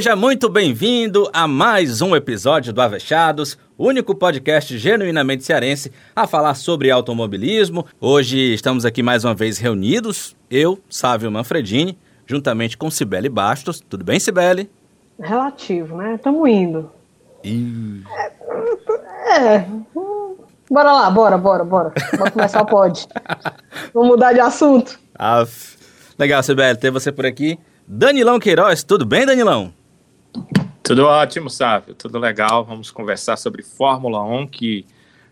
Seja muito bem-vindo a mais um episódio do Avechados, único podcast genuinamente cearense a falar sobre automobilismo. Hoje estamos aqui mais uma vez reunidos, eu, Sávio Manfredini, juntamente com Cibele Bastos. Tudo bem, Cibele? Relativo, né? Estamos indo. Ih. É, é. Bora lá, bora, bora, bora. Vamos começar o pod. Vamos mudar de assunto. Aff. Legal, Cibele, ter você por aqui. Danilão Queiroz, tudo bem, Danilão? Tudo ótimo, Sávio, tudo legal. Vamos conversar sobre Fórmula 1, que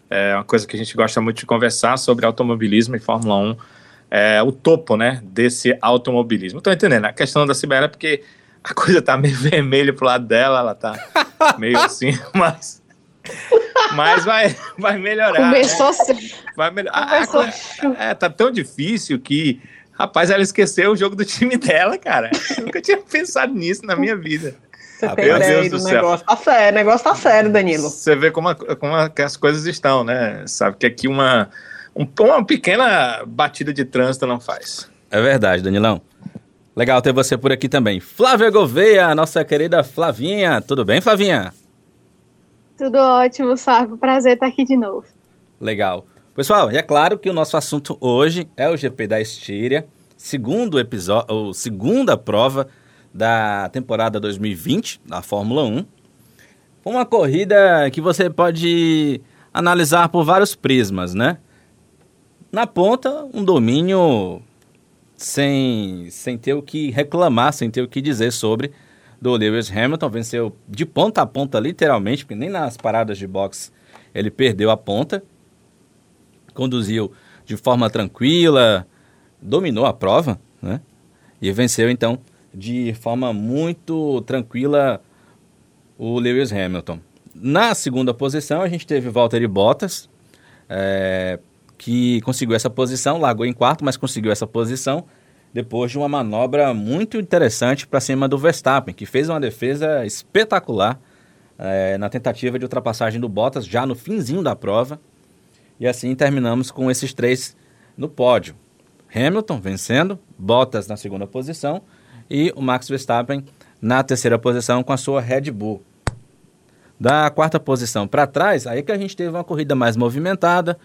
é uma coisa que a gente gosta muito de conversar sobre automobilismo e Fórmula 1. É o topo, né, desse automobilismo. Tô entendendo, a questão da Sibéria é porque a coisa tá meio vermelha pro lado dela, ela tá meio assim, mas mas vai, vai melhorar. Começou né? Vai melhorar. Começou. É, tá tão difícil que Rapaz, ela esqueceu o jogo do time dela, cara. Eu nunca tinha pensado nisso na minha vida. Você ah, tem ideia do, do negócio. Tá sério, o negócio tá sério, Danilo. Você vê como, a, como a, as coisas estão, né? Sabe que aqui uma, um, uma pequena batida de trânsito não faz. É verdade, Danilão. Legal ter você por aqui também. Flávia Gouveia, nossa querida Flavinha. Tudo bem, Flavinha? Tudo ótimo, Sarko. Prazer estar aqui de novo. Legal. Pessoal, e é claro que o nosso assunto hoje é o GP da Estíria, segundo episódio, ou segunda prova da temporada 2020 da Fórmula 1. Foi uma corrida que você pode analisar por vários prismas, né? Na ponta, um domínio sem, sem ter o que reclamar, sem ter o que dizer sobre do Lewis Hamilton. Venceu de ponta a ponta, literalmente, porque nem nas paradas de boxe ele perdeu a ponta conduziu de forma tranquila, dominou a prova, né? E venceu então de forma muito tranquila o Lewis Hamilton. Na segunda posição a gente teve Valtteri Bottas, é, que conseguiu essa posição, largou em quarto, mas conseguiu essa posição depois de uma manobra muito interessante para cima do Verstappen, que fez uma defesa espetacular é, na tentativa de ultrapassagem do Bottas já no finzinho da prova. E assim terminamos com esses três no pódio. Hamilton vencendo, Bottas na segunda posição e o Max Verstappen na terceira posição com a sua Red Bull. Da quarta posição para trás, aí que a gente teve uma corrida mais movimentada.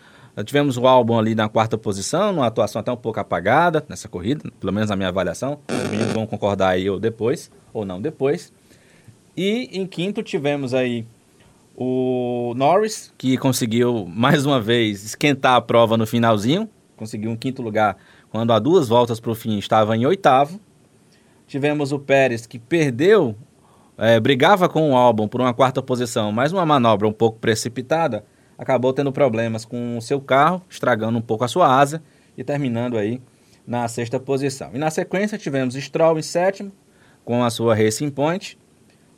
Tivemos o álbum ali na quarta posição, uma atuação até um pouco apagada nessa corrida, pelo menos na minha avaliação. Os meninos vão concordar aí ou depois, ou não depois. E em quinto tivemos aí o Norris, que conseguiu mais uma vez esquentar a prova no finalzinho, conseguiu um quinto lugar quando há duas voltas para o fim estava em oitavo. Tivemos o Pérez, que perdeu, é, brigava com o álbum por uma quarta posição, mas uma manobra um pouco precipitada, acabou tendo problemas com o seu carro, estragando um pouco a sua asa e terminando aí na sexta posição. E na sequência tivemos Stroll em sétimo, com a sua Racing Point,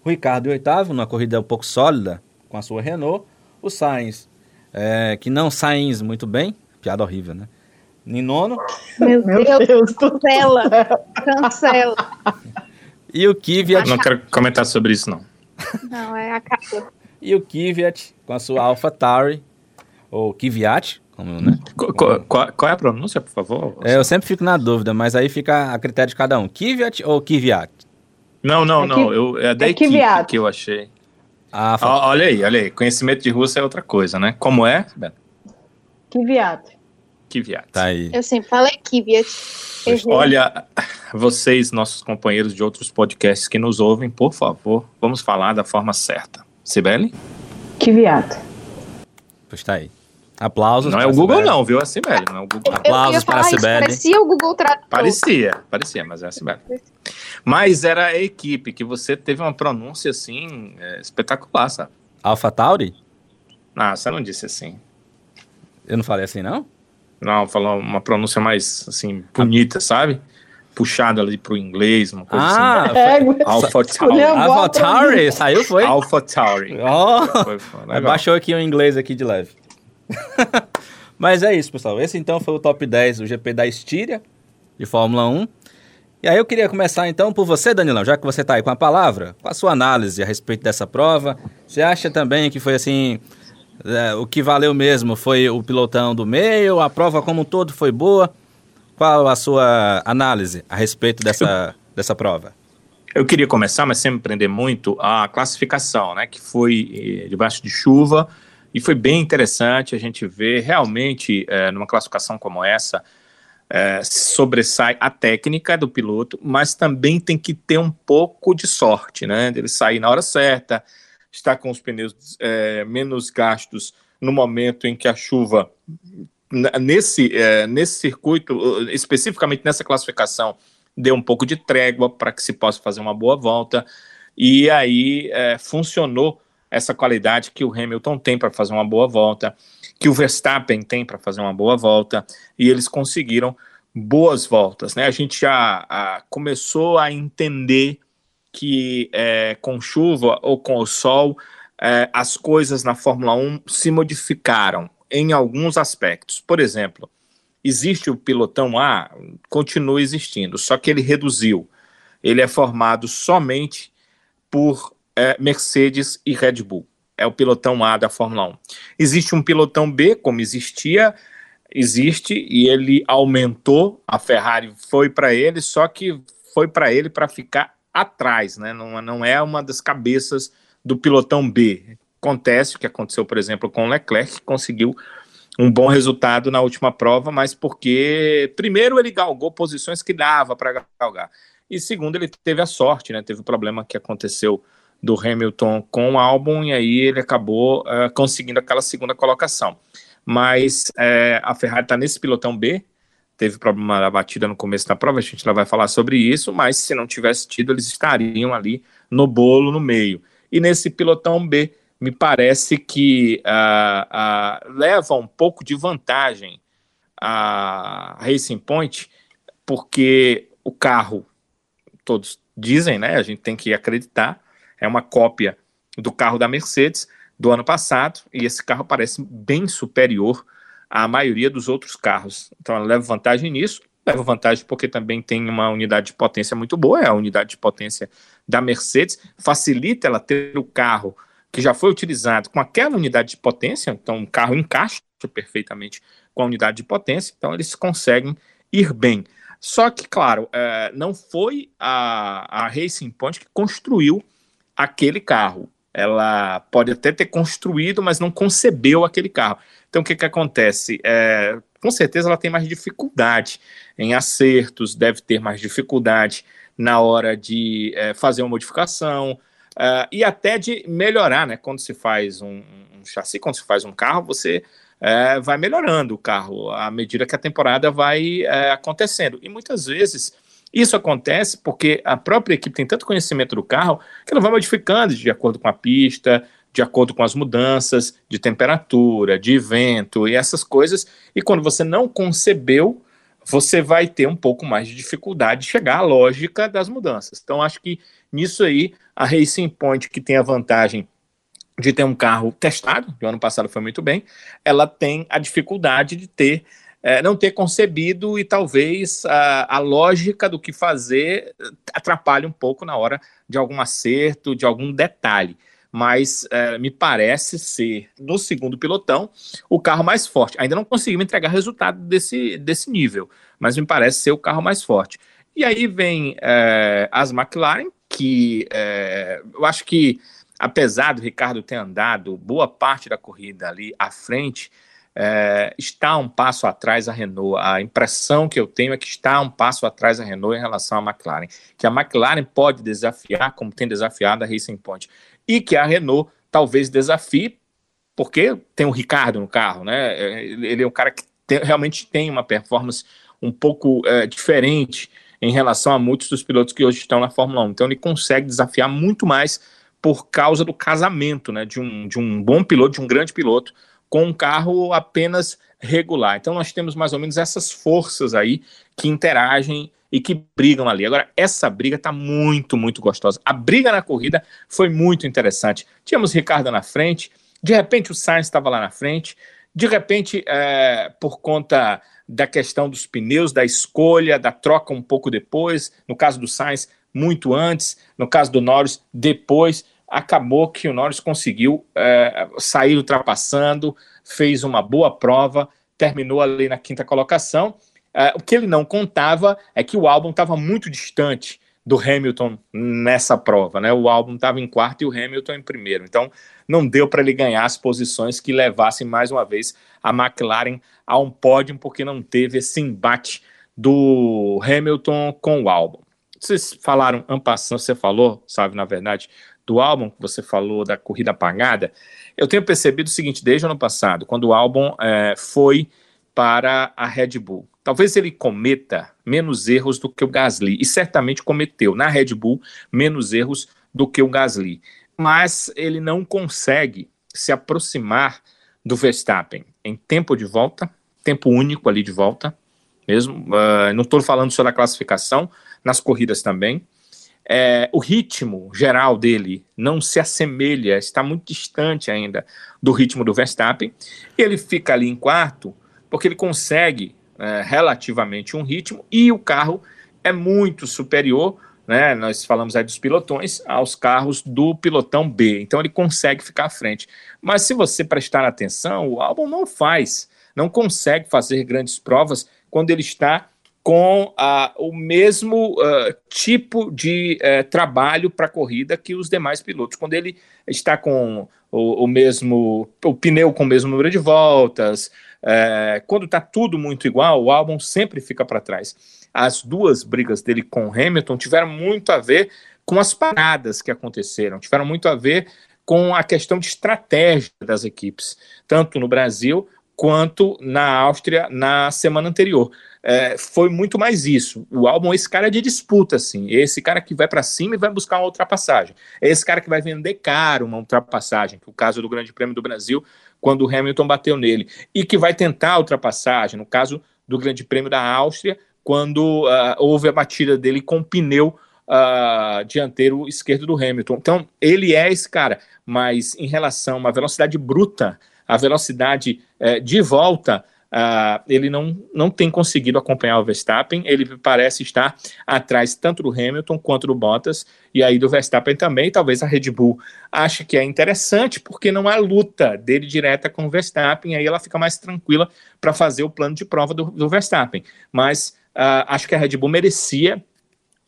Ricardo em oitavo, numa corrida um pouco sólida, com a sua Renault. O Sainz, é, que não Sainz muito bem, piada horrível, né? Em nono. Meu Deus, cancela, cancela. E o Kvyat... Não quero comentar sobre isso, não. Não, é a casa. E o Kvyat com a sua Alpha Tauri, ou Kvyat, como, né? Qual, qual, qual, é a pronúncia, por favor? É, eu sempre fico na dúvida, mas aí fica a critério de cada um. Kvyat ou Kvyat? Não, não, é não. Eu, é da é equipe Kvyat. que eu achei. Ah, olha aí, olha aí. Conhecimento de russo é outra coisa, né? Como é, Beto? Kvyat. Kvyat. Tá aí. Eu sempre falei Kvyat. Olha, vocês, nossos companheiros de outros podcasts que nos ouvem, por favor, vamos falar da forma certa. Sibeli? Kvyat. Pois tá aí. Aplausos. Não é o Google, não, viu? É a Cibele, não é o Google. Aplausos para a Cibele. Parecia o Google Tradutor. Parecia, parecia, mas é a Cibele. Mas era a equipe que você teve uma pronúncia assim é, espetacular, sabe? Alpha Tauri? Não, você não disse assim. Eu não falei assim, não? Não, falou uma pronúncia mais assim, bonita, sabe? Puxada ali pro inglês, uma coisa ah, assim. É, Alpha Tauri. Alpha Tauri, saiu, foi? Alpha Tauri. Oh, baixou aqui o inglês aqui de leve. Mas é isso, pessoal. Esse então foi o top 10 do GP da Estíria, de Fórmula 1. E aí eu queria começar então por você, Danilão, já que você está aí com a palavra, com a sua análise a respeito dessa prova. Você acha também que foi assim, é, o que valeu mesmo foi o pilotão do meio, a prova como um todo foi boa? Qual a sua análise a respeito dessa, dessa prova? Eu queria começar, mas sem me prender muito, a classificação, né, que foi eh, debaixo de chuva, e foi bem interessante a gente ver realmente, é, numa classificação como essa, é, sobressai a técnica do piloto, mas também tem que ter um pouco de sorte, né? Ele sair na hora certa, estar com os pneus é, menos gastos no momento em que a chuva, nesse, é, nesse circuito, especificamente nessa classificação, deu um pouco de trégua para que se possa fazer uma boa volta. E aí é, funcionou essa qualidade que o Hamilton tem para fazer uma boa volta, que o Verstappen tem para fazer uma boa volta, e eles conseguiram boas voltas. Né? A gente já a, começou a entender que é, com chuva ou com o sol, é, as coisas na Fórmula 1 se modificaram em alguns aspectos. Por exemplo, existe o pilotão A, continua existindo, só que ele reduziu. Ele é formado somente por é, Mercedes e Red Bull. É o pilotão A da Fórmula 1. Existe um pilotão B, como existia, existe, e ele aumentou, a Ferrari foi para ele, só que foi para ele para ficar atrás, né? Não, não é uma das cabeças do pilotão B. Acontece o que aconteceu, por exemplo, com o Leclerc, que conseguiu um bom resultado na última prova, mas porque, primeiro, ele galgou posições que dava para galgar, e segundo, ele teve a sorte, né? Teve o problema que aconteceu do Hamilton com o álbum, e aí ele acabou uh, conseguindo aquela segunda colocação. Mas uh, a Ferrari está nesse pilotão B, teve problema da batida no começo da prova, a gente vai falar sobre isso, mas se não tivesse tido, eles estariam ali no bolo, no meio. E nesse pilotão B, me parece que uh, leva um pouco de vantagem a Racing Point, porque o carro, todos dizem, né? A gente tem que acreditar, é uma cópia do carro da Mercedes do ano passado, e esse carro parece bem superior à maioria dos outros carros. Então ela leva vantagem nisso, leva vantagem porque também tem uma unidade de potência muito boa, é a unidade de potência da Mercedes, facilita ela ter o carro que já foi utilizado com aquela unidade de potência, então o carro encaixa perfeitamente com a unidade de potência, então eles conseguem ir bem. Só que, claro, é, não foi a, a Racing Point que construiu aquele carro. Ela pode até ter construído, mas não concebeu aquele carro. Então, o que, que acontece? É, com certeza ela tem mais dificuldade em acertos, deve ter mais dificuldade na hora de é, fazer uma modificação uh, e até de melhorar, né? Quando se faz um, um chassi, quando se faz um carro, você é, vai melhorando o carro à medida que a temporada vai é, acontecendo. E muitas vezes isso acontece porque a própria equipe tem tanto conhecimento do carro que ela vai modificando de acordo com a pista, de acordo com as mudanças de temperatura, de vento e essas coisas. E quando você não concebeu, você vai ter um pouco mais de dificuldade de chegar à lógica das mudanças. Então, acho que nisso aí, a Racing Point, que tem a vantagem de ter um carro testado, o ano passado foi muito bem, ela tem a dificuldade de ter é, não ter concebido e talvez a, a, lógica do que fazer atrapalhe um pouco na hora de algum acerto, de algum detalhe. Mas é, me parece ser, no segundo pilotão, o carro mais forte. Ainda não conseguimos entregar resultado desse, desse nível, mas me parece ser o carro mais forte. E aí vem é, as McLaren, que é, eu acho que, apesar do Ricardo ter andado boa parte da corrida ali à frente, é, está um passo atrás a Renault. A impressão que eu tenho é que está um passo atrás a Renault em relação à McLaren. Que a McLaren pode desafiar, como tem desafiado a Racing Point, e que a Renault talvez desafie, porque tem o Ricardo no carro, né? Ele é um cara que tem, realmente tem uma performance um pouco é, diferente em relação a muitos dos pilotos que hoje estão na Fórmula 1. Então ele consegue desafiar muito mais por causa do casamento, né? De um, de um bom piloto, de um grande piloto com um carro apenas regular. Então nós temos mais ou menos essas forças aí que interagem e que brigam ali. Agora, essa briga está muito, muito gostosa. A briga na corrida foi muito interessante. Tínhamos Ricardo na frente, de repente o Sainz estava lá na frente, de repente, é, por conta da questão dos pneus, da escolha, da troca um pouco depois, no caso do Sainz, muito antes, no caso do Norris, depois acabou que o Norris conseguiu é, sair ultrapassando, fez uma boa prova, terminou ali na quinta colocação. É, o que ele não contava é que o álbum estava muito distante do Hamilton nessa prova, né? O álbum estava em quarto e o Hamilton em primeiro. Então, não deu para ele ganhar as posições que levassem mais uma vez a McLaren a um pódio, porque não teve esse embate do Hamilton com o álbum. Vocês falaram, Ampassan, você falou, sabe, na verdade, do álbum que você falou da corrida apagada. Eu tenho percebido o seguinte, desde o ano passado, quando o álbum é, foi para a Red Bull. Talvez ele cometa menos erros do que o Gasly, e certamente cometeu na Red Bull menos erros do que o Gasly, mas ele não consegue se aproximar do Verstappen em tempo de volta, tempo único ali de volta, mesmo. Uh, não estou falando só da classificação, nas corridas também. É, o ritmo geral dele não se assemelha, está muito distante ainda do ritmo do Verstappen. Ele fica ali em quarto porque ele consegue é, relativamente um ritmo e o carro é muito superior, né? Nós falamos aí dos pilotões aos carros do pilotão B, então ele consegue ficar à frente. Mas se você prestar atenção, o álbum não faz, não consegue fazer grandes provas quando ele está com uh, o mesmo tipo de trabalho para corrida que os demais pilotos. Quando ele está com o, o, mesmo o pneu com o mesmo número de voltas, é, quando está tudo muito igual, o álbum sempre fica para trás. As duas brigas dele com Hamilton tiveram muito a ver com as paradas que aconteceram, tiveram muito a ver com a questão de estratégia das equipes, tanto no Brasil quanto na Áustria na semana anterior. É, foi muito mais isso. O álbum é esse cara de disputa, assim. É esse cara que vai para cima e vai buscar uma ultrapassagem. É esse cara que vai vender caro uma ultrapassagem, que é o caso do Grande Prêmio do Brasil quando o Hamilton bateu nele, e que vai tentar a ultrapassagem, no caso do Grande Prêmio da Áustria, quando uh, houve a batida dele com o pneu uh, dianteiro esquerdo do Hamilton. Então, ele é esse cara, mas em relação a uma velocidade bruta, a velocidade uh, de volta, Uh, ele não, não tem conseguido acompanhar o Verstappen, ele parece estar atrás tanto do Hamilton quanto do Bottas, e aí do Verstappen também, talvez a Red Bull ache que é interessante, porque não há luta dele direta com o Verstappen, aí ela fica mais tranquila para fazer o plano de prova do, do Verstappen, mas uh, acho que a Red Bull merecia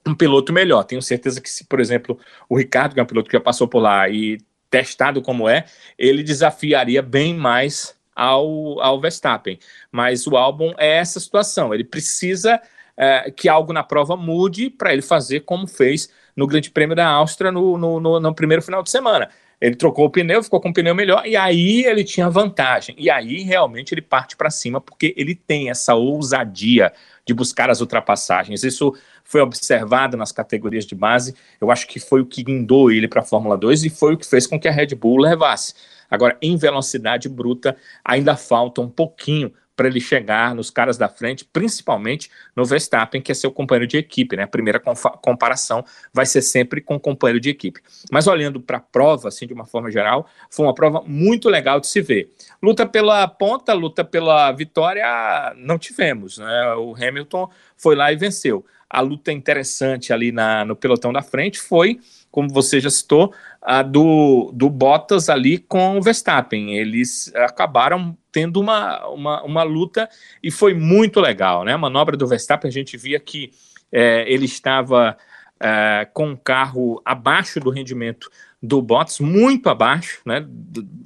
um piloto melhor, tenho certeza que se, por exemplo, o Ricardo, que é um piloto que já passou por lá e testado como é, ele desafiaria bem mais ao, ao Verstappen. Mas o álbum é essa situação. Ele precisa é, que algo na prova mude para ele fazer como fez no Grande Prêmio da Áustria no, no, no, no primeiro final de semana. Ele trocou o pneu, ficou com o pneu melhor, e aí ele tinha vantagem. E aí realmente ele parte para cima, porque ele tem essa ousadia de buscar as ultrapassagens. Isso foi observado nas categorias de base. Eu acho que foi o que guindou ele para a Fórmula 2 e foi o que fez com que a Red Bull levasse. Agora, em velocidade bruta, ainda falta um pouquinho para ele chegar nos caras da frente, principalmente no Verstappen, que é seu companheiro de equipe, né? A primeira comparação vai ser sempre com o companheiro de equipe. Mas olhando para a prova, assim, de uma forma geral, foi uma prova muito legal de se ver. Luta pela ponta, luta pela vitória, não tivemos, né? O Hamilton foi lá e venceu. A luta interessante ali na, no pelotão da frente foi como você já citou, a do, do Bottas ali com o Verstappen. Eles acabaram tendo uma, uma, uma luta e foi muito legal, né? A manobra do Verstappen, a gente via que é, ele estava é, com o carro abaixo do rendimento do Bottas, muito abaixo, né?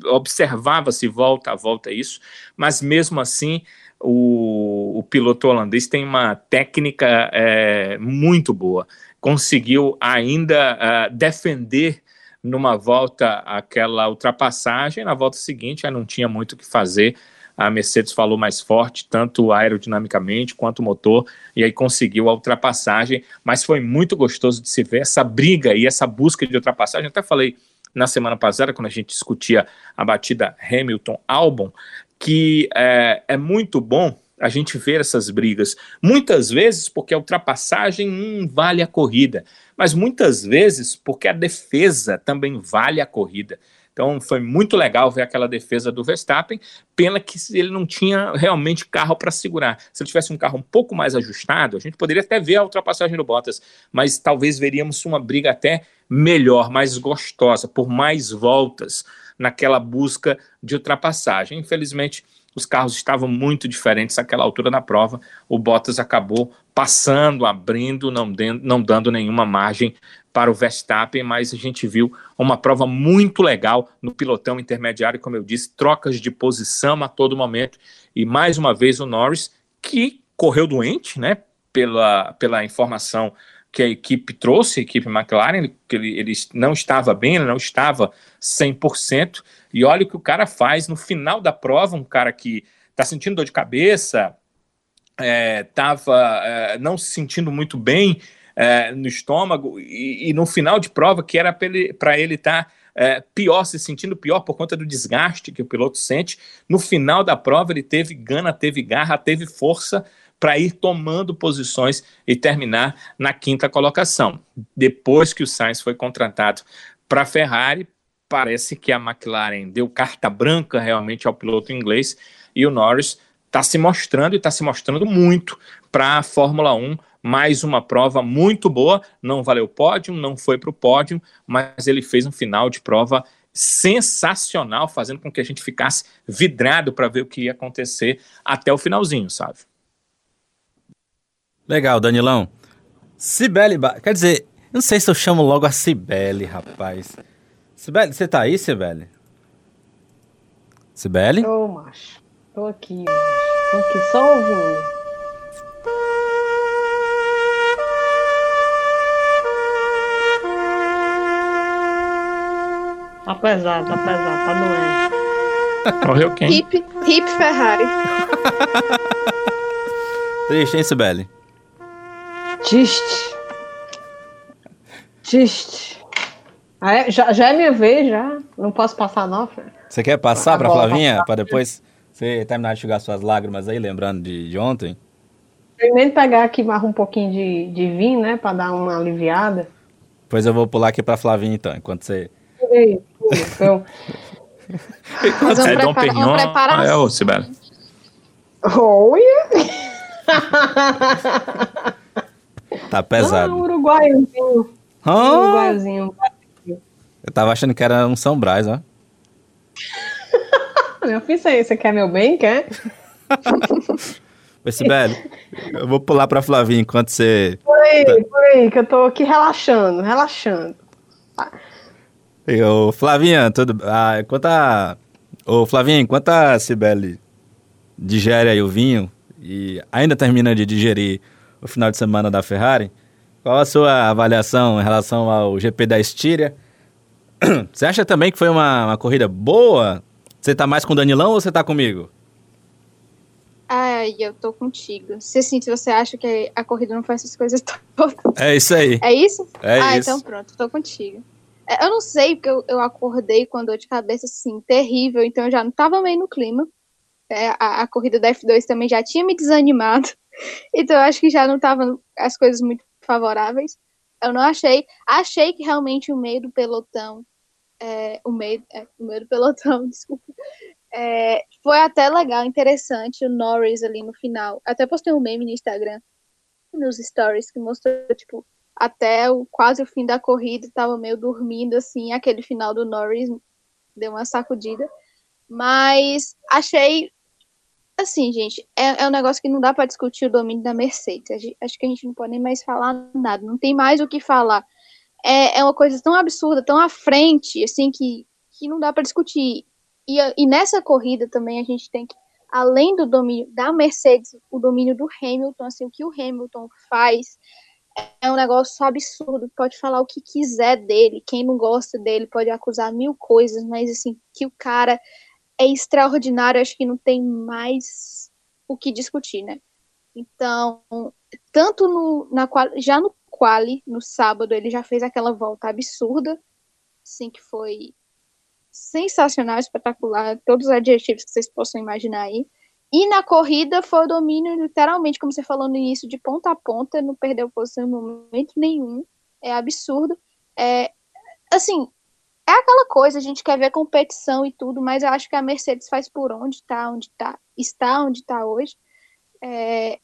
Observava-se volta a volta isso, mas mesmo assim o, o piloto holandês tem uma técnica é, muito boa conseguiu ainda uh, defender numa volta aquela ultrapassagem, na volta seguinte não tinha muito o que fazer. A Mercedes falou mais forte, tanto aerodinamicamente quanto o motor, e aí conseguiu a ultrapassagem. Mas foi muito gostoso de se ver essa briga e essa busca de ultrapassagem. Até falei na semana passada, quando a gente discutia a batida Hamilton-Albon, que é, é muito bom a gente ver essas brigas. Muitas vezes porque a ultrapassagem hum, vale a corrida, mas muitas vezes porque a defesa também vale a corrida. Então foi muito legal ver aquela defesa do Verstappen. Pena que ele não tinha realmente carro para segurar. Se ele tivesse um carro um pouco mais ajustado, a gente poderia até ver a ultrapassagem do Bottas, mas talvez veríamos uma briga até melhor, mais gostosa, por mais voltas naquela busca de ultrapassagem. Infelizmente, os carros estavam muito diferentes àquela altura da prova. O Bottas acabou passando, abrindo, não, não dando nenhuma margem para o Verstappen, mas a gente viu uma prova muito legal no pilotão intermediário, como eu disse, trocas de posição a todo momento, e mais uma vez o Norris, que correu doente, né, pela, pela informação que a equipe trouxe, a equipe McLaren, que ele, ele não estava bem, ele não estava 100%, e olha o que o cara faz no final da prova, um cara que está sentindo dor de cabeça, estava é, é, não se sentindo muito bem é, no estômago, e, e, no final de prova, que era para ele estar tá, é, pior, se sentindo pior por conta do desgaste que o piloto sente, no final da prova ele teve gana, teve garra, teve força para ir tomando posições e terminar na quinta colocação. Depois que o Sainz foi contratado para a Ferrari, parece que a McLaren deu carta branca realmente ao piloto inglês e o Norris está se mostrando e está se mostrando muito para a Fórmula 1. Mais uma prova muito boa, não valeu pódio, não foi para o pódio, mas ele fez um final de prova sensacional, fazendo com que a gente ficasse vidrado para ver o que ia acontecer até o finalzinho, sabe? Legal, Danilão. Cibele, quer dizer, não sei se eu chamo logo a Cibele, rapaz. Cibele, você tá aí, Cibele? Cibele? Ô, macho. Tô aqui, macho. Tô aqui só ouvindo. Tá pesado, tá pesado, tá doendo. Morreu quem? Hip, hip Ferrari. Triste, hein, Sibeli? Triste. Triste. Ah, é? já, já é minha vez, já. Não posso passar, não, Fer. Você quer passar pra Flavinha? Pra depois você terminar de enxugar suas lágrimas aí, lembrando de, de ontem? Primeiro pegar aqui mais um pouquinho de, de vinho, né? Pra dar uma aliviada. Pois eu vou pular aqui pra Flavinha, então, enquanto você... Então... Fazer um é Dom Perignon, ah, é o Sibeli. Oi! Tá pesado. Ah, uruguaiozinho. Ah, Uruguaiozinho. eu tava achando que era um São Brás, ó. Meu filho, você você quer meu bem, quer? Oi, Sibeli, eu vou pular pra Flavinha enquanto você... Por aí, por aí, que eu tô aqui relaxando, relaxando. Ô, Flavinha, tudo... Ah, enquanto a... Ô, Flavinha, enquanto a Cibele digere aí o vinho e ainda termina de digerir o final de semana da Ferrari, qual a sua avaliação em relação ao GP da Estíria? Você acha também que foi uma, uma corrida boa? Você tá mais com o Danilão ou você tá comigo? Ai, eu tô contigo. Se assim, se você acha que a corrida não faz essas coisas todas. É isso aí. É isso? É ah, isso. então pronto, tô contigo. É, Eu não sei, porque eu, eu acordei com dor de cabeça, assim, terrível, então eu já não tava meio no clima. É, a, a corrida da F2 também já tinha me desanimado. Então eu acho que já não tava as coisas muito favoráveis. Eu não achei. Achei que realmente o meio do pelotão. é, o, meio, é, o meio do pelotão, desculpa. é, foi até legal, interessante. O Norris ali no final. Até postei um meme no Instagram, nos stories, que mostrou, tipo, até o, quase o fim da corrida, tava meio dormindo, assim. Aquele final do Norris deu uma sacudida. Mas achei assim, gente, é, é um negócio que não dá para discutir o domínio da Mercedes. Acho que a gente não pode nem mais falar nada, não tem mais o que falar. É, é uma coisa tão absurda, tão à frente, assim, que, que não dá para discutir. E, e nessa corrida também a gente tem que, além do domínio da Mercedes, o domínio do Hamilton, assim, o que o Hamilton faz é um negócio absurdo. Pode falar o que quiser dele, quem não gosta dele pode acusar mil coisas, mas assim, que o cara é extraordinário, acho que não tem mais o que discutir, né? Então, tanto no, na já no quali, no sábado, ele já fez aquela volta absurda, assim, que foi sensacional, espetacular, todos os adjetivos que vocês possam imaginar aí. E na corrida foi o domínio, literalmente, como você falou no início, de ponta a ponta, não perdeu posição em momento nenhum. É absurdo. É, assim, é aquela coisa, a gente quer ver competição e tudo, mas eu acho que a Mercedes faz por onde tá, onde tá, está onde está hoje. É,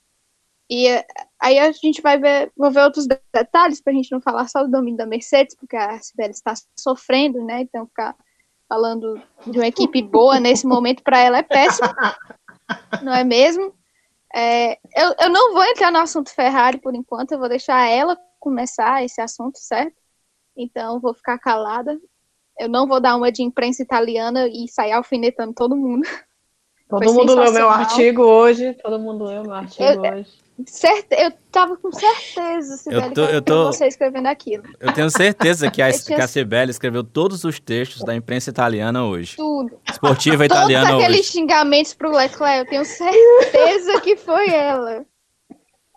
e aí a gente vai ver, vou ver outros de- detalhes para a gente não falar só do domínio da Mercedes, porque a Sibeli está sofrendo, né? Então ficar falando de uma equipe boa nesse momento para ela é péssimo, não é mesmo? É, eu, eu não vou entrar no assunto Ferrari por enquanto, eu vou deixar ela começar esse assunto, certo? Então, vou ficar calada. Eu não vou dar uma de imprensa italiana e sair alfinetando todo mundo. Todo Foi mundo leu meu artigo hoje. Todo mundo leu meu artigo Eu- hoje. Certe... Eu tava com certeza, Sibeli, tô- que eu tô- você escrevendo aquilo. Eu tenho certeza que a, Eu tinha- que a Cibele escreveu todos os textos da imprensa italiana hoje. Tudo. Esportiva Todos italiana aqueles hoje. xingamentos pro Leclerc, eu tenho certeza que foi ela.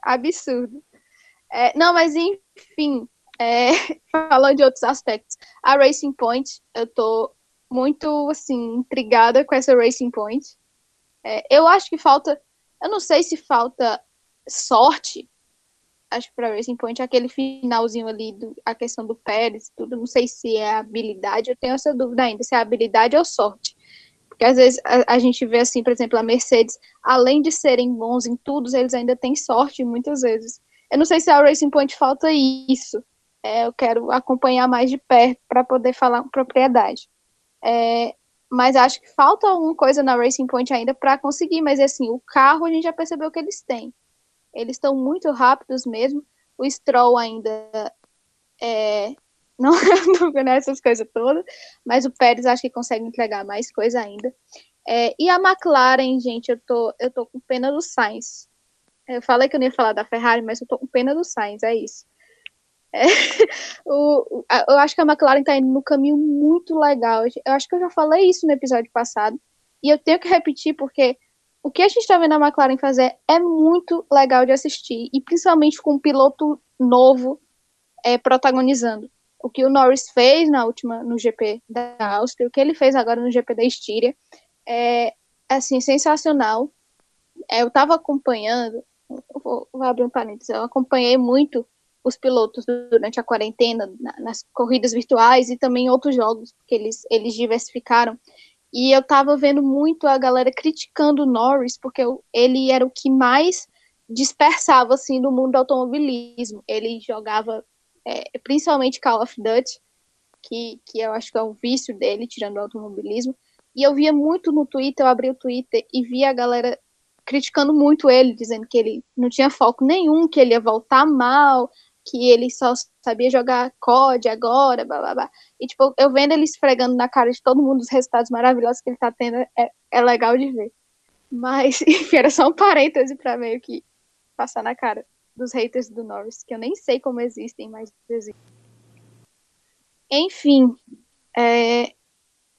Absurdo. É, não, mas enfim, é, falando de outros aspectos. A Racing Point, eu tô muito, assim, intrigada com essa Racing Point. É, eu acho que falta, eu não sei se falta sorte, acho que para Racing Point, aquele finalzinho ali, do, a questão do Pérez, tudo, não sei se é habilidade, eu tenho essa dúvida ainda, se é habilidade ou sorte. Porque às vezes a, a gente vê assim, por exemplo, a Mercedes, além de serem bons em tudo, eles ainda têm sorte muitas vezes. Eu não sei se a Racing Point falta isso. É, eu quero acompanhar mais de perto para poder falar com propriedade. É, mas acho que falta alguma coisa na Racing Point ainda para conseguir. Mas assim, o carro a gente já percebeu que eles têm. Eles estão muito rápidos mesmo. O Stroll ainda é, não é nessas coisas todas, mas o Pérez acho que consegue entregar mais coisa ainda. É, e a McLaren, gente, eu tô, eu tô com pena do Sainz. Eu falei que eu não ia falar da Ferrari, mas eu tô com pena do Sainz, é isso. É, o, a- eu acho que a McLaren tá indo no caminho muito legal. Eu acho que eu já falei isso no episódio passado. E eu tenho que repetir porque o que a gente tá vendo a McLaren fazer é muito legal de assistir. E principalmente com um piloto novo é, protagonizando. O que o Norris fez na última, no GP da Áustria, o que ele fez agora no GP da Estíria, é, assim, sensacional. É, eu estava acompanhando, vou, vou abrir um parênteses, eu acompanhei muito os pilotos durante a quarentena, na- nas corridas virtuais e também em outros jogos, porque eles, eles diversificaram. E eu estava vendo muito a galera criticando o Norris, porque ele era o que mais dispersava, assim, do mundo do automobilismo. Ele jogava é, principalmente Call of Duty, que, que eu acho que é o vício dele, tirando o automobilismo. E eu via muito no Twitter, eu abri o Twitter e via a galera criticando muito ele, dizendo que ele não tinha foco nenhum, que ele ia voltar mal, que ele só sabia jogar COD agora, blá blá blá. E tipo, eu vendo ele esfregando na cara de todo mundo os resultados maravilhosos que ele tá tendo, é, é legal de ver. Mas, enfim, era só um parêntese pra meio que passar na cara dos haters do Norris, que eu nem sei como existem, mas existem. Enfim, é,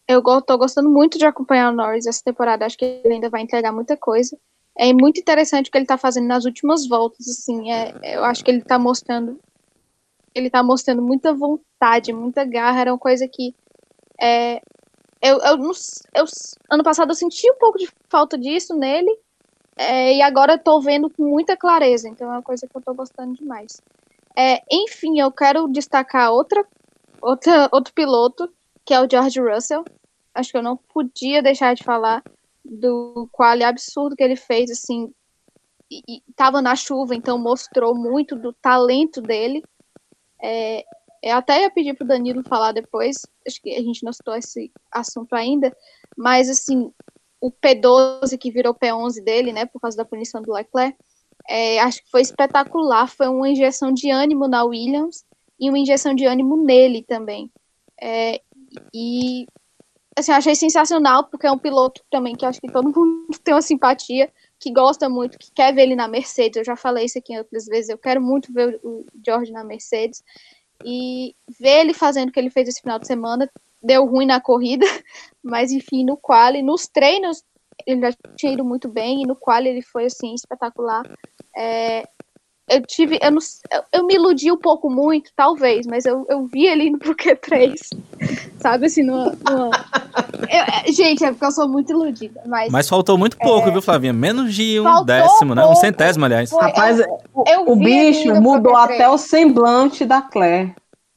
eu tô gostando muito de acompanhar o Norris essa temporada, acho que ele ainda vai entregar muita coisa. É muito interessante o que ele tá fazendo nas últimas voltas, assim, é, eu acho que ele tá mostrando ele tá mostrando muita vontade, muita garra, era uma coisa que é, eu, eu, eu ano passado eu senti um pouco de falta disso nele, é, e agora tô vendo com muita clareza, então é uma coisa que eu tô gostando demais. É, enfim, eu quero destacar outra, outra, outro piloto, que é o George Russell. Acho que eu não podia deixar de falar do qual absurdo que ele fez, assim, e, e na chuva, então mostrou muito do talento dele. É, eu até ia pedir pro Danilo falar depois, acho que a gente não citou esse assunto ainda, mas assim, o P12 que virou P11 dele, né, por causa da punição do Leclerc, é, acho que foi espetacular, foi uma injeção de ânimo na Williams e uma injeção de ânimo nele também. É, e assim, achei sensacional, porque é um piloto também que acho que todo mundo tem uma simpatia, que gosta muito, que quer ver ele na Mercedes. Eu já falei isso aqui outras vezes, eu quero muito ver o George na Mercedes. E ver ele fazendo o que ele fez esse final de semana deu ruim na corrida, mas enfim, no quali, nos treinos ele já tinha ido muito bem, e no quali ele foi assim, espetacular. É, eu tive, eu, não, eu, eu, me iludi um pouco muito, talvez, mas eu, eu vi ele indo pro Q3, sabe, assim, numa... numa... Eu, gente, é porque eu sou muito iludida, mas... Mas faltou muito pouco, é... viu, Flavinha? Menos de um faltou décimo, né? Um pouco. centésimo, aliás. Foi, Rapaz, eu, o, o bicho mudou até o semblante da Claire.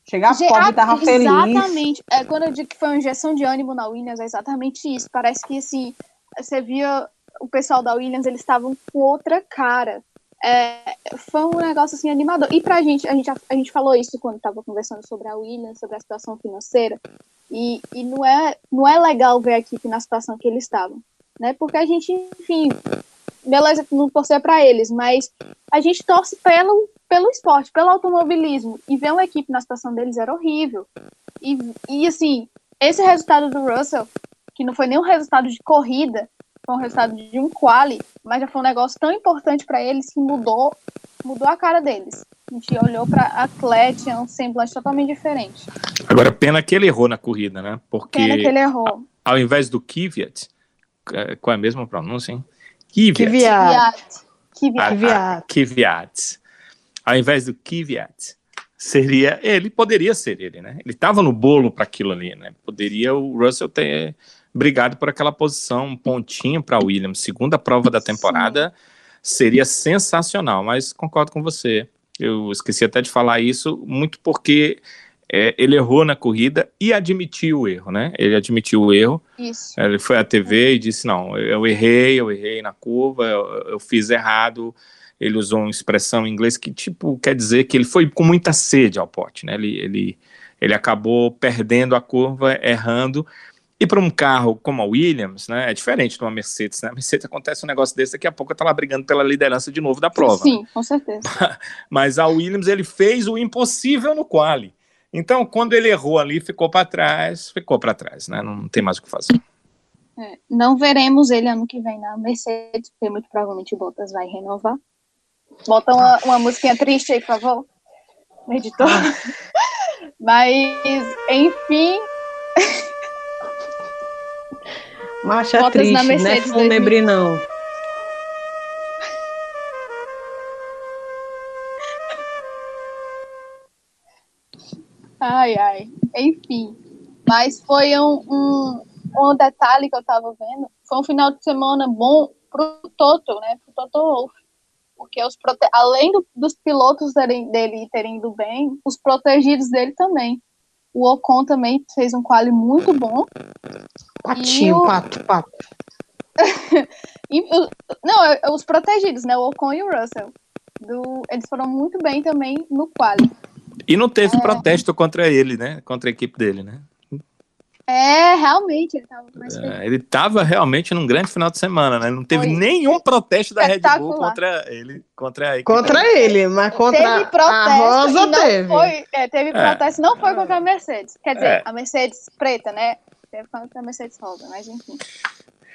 Chegar Ge- pode tava feliz. Exatamente. É, quando eu digo que foi uma injeção de ânimo na Williams, é exatamente isso. Parece que, assim, você via o pessoal da Williams, eles estavam com outra cara. É, foi um negócio, assim, animador. E pra gente, a gente, a gente falou isso quando tava conversando sobre a Williams, sobre a situação financeira. E, e não, é, não é legal ver a equipe na situação que eles estavam. Né? Porque a gente, enfim, beleza, não torcer para eles, mas a gente torce pelo, pelo esporte, pelo automobilismo. E ver uma equipe na situação deles era horrível. E, e assim, esse resultado do Russell, que não foi nem um resultado de corrida, foi um resultado de um quali, mas já foi um negócio tão importante para eles que mudou, mudou a cara deles. A gente olhou para atleta, é um semblante totalmente diferente. Agora, pena que ele errou na corrida, né? Porque pena que ele errou. Ao invés do Kvyat, é, qual é a mesma pronúncia, hein? Kvyat. Kvyat. Kvyat. Kvyat. Ao invés do Kvyat, seria ele, poderia ser ele, né? Ele estava no bolo para aquilo ali, né? Poderia o Russell ter brigado por aquela posição, um pontinho para Williams, segunda prova da temporada, Sim. seria sensacional, mas concordo com você. Eu esqueci até de falar isso, muito porque é, ele errou na corrida e admitiu o erro, né? Ele admitiu o erro. Isso. Ele foi à TV e disse: Não, eu errei, eu errei na curva, eu, eu fiz errado. Ele usou uma expressão em inglês que, tipo, quer dizer que ele foi com muita sede ao pote, né? Ele, ele, ele acabou perdendo a curva, errando. E para um carro como a Williams, né, é diferente de uma Mercedes, né? A Mercedes acontece um negócio desse, daqui a pouco está lá brigando pela liderança de novo da prova. Sim, né? com certeza. Mas a Williams ele fez o impossível no quali. Então, quando ele errou ali, ficou para trás, ficou para trás, né? Não tem mais o que fazer. É, não veremos ele ano que vem na Mercedes, porque muito provavelmente o Bottas vai renovar. Bota uma, uma musiquinha triste aí, por favor, editor. Mas, enfim. Marcha Bottas triste, na é Mercedes não é fúnebre, não. Ai, ai. Enfim. Mas foi um, um, um detalhe que eu tava vendo. Foi um final de semana bom pro Toto, né? Pro Toto Wolff porque os prote... além do, dos pilotos dele, dele terem ido bem, os protegidos dele também. O Ocon também fez um quali muito bom. Patinho, o... pato, pato. e, não, os protegidos, né? O Ocon e o Russell. Do... Eles foram muito bem também no quali. E não teve é... protesto contra ele, né? Contra a equipe dele, né? É, realmente, ele estava mais é, Ele estava realmente num grande final de semana, né? Não teve Foi. nenhum protesto da Red Bull contra ele, contra a equipe. Contra ele, mas contra teve protesto a Rosa teve. Foi, é, teve é. protesto, não foi contra a Mercedes. Quer dizer, é. a Mercedes preta, né? Teve contra a Mercedes rosa, mas enfim.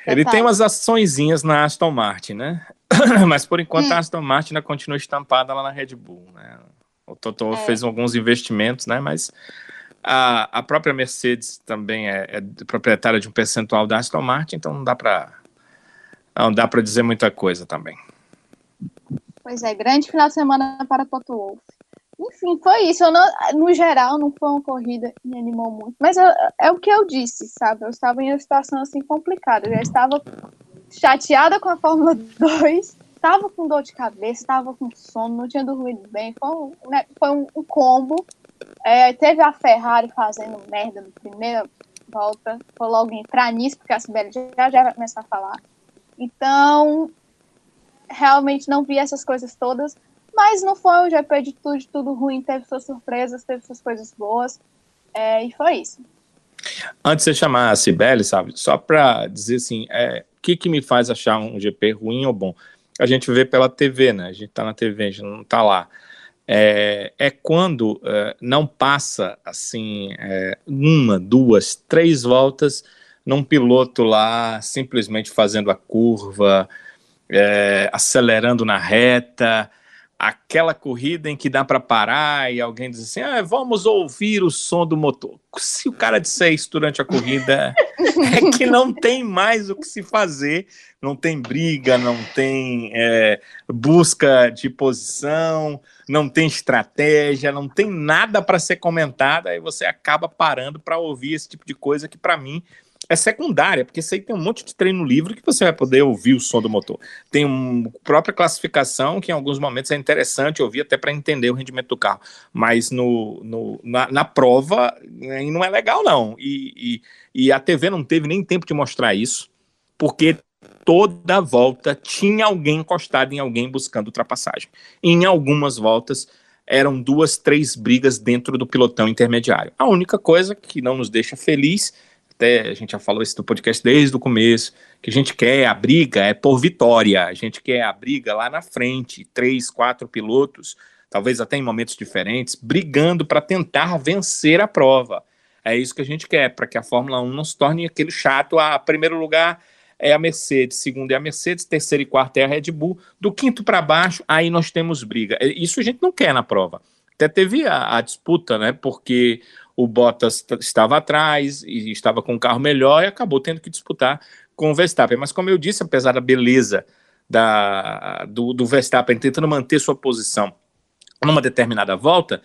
Ele tem umas açõezinhas na Aston Martin, né? mas por enquanto hum. a Aston Martin ainda continua estampada lá na Red Bull, né? O Toto é. fez alguns investimentos, né? Mas a, a própria Mercedes também é, é, proprietária de um percentual da Aston Martin, então não dá para não dá para dizer muita coisa também. Pois é, grande final de semana para Toto Wolff. Enfim, foi isso. Não, no geral, não foi uma corrida que me animou muito. Mas eu, é o que eu disse, sabe? Eu estava em uma situação assim complicada. Eu já estava chateada com a Fórmula 2, estava com dor de cabeça, estava com sono, não tinha dormido bem. Foi um, né, foi um, um combo é, teve a Ferrari fazendo merda na primeira volta. Foi logo entrar nisso, porque a Sibeli já, já vai começar a falar. Então, realmente não vi essas coisas todas. Mas não foi um GP de tudo, de tudo ruim. Teve suas surpresas, teve suas coisas boas. É, e foi isso. Antes de você chamar a Sibeli, sabe, só para dizer assim, é, o que, que me faz achar um GP ruim ou bom? A gente vê pela TV, né? A gente tá na TV, a gente não tá lá é, é quando é, não passa assim é, uma, duas, três voltas num piloto lá simplesmente fazendo a curva, é, acelerando na reta, aquela corrida em que dá para parar e alguém diz assim: ah, vamos ouvir o som do motor. Se o cara disser isso durante a corrida, é que não tem mais o que se fazer, não tem briga, não tem é, busca de posição, não tem estratégia, não tem nada para ser comentado, aí você acaba parando para ouvir esse tipo de coisa que, para mim, é secundária, porque isso aí tem um monte de treino livre que você vai poder ouvir o som do motor. Tem uma própria classificação que em alguns momentos é interessante ouvir até para entender o rendimento do carro, mas no, no na, na, prova não é legal não. E, e, e a TV não teve nem tempo de mostrar isso, porque toda volta tinha alguém encostado em alguém buscando ultrapassagem. Em algumas voltas eram duas, três brigas dentro do pilotão intermediário. A única coisa que não nos deixa feliz até a gente já falou isso no podcast desde o começo, que a gente quer a briga é por vitória, a gente quer a briga lá na frente, três, quatro pilotos, talvez até em momentos diferentes, brigando para tentar vencer a prova. É isso que a gente quer, para que a Fórmula 1 não se torne aquele chato, a ah, primeiro lugar é a Mercedes, segundo é a Mercedes, terceiro e quarto é a Red Bull, do quinto para baixo, aí nós temos briga. É, isso a gente não quer na prova. Até teve a, a disputa, né? Porque o Bottas estava atrás e estava com um carro melhor e acabou tendo que disputar com o Verstappen. Mas como eu disse, apesar da beleza da, do, do Verstappen tentando manter sua posição numa determinada volta,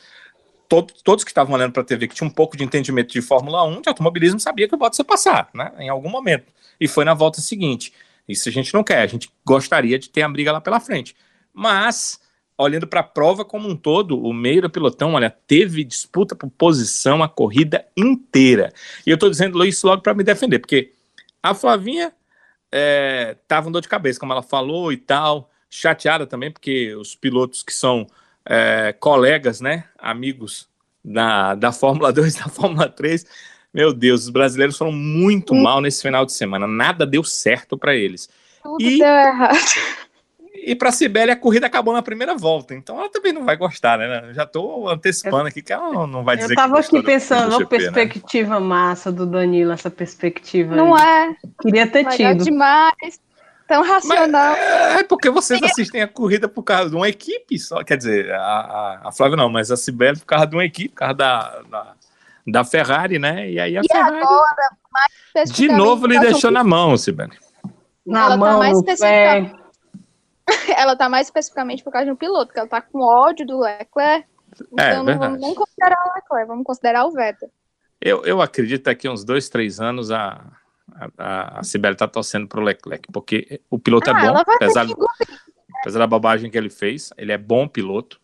todo, todos que estavam olhando para a TV que tinha um pouco de entendimento de Fórmula 1, de automobilismo, sabia que o Bottas ia passar, né? Em algum momento. E foi na volta seguinte. Isso a gente não quer, a gente gostaria de ter a briga lá pela frente. Mas olhando para a prova como um todo, o meio do pelotão, olha, teve disputa por posição a corrida inteira. E eu estou dizendo isso logo para me defender, porque a Flavinha é, um dor de cabeça, como ela falou e tal, chateada também, porque os pilotos que são é, colegas, né, amigos da, da Fórmula 2 da Fórmula 3, meu Deus, os brasileiros foram muito mal nesse final de semana, nada deu certo para eles. Tudo e... deu errado. E para a Sibeli a corrida acabou na primeira volta, então ela também não vai gostar, né? Já estou antecipando aqui que ela não vai dizer. Eu estava aqui pensando, uma né? perspectiva né? massa do Danilo, essa perspectiva. Não aí. é? Queria ter Mas tido. É demais. Tão racional. Mas, é porque vocês assistem a corrida por causa de uma equipe só. Quer dizer, a, a, a Flávia não, mas a Sibeli por causa de uma equipe, por causa da, da, da Ferrari, né? E aí a e Ferrari. Agora, de novo lhe deixou na mão, Sibeli. Na ela tá mão, tá mais especificamente, ela tá mais especificamente por causa de um piloto, que ela tá com ódio do Leclerc. É, então é, não vamos nem considerar o Leclerc, vamos considerar o Vettel. Eu, eu acredito que daqui uns dois, três anos a, a, a Sibeli tá torcendo pro Leclerc, porque o piloto é ah, é bom, apesar, apesar da bobagem que ele fez, ele é bom piloto.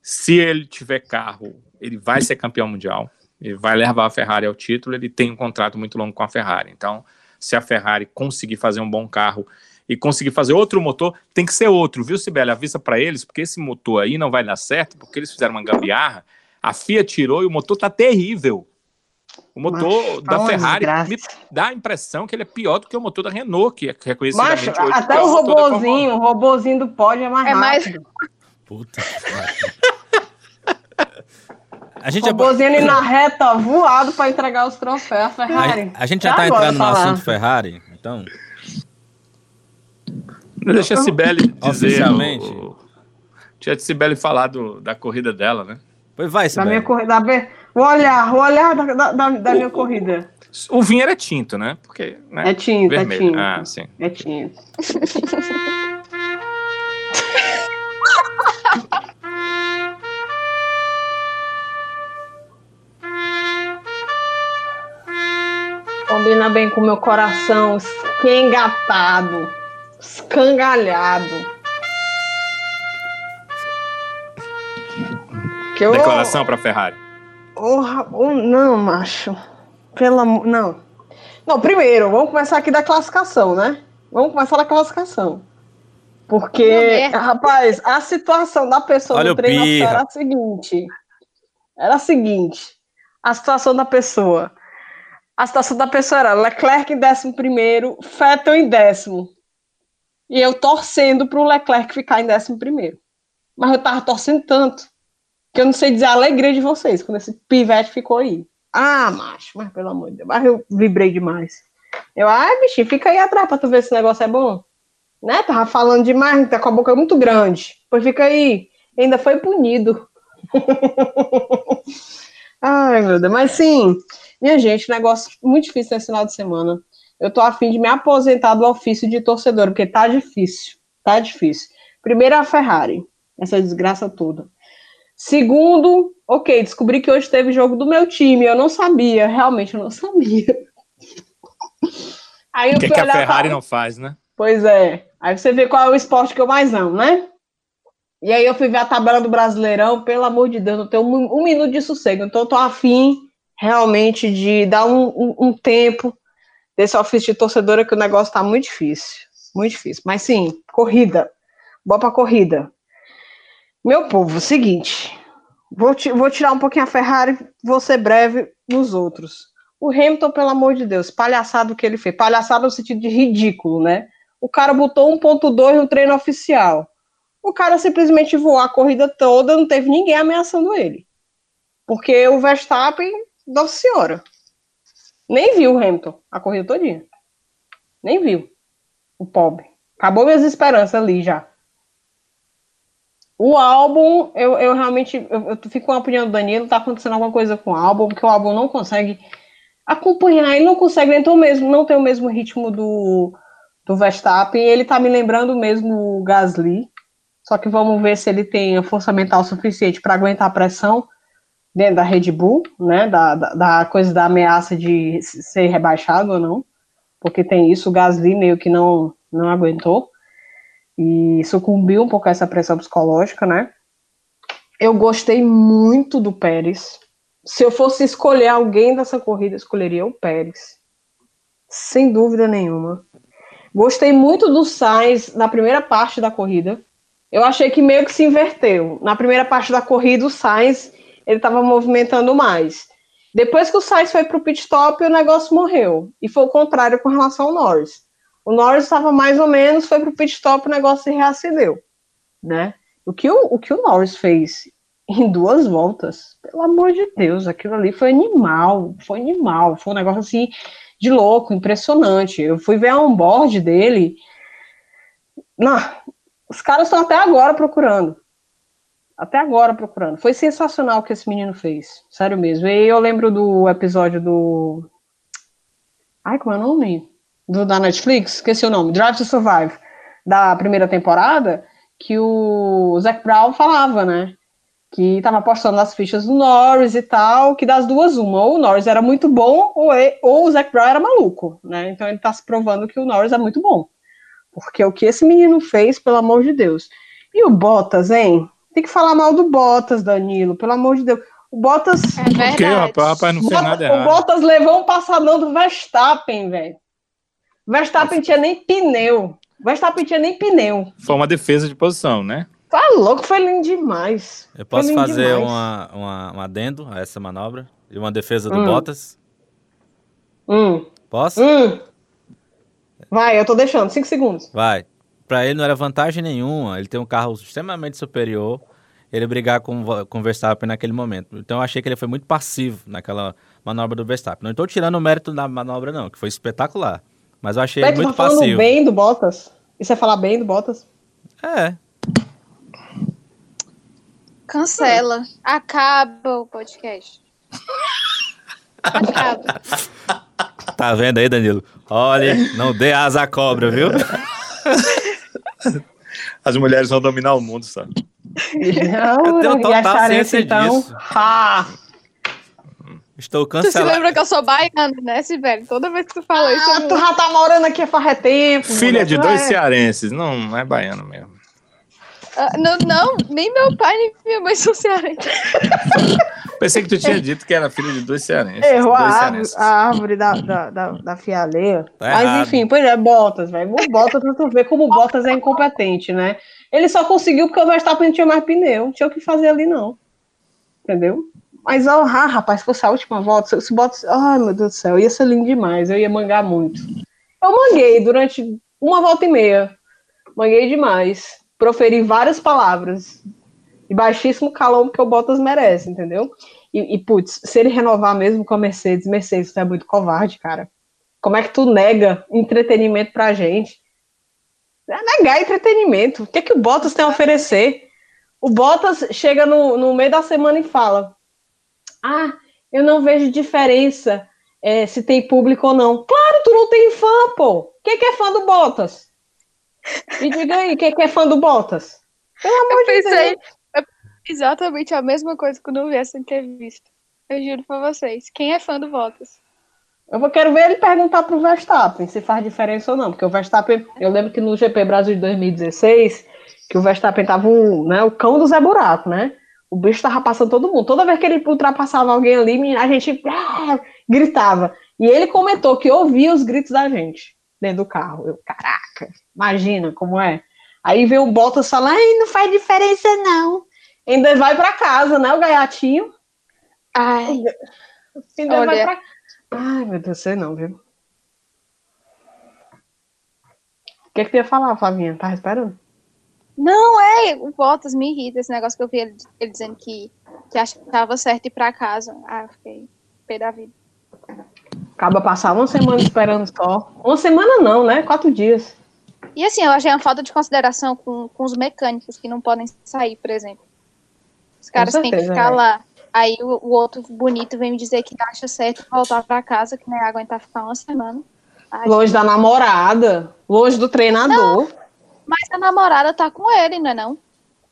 Se ele tiver carro, ele vai ser campeão mundial, ele vai levar a Ferrari ao título, ele tem um contrato muito longo com a Ferrari. Então, se a Ferrari conseguir fazer um bom carro e conseguir fazer outro motor, tem que ser outro, viu, Sibeli? Avisa para eles, porque esse motor aí não vai dar certo, porque eles fizeram uma gambiarra, a FIA tirou e o motor tá terrível. O motor Macho, da Ferrari me dá a impressão que ele é pior do que o motor da Renault, que é reconhecidamente Macho, hoje. Até o robozinho, o robozinho do pódio é mais é rápido. Mais... Puta. A gente robozinho ali na reta, voado para entregar os troféus à Ferrari. A, a gente já, já tá entrando no assunto Ferrari, então. Deixa a Cibele dizer. Oficialmente. O, deixa a Cibele falar do, da corrida dela, né? Pois vai, Cibele. Da minha corrida. O olhar, o olhar da, da, da o, minha corrida. O vinho era tinto, né? Porque, né? É tinto, é Vermelho. é tinto. Ah, sim. É tinto. Combina bem com o meu coração esquengatado escangalhado. Que eu... Declaração para Ferrari. Oh, oh, não, macho. Pela não. Não, primeiro, vamos começar aqui da classificação, né? Vamos começar da classificação. Porque, rapaz, a situação da pessoa Olha no treino era a seguinte. Era a seguinte. A situação da pessoa. A situação da pessoa era Leclerc em décimo primeiro, Vettel em décimo. E eu torcendo para o Leclerc ficar em décimo primeiro. Mas eu tava torcendo tanto que eu não sei dizer a alegria de vocês quando esse pivete ficou aí. Ah, macho, mas pelo amor de Deus. Mas eu vibrei demais. Eu, ai, bichinho, fica aí atrás pra tu ver se o negócio é bom. Né? Tava falando demais, tá com a boca muito grande. Pois fica aí. Ainda foi punido. ai, meu Deus. Mas sim, minha gente, negócio muito difícil nesse final de semana eu tô afim de me aposentar do ofício de torcedor, porque tá difícil, tá difícil. Primeiro a Ferrari, essa desgraça toda. Segundo, ok, descobri que hoje teve jogo do meu time, eu não sabia, realmente eu não sabia. Aí o que, que a Ferrari pra... não faz, né? Pois é. Aí você vê qual é o esporte que eu mais amo, né? E aí eu fui ver a tabela do Brasileirão, pelo amor de Deus, não tenho um, um minuto de sossego. Então eu tô afim realmente de dar um, um, um tempo desse ofício de torcedora que o negócio tá muito difícil. Muito difícil. Mas sim, corrida. Boa pra corrida. Meu povo, seguinte. Vou, vou tirar um pouquinho a Ferrari, vou ser breve nos outros. O Hamilton, pelo amor de Deus, palhaçado que ele fez. Palhaçado no sentido de ridículo, né? O cara botou 1.2 no treino oficial. O cara simplesmente voou a corrida toda, não teve ninguém ameaçando ele. Porque o Verstappen, nossa senhora, nem viu o Hamilton a corrida todinha. Nem viu. O pobre. Acabou minhas esperanças ali já. O álbum, eu, eu realmente eu, eu fico com a opinião do Danilo, tá acontecendo alguma coisa com o álbum, porque o álbum não consegue acompanhar, ele não consegue nem ter o mesmo, não tem o mesmo ritmo do, do Verstappen, ele tá me lembrando mesmo o Gasly, só que vamos ver se ele tem a força mental suficiente para aguentar a pressão dentro da Red Bull, né, da, da, da, coisa da ameaça de ser rebaixado ou não, porque tem isso, o Gasly meio que não, não aguentou, e sucumbiu um pouco a essa pressão psicológica, né, eu gostei muito do Pérez, se eu fosse escolher alguém dessa corrida, escolheria o Pérez, sem dúvida nenhuma. Gostei muito do Sainz na primeira parte da corrida, eu achei que meio que se inverteu. Na primeira parte da corrida, o Sainz ele estava movimentando mais. Depois que o Sainz foi para o pit stop, o negócio morreu. E foi o contrário com relação ao Norris. O Norris estava mais ou menos, foi para o pit stop, o negócio se reacendeu. Né? O, que o, o que o Norris fez em duas voltas, pelo amor de Deus, aquilo ali foi animal, foi animal, foi um negócio assim de louco, impressionante. Eu fui ver a onboard dele. Não, os caras estão até agora procurando. Até agora procurando. Foi sensacional o que esse menino fez. Sério mesmo. E eu lembro do episódio do. Ai, como é o nome? Do, da Netflix? Esqueci o nome. Drive to Survive. Da primeira temporada. Que o Zac Brown falava, né? Que tava apostando nas fichas do Norris e tal. Que das duas, uma. Ou o Norris era muito bom, ou, ele, ou o Zac Brown era maluco, né? Então ele tá se provando que o Norris é muito bom. Porque o que esse menino fez, pelo amor de Deus. E o Bottas, hein? Tem que falar mal do Bottas, Danilo, pelo amor de Deus. O Bottas. É verdade. que, rapaz? rapaz não fez nada errado. O Bottas levou um passadão do Verstappen, velho. Verstappen tinha nem pneu. Verstappen tinha nem pneu. Foi uma defesa de posição, né? Tá louco, foi lindo demais. Eu posso fazer uma, uma, um adendo a essa manobra? E uma defesa do hum. Bottas? Hum. Posso? Hum. Vai, eu tô deixando, cinco segundos. Vai. Pra ele não era vantagem nenhuma, ele tem um carro extremamente superior, ele brigar com, com o Verstappen naquele momento. Então eu achei que ele foi muito passivo naquela manobra do Verstappen. Não estou tirando o mérito da manobra, não, que foi espetacular. Mas eu achei Mas muito tá falando passivo. bem do Bottas? Isso é falar bem do Bottas? É. Cancela. Acaba o podcast. Acaba. Tá vendo aí, Danilo? Olha, não dê asa à cobra, viu? As mulheres vão dominar o mundo, sabe? Não, Eu tenho total ciência então. disso. Ah, Estou Tu se lembra que eu sou baiana, né, Sibeli? Toda vez que tu fala isso, ah, eu... tu já tá morando aqui faz tempo. Filha mulher, de dois é- cearenses. Não, não é baiano mesmo. Ah, não, não, nem meu pai nem minha mãe são cearenses. Pensei que tu tinha dito que era filha de dois cearenses. Errou a dois árvore, cearenses. a árvore da, da, da, da fialeira. Tá Mas errado. enfim, pois é, Bottas, velho. O Bottas, tu ver como o Bottas é incompetente, né? Ele só conseguiu porque o Verstappen não tinha mais pneu. Não tinha o que fazer ali, não. Entendeu? Mas, ó, ah, rapaz, se fosse a última volta, se- se Bottas. Ai, meu Deus do céu, ia ser lindo demais. Eu ia mangar muito. Eu manguei durante uma volta e meia. Manguei demais. Proferi várias palavras. E baixíssimo calão que o Bottas merece, entendeu? E, e, putz, se ele renovar mesmo com a Mercedes, Mercedes, tu é muito covarde, cara. Como é que tu nega entretenimento pra gente? É negar entretenimento. O que é que o Bottas tem a oferecer? O Bottas chega no, no meio da semana e fala: Ah, eu não vejo diferença é, se tem público ou não. Claro, tu não tem fã, pô. Quem que é fã do Bottas? Me diga aí, quem que é fã do Bottas? Pelo amor Eu de Deus. pensei eu- exatamente a mesma coisa quando eu vi essa entrevista. Eu juro pra vocês. Quem é fã do Bottas? Eu quero ver ele perguntar pro Verstappen se faz diferença ou não, porque o Verstappen, eu lembro que no GP Brasil de 2016, que o Verstappen tava o, né, o cão do Zé Buraco, né? O bicho tava passando todo mundo. Toda vez que ele ultrapassava alguém ali, a gente ah, gritava. E ele comentou que ouvia os gritos da gente dentro do carro. Eu, caraca, imagina como é. Aí vem o Bottas falando, ai, não faz diferença não. Ainda vai pra casa, né, o gaiatinho. Ai, Ainda Olha. vai pra... Ai, meu Deus, sei não, viu? O que, que tu ia falar, Flavinha? Tá esperando? Não, é, o Bottas me irrita, esse negócio que eu vi ele, ele dizendo que, que achava certo ir pra casa. Ah, eu fiquei pé da vida. Acaba passar uma semana esperando só. Uma semana não, né? Quatro dias. E assim, eu achei uma falta de consideração com, com os mecânicos que não podem sair, por exemplo. Os caras têm que certeza, ficar né? lá. Aí o, o outro bonito vem me dizer que acha certo voltar pra casa, que não ia aguentar ficar uma semana. Ai, Longe da namorada, longe do treinador, Mas a namorada tá com ele, não é não?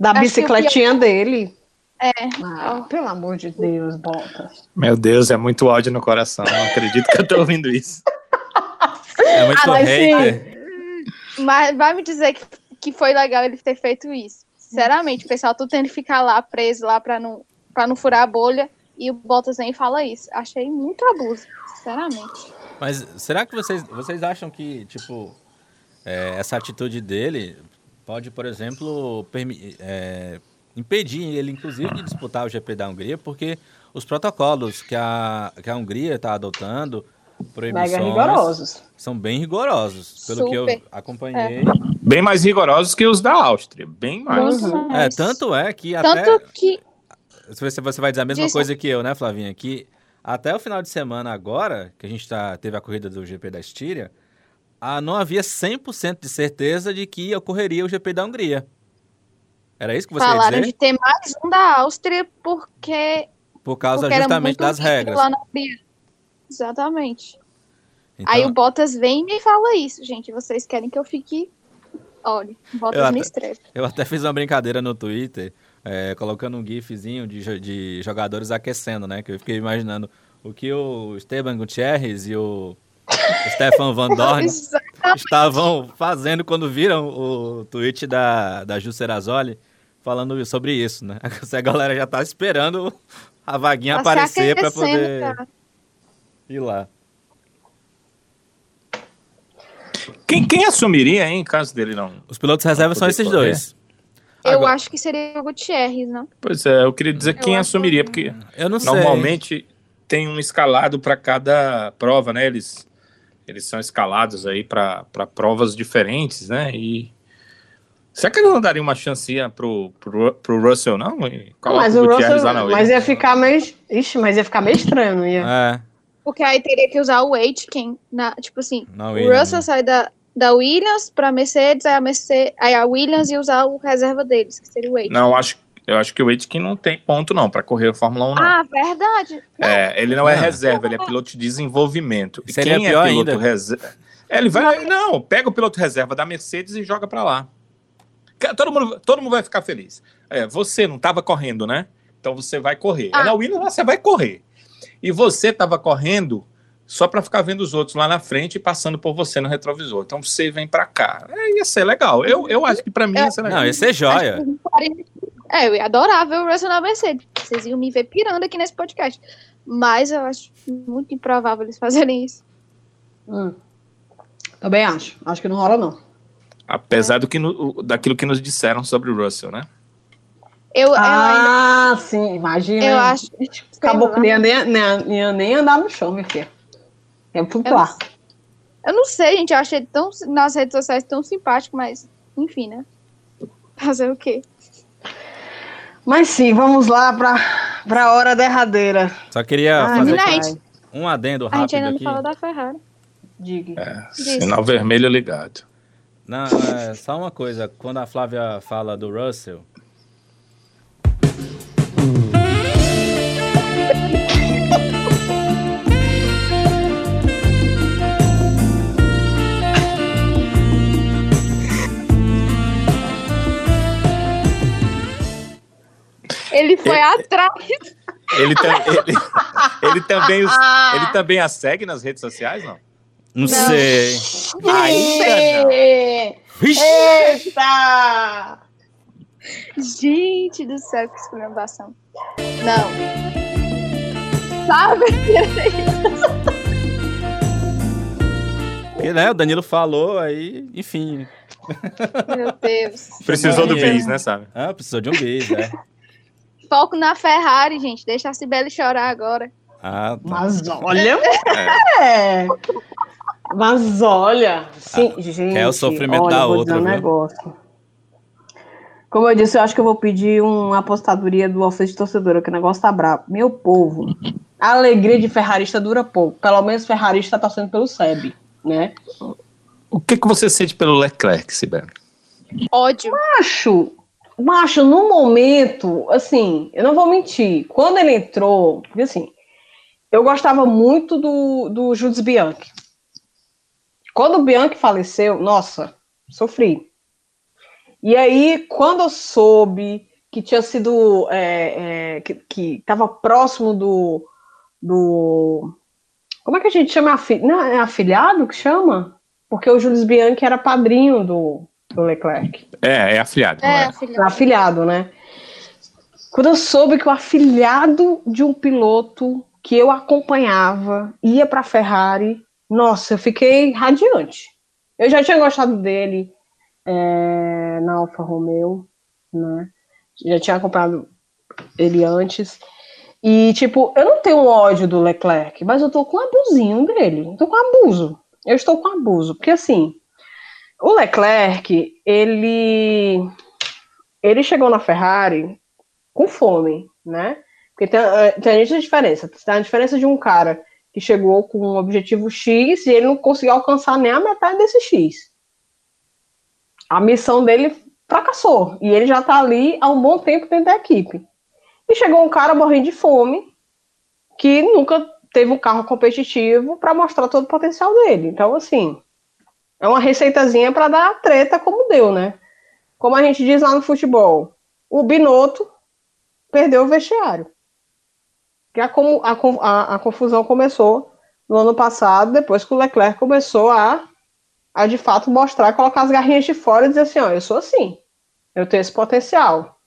da acho bicicletinha dele. É. Ah, pelo amor de Deus, Bottas. Meu Deus, é muito ódio no coração. Não acredito que eu tô ouvindo isso. É muito Ah, mas hater. Mas vai me dizer que, que foi legal ele ter feito isso. Sinceramente, o pessoal tudo tendo que ficar lá preso lá pra não, pra não furar a bolha. E o Bottas nem fala isso. Achei muito abuso, sinceramente. Mas será que vocês, vocês acham que, tipo, é, essa atitude dele pode, por exemplo, é, impedir ele, inclusive, de disputar o GP da Hungria, porque os protocolos que a, que a Hungria está adotando, Mega proibições, rigorosos. são bem rigorosos, pelo que eu Super. acompanhei. Bem mais rigorosos que os da Áustria. Bem mais. Uhum. É, tanto é que Tanto até... que. Você, você vai dizer a mesma Diz- coisa que eu, né, Flavinha? Que até o final de semana agora, que a gente tá, teve a corrida do GP da Estíria, ah, não havia 100% de certeza de que ocorreria o GP da Hungria. Era isso que você ia Falaram dizer? de ter mais um da Áustria porque, Por causa porque justamente das regras. Exatamente. Então, Aí o Bottas vem e me fala isso, gente. Vocês querem que eu fique. Olha, Bottas Eu me estressa. Eu até fiz uma brincadeira no Twitter, é, colocando um gifzinho de, de jogadores aquecendo, né? Que eu fiquei imaginando o que o Esteban Gutierrez e o Stefan Van Dorn estavam fazendo quando viram o tweet da, da Ju Serazoli falando sobre isso, né? A galera já tá esperando a vaguinha Tá aparecer para poder cara. ir lá. Quem, quem assumiria, hein, em caso dele não? Os pilotos reserva são esses correr. dois. Eu Agora- acho que seria o Gutierrez, não? Pois é, eu queria dizer Eu quem assumiria, que- porque Eu não sei. normalmente tem um escalado para cada prova, né? Eles, eles são escalados aí para provas diferentes, né? E será que ele não daria uma chancinha pro, pro, pro Russell, não? E mas o Gutierrez Russell, lá na mas ia ficar meio, ixi, mas ia ficar meio estranho, não ia? É, Porque aí teria que usar o Aitken, na, tipo assim, não o Williams, Russell né? sai da, da Williams pra Mercedes, aí a, Mercedes, aí a Williams ia usar o reserva deles, que seria o Aitken. Não, acho, eu acho que o Aitken não tem ponto, não, para correr a Fórmula 1, não. Ah, verdade. É, ele não é Não. reserva, ele é piloto de desenvolvimento. E Seria quem pior é piloto ainda. reserva. Ele vai. Não, pega o piloto reserva da Mercedes e joga pra lá. Todo mundo, todo mundo vai ficar feliz. É, você não estava correndo, né? Então você vai correr. Ah. É na Williams você vai correr. E você estava correndo só para ficar vendo os outros lá na frente e passando por você no retrovisor. Então você vem pra cá. É, ia ser legal. Eu, eu acho que pra mim ia ser legal. Não, ia ser joia. É, eu ia adorar ver o Russell na Mercedes. Vocês iam me ver pirando aqui nesse podcast. Mas eu acho muito improvável eles fazerem isso. Hum. Também acho. Acho que não rola, não. Apesar do que no- daquilo que nos disseram sobre o Russell, né? Eu, eu ainda Ah, sim, imagina. eu acho. Acabou que nem lá. ia nem, nem, ia nem andar no chão, minha filha. Ia flutuar. Eu não sei, gente. Eu achei tão, nas redes sociais tão simpático, mas enfim, né? Fazer o quê? Mas sim, vamos lá pra, pra hora derradeira. Só queria Ai, fazer um adendo A gente rápido ainda não aqui. falou da Ferrari. Diga. É, sinal vermelho ligado. Não, é só uma coisa. Quando a Flávia fala do Russell, Ele foi atrás. Ele, tam- ele- ele também, os- ele também a segue nas redes sociais, não? não, sei. Ainda não. Eita! Gente do céu, que esculhambação. Não. Sabe? Porque, né, o Danilo falou, aí, enfim. Meu Deus. Precisou do bis, né, sabe? Ah, precisou de um bis, né? Foco na Ferrari, gente. Deixa a Cibele chorar agora. Ah, tá. Mas olha, é. Mas olha, sim, gente. é o sofrimento olha, da outra, dizer um viu? negócio. Como eu disse, eu acho que eu vou pedir uma apostadoria do Alfredo de torcedora, que o negócio tá brabo. Meu povo, a alegria de ferrarista dura pouco. Pelo menos ferrarista tá torcendo pelo SEB, né? O que, que você sente pelo Leclerc, Sibeli? Ódio. Macho, macho, no momento, assim, eu não vou mentir. Quando ele entrou, assim, eu gostava muito do, do Jules Bianchi. Quando o Bianchi faleceu, nossa, sofri. E aí, quando eu soube que tinha sido. É, é, que estava próximo do, do. Como é que a gente chama? Não, é afilhado que chama? Porque o Jules Bianchi era padrinho do, do Leclerc. É, é afiliado. É, é? filha. Afilhado, né? Quando eu soube que o afilhado de um piloto que eu acompanhava ia para a Ferrari, nossa, eu fiquei radiante. Eu já tinha gostado dele é, na Alfa Romeo, né? Já tinha acompanhado ele antes. E, tipo, eu não tenho um ódio do Leclerc, mas eu tô com um abusinho dele. Eu tô com abuso. Eu estou com abuso. Porque, assim, o Leclerc, ele ele chegou na Ferrari com fome, né? Porque tem, eh, tem a gente diferença. Tem a diferença de um cara que chegou com um objetivo X e ele não conseguiu alcançar nem a metade desse X. A missão dele fracassou. E ele já tá ali há um bom tempo dentro da equipe. E chegou um cara morrendo de fome que nunca teve um carro competitivo para mostrar todo o potencial dele. Então, assim, é uma receitazinha para dar treta como deu, né? Como a gente diz lá no futebol, o Binotto perdeu o vestiário. Que a, a- a confusão começou no ano passado, depois que o Leclerc começou a, a de fato mostrar, colocar as garrinhas de fora e dizer assim, ó, eu sou assim, eu tenho esse potencial.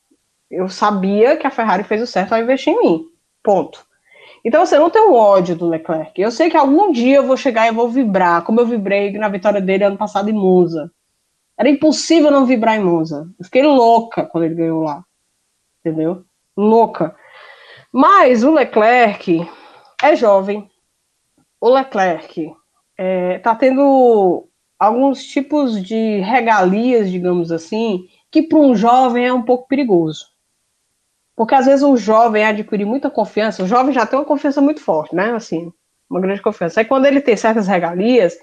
Eu sabia que a Ferrari fez o certo ao investir em mim. Ponto. Então, você não tem um ódio do Leclerc. Eu sei que algum dia eu vou chegar e eu vou vibrar, como eu vibrei na vitória dele ano passado em Monza. Era impossível não vibrar em Monza. Eu fiquei louca quando ele ganhou lá. Entendeu? Louca. Mas o Leclerc é jovem. O Leclerc está tendo alguns tipos de regalias, digamos assim, que para um jovem é um pouco perigoso. Porque às vezes o jovem adquire muita confiança, o jovem já tem uma confiança muito forte, né? Assim, uma grande confiança. Aí quando ele tem certas regalias,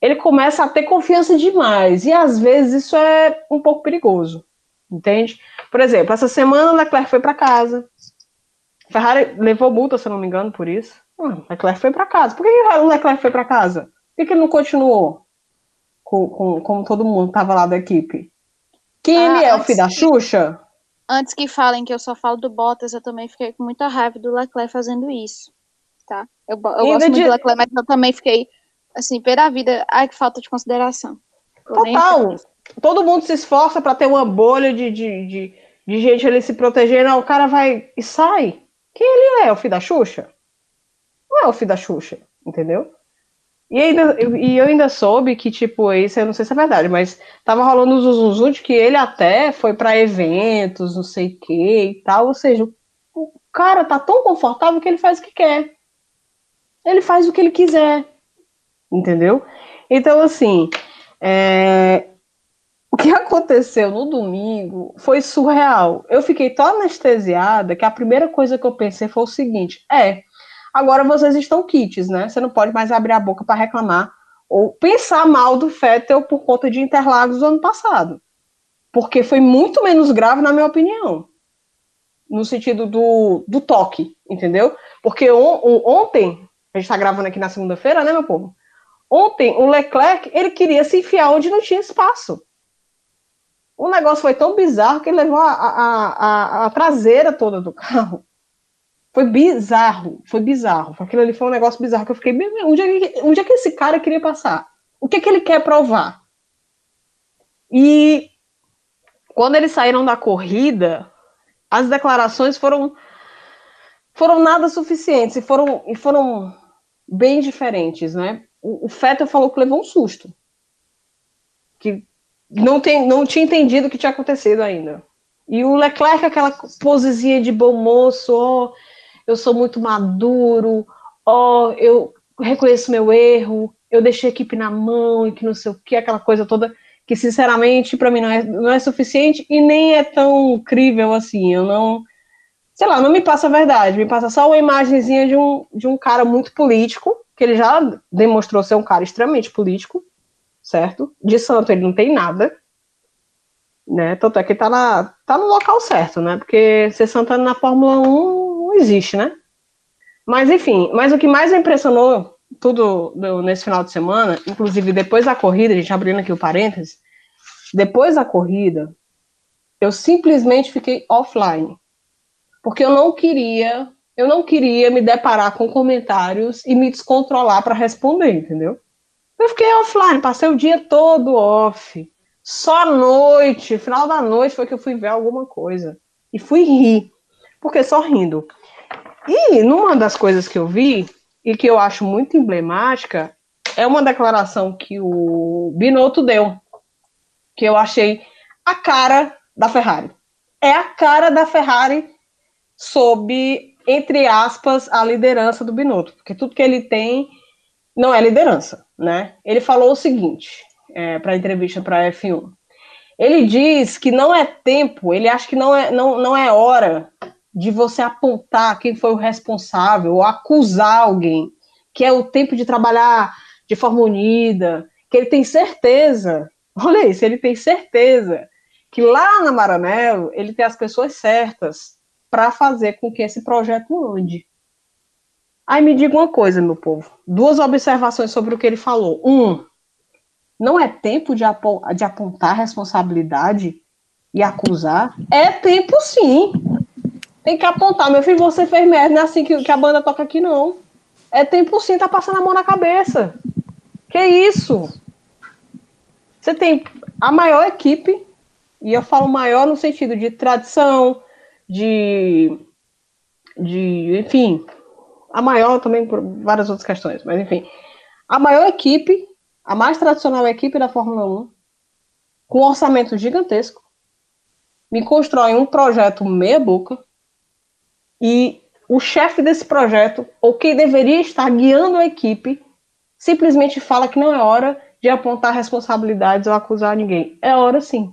ele começa a ter confiança demais. E às vezes isso é um pouco perigoso. Entende? Por exemplo, essa semana o Leclerc foi para casa. Ferrari levou multa, se eu não me engano, por isso. Ah, Leclerc foi para casa. Por que o Leclerc foi para casa? Por que, ele não continuou com, com, como todo mundo estava lá da equipe? Quem Ah, ele é? O filho da Xuxa? Antes que falem que eu só falo do Bottas, eu também fiquei com muita raiva do Leclerc fazendo isso. Tá? Eu, eu gosto muito de- do Leclerc, mas eu também fiquei, assim, pela vida. Ai, que falta de consideração. Eu Total. Todo mundo se esforça para ter uma bolha de, de, de, de gente ali se protegendo. O cara vai e sai. Quem ele é? O filho da Xuxa? Não é o filho da Xuxa, entendeu? E, ainda, e eu ainda soube que, tipo, isso eu não sei se é verdade, mas tava rolando o Zuzuzu de que ele até foi para eventos, não sei o que e tal. Ou seja, o cara tá tão confortável que ele faz o que quer. Ele faz o que ele quiser. Entendeu? Então, assim, é, o que aconteceu no domingo foi surreal. Eu fiquei tão anestesiada que a primeira coisa que eu pensei foi o seguinte: é, agora vocês estão kits, né? Você não pode mais abrir a boca para reclamar ou pensar mal do Fettel por conta de Interlagos do ano passado. Porque foi muito menos grave, na minha opinião. No sentido do, do toque, entendeu? Porque on- on- ontem, a gente está gravando aqui na segunda-feira, né, meu povo? Ontem, o Leclerc, ele queria se enfiar onde não tinha espaço. O negócio foi tão bizarro que ele levou a, a, a, a traseira toda do carro. Foi bizarro, foi bizarro. Aquilo ali foi um negócio bizarro que eu fiquei, "Meu, meu, onde é que, onde é que esse cara queria passar? O que é que ele quer provar? E quando eles saíram da corrida, as declarações foram foram nada suficientes e foram, e foram bem diferentes, né? O, o Fettel falou que levou um susto. Que não, tem, não tinha entendido o que tinha acontecido ainda. E o Leclerc, aquela posezinha de bom moço, ó, eu sou muito maduro, ó, oh, eu reconheço meu erro, eu deixei a equipe na mão e que não sei o que, aquela coisa toda que sinceramente para mim não é, não é suficiente e nem é tão crível assim. Eu não, sei lá, não me passa a verdade, me passa só uma imagenzinha de um, de um cara muito político, que ele já demonstrou ser um cara extremamente político, certo? De santo ele não tem nada, né? Tanto é que tá, na, tá no local certo, né? Porque ser Santana na Fórmula 1 não existe, né? Mas enfim, mas o que mais me impressionou tudo nesse final de semana, inclusive depois da corrida, a gente abrindo aqui o parênteses, depois da corrida, eu simplesmente fiquei offline. Porque eu não queria, eu não queria me deparar com comentários e me descontrolar para responder, entendeu? Eu fiquei offline, passei o dia todo off. Só à noite, final da noite, foi que eu fui ver alguma coisa. E fui rir. Porque só rindo. E numa das coisas que eu vi, e que eu acho muito emblemática é uma declaração que o Binotto deu, que eu achei a cara da Ferrari. É a cara da Ferrari sob, entre aspas, a liderança do Binotto, porque tudo que ele tem não é liderança, né? Ele falou o seguinte é, para a entrevista para a F1. Ele diz que não é tempo, ele acha que não é, não, não é hora de você apontar quem foi o responsável ou acusar alguém, que é o tempo de trabalhar de forma unida, que ele tem certeza, olha isso, ele tem certeza que lá na Maranello ele tem as pessoas certas para fazer com que esse projeto ande. Aí me diga uma coisa, meu povo, duas observações sobre o que ele falou. Um, não é tempo de, de apontar responsabilidade e acusar? É tempo sim. Tem que apontar, meu filho, você fez merda, não é assim que, que a banda toca aqui, não. É tempo sim, tá passando a mão na cabeça. Que isso? Você tem a maior equipe, e eu falo maior no sentido de tradição, de, de enfim, a maior também por várias outras questões, mas enfim, a maior equipe, a mais tradicional equipe da Fórmula 1, com orçamento gigantesco, me constrói um projeto meia boca, e o chefe desse projeto, ou quem deveria estar guiando a equipe, simplesmente fala que não é hora de apontar responsabilidades ou acusar ninguém. É hora sim.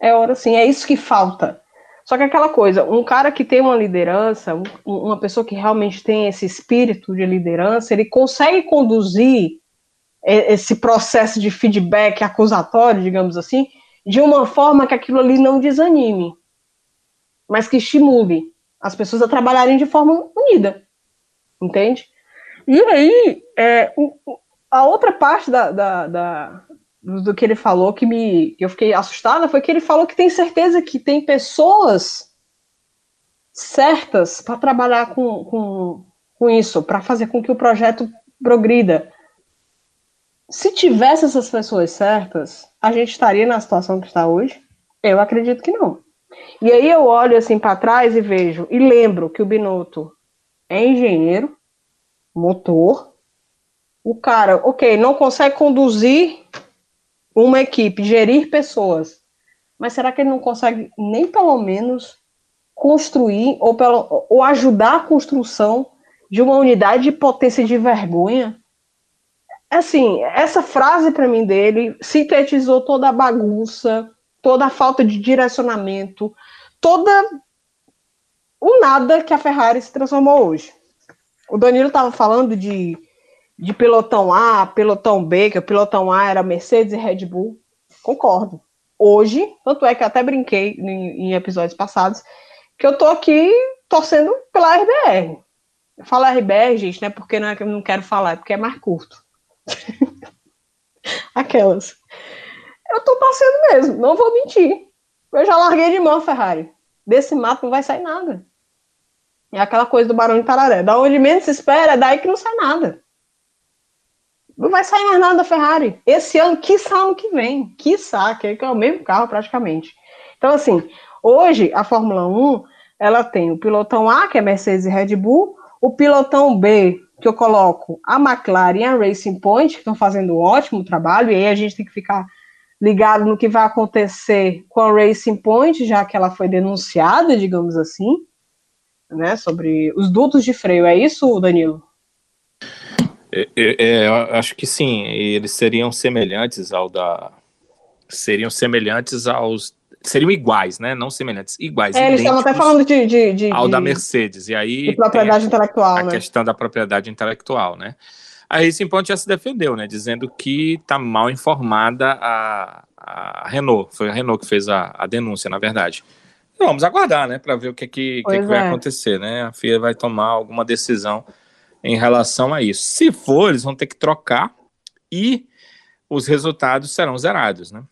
É hora sim. É isso que falta. Só que aquela coisa, um cara que tem uma liderança, uma pessoa que realmente tem esse espírito de liderança, ele consegue conduzir esse processo de feedback acusatório, digamos assim, de uma forma que aquilo ali não desanime, mas que estimule as pessoas a trabalharem de forma unida, entende? E aí, é, a outra parte da, da, da, do que ele falou que me eu fiquei assustada foi que ele falou que tem certeza que tem pessoas certas para trabalhar com, com, com isso, para fazer com que o projeto progrida. Se tivesse essas pessoas certas, a gente estaria na situação que está hoje? Eu acredito que não. E aí eu olho assim para trás e vejo, e lembro que o Binotto é engenheiro, motor. O cara, ok, não consegue conduzir uma equipe, gerir pessoas. Mas será que ele não consegue nem pelo menos construir ou, pelo, ou ajudar a construção de uma unidade de potência de vergonha? Assim, essa frase para mim dele sintetizou toda a bagunça, toda a falta de direcionamento, toda o nada que a Ferrari se transformou hoje. O Danilo estava falando de, de pelotão A, pelotão B, que o pelotão A era Mercedes e Red Bull. Concordo. Hoje, tanto é que até brinquei em, em episódios passados, que eu tô aqui torcendo pela RBR. Eu falo RBR, gente, não é porque não, é que eu não quero falar, é porque é mais curto. Aquelas. Eu tô torcendo mesmo, não vou mentir. Eu já larguei de mão, Ferrari desse mato não vai sair nada. É aquela coisa do Barão de Tararé. Da onde menos se espera, é daí que não sai nada. Não vai sair mais nada da Ferrari. Esse ano, quiçá ano que vem. Quiçá, que é o mesmo carro praticamente. Então, assim, hoje a Fórmula 1, ela tem o pilotão A, que é Mercedes e Red Bull, o pilotão B, que eu coloco a McLaren e a Racing Point, que estão fazendo um ótimo trabalho, e aí a gente tem que ficar ligado no que vai acontecer com a Racing Point, já que ela foi denunciada, digamos assim. né, sobre os dutos de freio. É isso, Danilo? É, é, é, acho que sim, eles seriam semelhantes ao da. Seriam semelhantes aos. Seriam iguais, né? Não semelhantes, iguais. É, eles estavam até falando de. de, de ao de, da Mercedes. E aí. De propriedade a, intelectual, a né? questão da propriedade intelectual, né? A Racing Point já se defendeu, né? Dizendo que está mal informada a, a Renault. Foi a Renault que fez a, a denúncia, na verdade. Vamos aguardar, né? Para ver o que, que, que, que vai é. acontecer, né? A FIA vai tomar alguma decisão em relação a isso. Se for, eles vão ter que trocar e os resultados serão zerados, né?